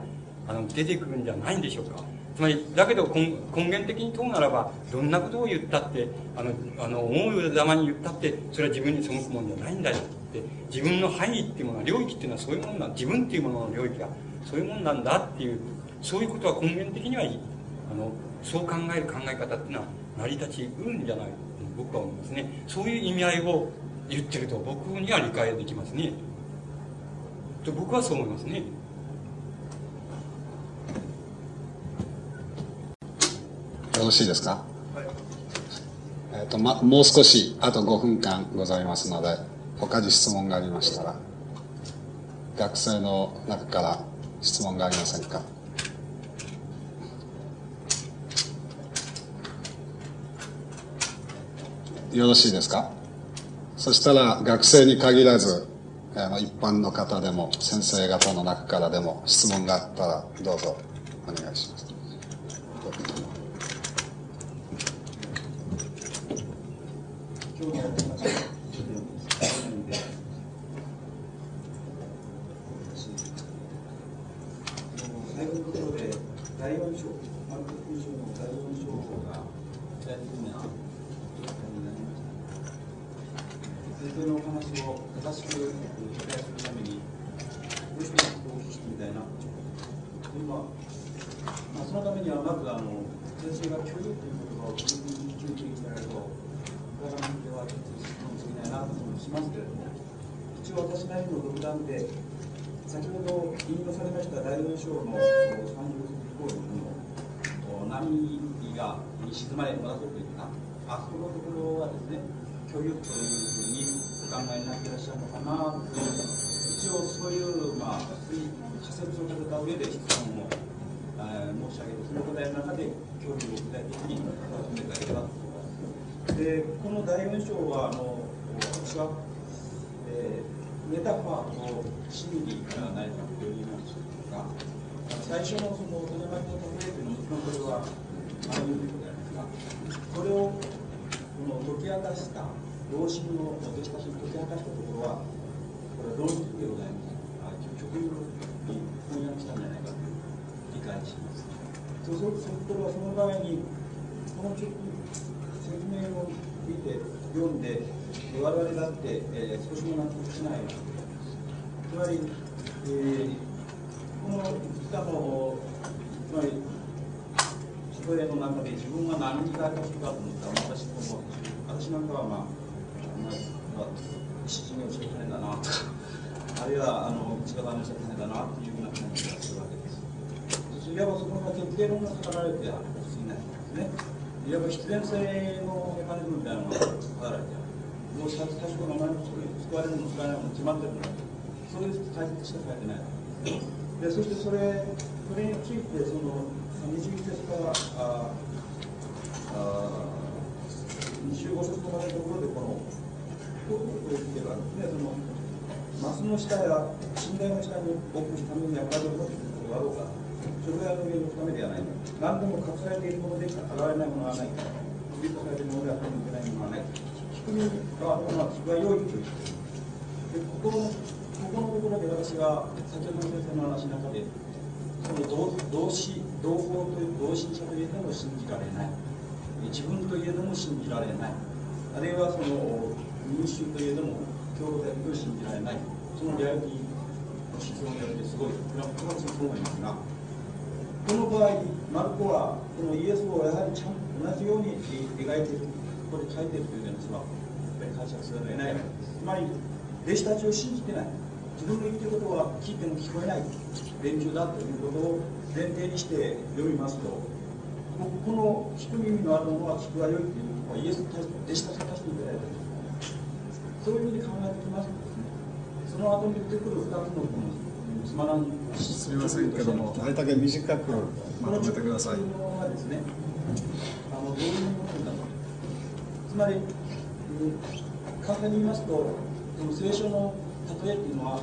あの出てくるんじゃないんでしょうか。つまりだけど根源的に問うならばどんなことを言ったってあのあの思うざまに言ったってそれは自分に背くもんじゃないんだよって。自分の範囲っていうものは領域っていうのはそういうものなん自分っていうものの領域がそういうもんなんだっていうそういうことは根源的にはいい。あのそう考える考え方っていうのは成り立ちうるんじゃない僕は思いますね。そういう意味合いを言ってると僕には理解できますね。と僕はそう思いますね。よろしいですか、はい、えーとま、もう少しあと5分間ございますので他に質問がありましたら学生の中から質問がありませんか？よろしいですか？そしたら学生に限らずあの一般の方でも先生方の中からでも質問があったらどうぞお願いします。第4章、マル第4章、韓国ョンの第4章。省の産業設備工の波がに沈まれ戻るというかあそこのところはですね共有というふうにお考えになっていらっしゃるのかなと一応そういう、まあ、仮説を立てた上で質問を、えー、申し上げてその答えの中で協議を具体的に進めていただければと思います。でこの第務省はあの私は、えー、メタファーと心理から成り立ますが最初のそのお手玉の例えというのはもちろんこれはあいうことでありますがこれをこの解き明かした同心の私たちに解き明かしたところはこれは論理でございます極有に翻訳したんじゃないかという理解しますそうするとそれはその場合にこの説明を見て読んで我々だって、えー、少しも納得しないわけですつまり、えーこの2日のつまりそれの中で自分が何に対応するかと思ったら私も私なんかはまあ、まあ、詩人に教えたんだなとかあるいはあの内側の教えたんだなというような感じがするわけですいわばそこが決定論が語られてあるかもしれないですねいわば必然性のメカニズムみたいなのが語られてあるもう最初から何も救われるの救われないの決まってるのそれで解説しか書いてないわけですでそしてそれそれについてその21節からああ25節とかのところでこのこういう言ってるわけですねそのマスの下や寝台の下に置くためには体を持ってることがあろうかそれが上に置くためではない何でも隠されているものでしか現れないものはない首とされているものでは抜けないものはない低みがあるものはそれは良いというで心のここのところで私が先ほどの先生の話の中でその同同志同胞という同心者といえども信じられない。自分といえども信じられない。あるいはその民衆といえども共同体と信じられない。そのリアリティの質問によってすごいこれは僕はそう思いますがこの場合マルコはこのイエスをやはりちゃんと同じように描いているここで書いているという点ではやっぱり解釈せざるを得ないわけです。つまり弟子たちを信じてない。自分の言ってることは聞いても聞こえない。連中だということを前提にして読みますとこの聞く耳のあるものは聞くがよいというのはイエスに対して弟子たちに対して言われたそういうふうに考えてきますとですね。その後に出てくる2つのこのつまらんす。みませんけどもなるだけ短くまとめてください。このはですねあのどういうものだと。つまり簡単に言いますとこの聖書の例えっていうのは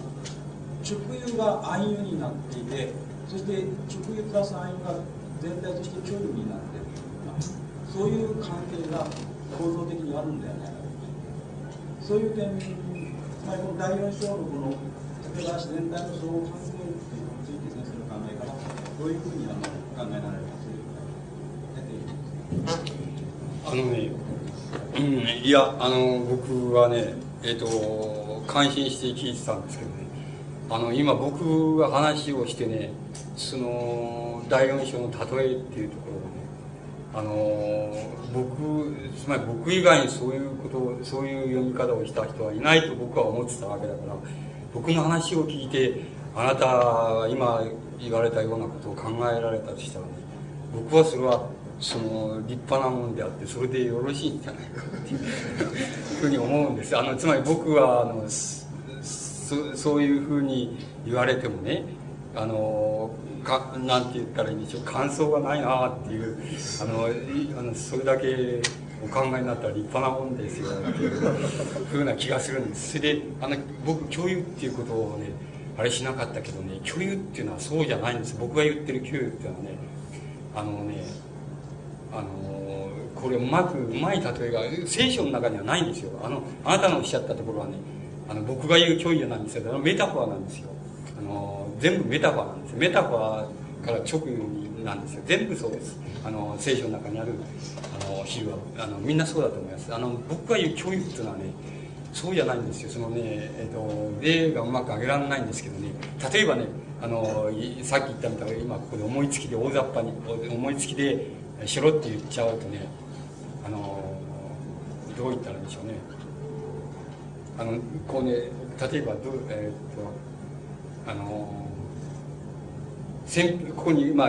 直輸が暗喩になっていてそして直輸プラス暗喩が全体として共有になっているそういう関係が構造的にあるんではないかとそういう点つまりこの第4章のこの例えば自然体の相互関係っていうのについて先生の考えからどういうふうにあの考えられるかというあのね、うん、いやあの僕はねえっ、ー、と感心して聞いてたんですけどね。あの今僕が話をしてねその第四章の例えっていうところでねあの僕つまり僕以外にそういうことをそういう読み方をした人はいないと僕は思ってたわけだから僕の話を聞いてあなた今言われたようなことを考えられたとしたらね僕はそれはその立派なもんであってそれでよろしいんじゃないかっていうふうに思うんです。あのつまり僕はあのそそういうふうに言われてもねあのかなんて言ったらいいんでしょう感想がないなっていうあのあのそれだけお考えになったら立派なもんですよっていうふうな気がするんです。それであの僕共有っていうことをねあれしなかったけどね共有っていうのはそうじゃないんです。僕が言ってる共有っていうのはねあのねあのこれうまくうまい例えが聖書の中にはないんですよ。あのあなたのおっしゃったところはねあの僕が言う教義なんですよ。メタファーなんですよ。あの全部メタファーなんですメタファーから直なんですよ。全部そうです。あの聖書の中にあるあの比喩は。あのみんなそうだと思います。あの僕が言う教育っていうのはねそうじゃないんですよ。そのね、えっと、例がうまく挙げられないんですけどね。例えばねあのさっき言ったみたいに今ここで思いつきで大雑把に思いつきでしろって言っちゃうとねあのどう言ったらいいんでしょうね。あのこうね例えばどうえー、っとあの扇ここにまあ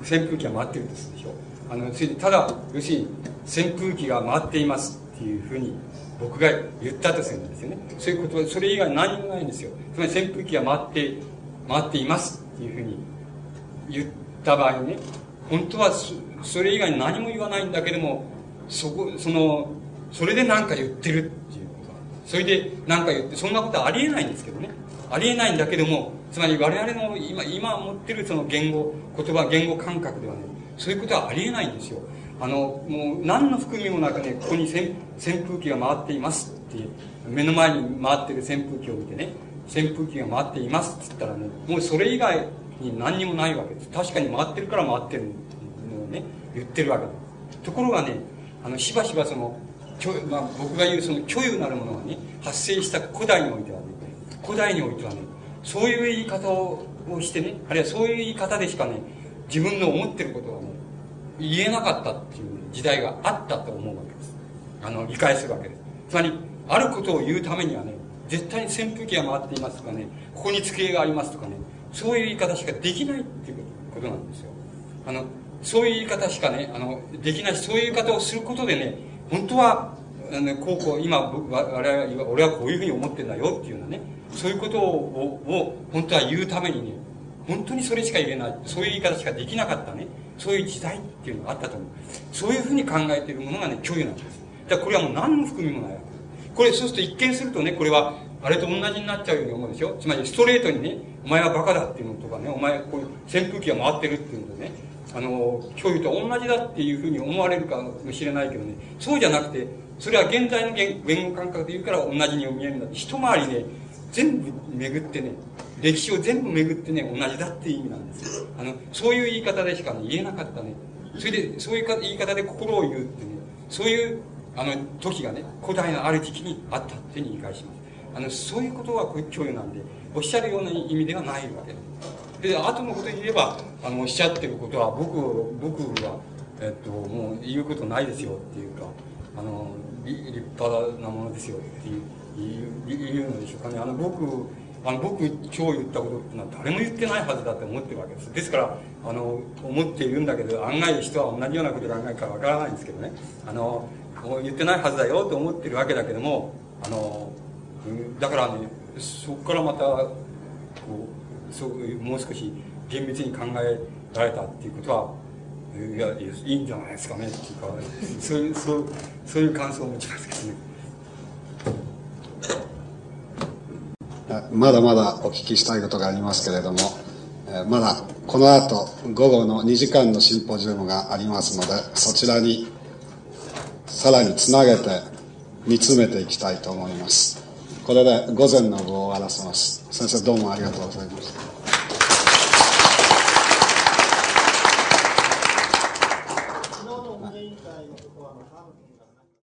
扇風機が回ってるんですでしょ。あのそれでただ要するに扇風機が回っていますっていうふうに僕が言ったとするんですよね。そういうことはそれ以外何もないんですよ。つまり扇風機が回って回っていますっていうふうに言った場合にね、本当はそそれ以外に何も言わないんだけども、そこ、その、それで何か言ってるっていうことそれで何か言って、そんなことはありえないんですけどね。ありえないんだけども、つまり我々の今、今持ってるその言語、言葉、言語感覚ではね、そういうことはありえないんですよ。あの、もう何の含みもなくね、ここに扇風機が回っていますって、目の前に回ってる扇風機を見てね、扇風機が回っていますって言ったらね、もうそれ以外に何にもないわけです。確かに回ってるから回ってるね、言ってるわけです。ところがね、あの、しばしばその、まあ、僕が言うその虚有なるものがね、発生した古代においてはね、古代においてはね、そういう言い方をしてね、あるいはそういう言い方でしかね、自分の思ってることはね、言えなかったっていう時代があったと思うわけです。あの、理解するわけです。つまり、あることを言うためにはね、絶対に扇風機が回っていますとかね、ここに机がありますとかね、そういう言い方しかできないっていうことなんですよ。あの、そういう言い方しかね、あの、できないし、そういう言い方をすることでね、本当は、あのこうこう、今、我々は、俺はこういうふうに思ってんだよっていうのはね、そういうことを、を本当は言うためにね、本当にそれしか言えない、そういう言い方しかできなかったね、そういう時代っていうのがあったと思う。そういうふうに考えているものがね、虚有なんです。だからこれはもう何の含みもないわけですこれ、そうすると一見するとね、これは、あれと同じになっちゃうように思うでしょつまりストレートにね、お前はバカだっていうのとかね、お前こういう扇風機が回ってるっていうのとね、あの、虚有と同じだっていうふうに思われるかもしれないけどね、そうじゃなくて、それは現在の言語感覚で言うから同じに見えるんだって、一回りね、全部巡ってね、歴史を全部巡ってね、同じだっていう意味なんです。あの、そういう言い方でしか、ね、言えなかったね。それで、そういう言い方で心を言うってね、そういう、あの、時がね、古代のある時期にあったっていうふうに言い返します。あの、そういうことはこういう共有なんで、おっしゃるような意味ではないわけです。で、後のこと言えば、あの、おっしゃってることは、僕、僕は、えっと、もう言うことないですよっていうか、あの、立派なものですよっていう言うのでしょうかね。あの僕あの僕今日言ったことってのは誰も言ってないはずだと思ってるわけです。ですからあの思っているんだけど案外人は同じようなこと考えるかわからないんですけどね。あの言ってないはずだよと思ってるわけだけどもあのだからねそこからまたそうもう少し厳密に考えられたっていうことはいやいいんじゃないですかねっていうかそういうそうそういう感想を持ちますけどね。まだまだお聞きしたいことがありますけれども、まだこの後午後の2時間のシンポジウムがありますのでそちらにさらにつなげて煮詰めていきたいと思いますこれで午前の部を終わらせます。先生どうもありがとうございました。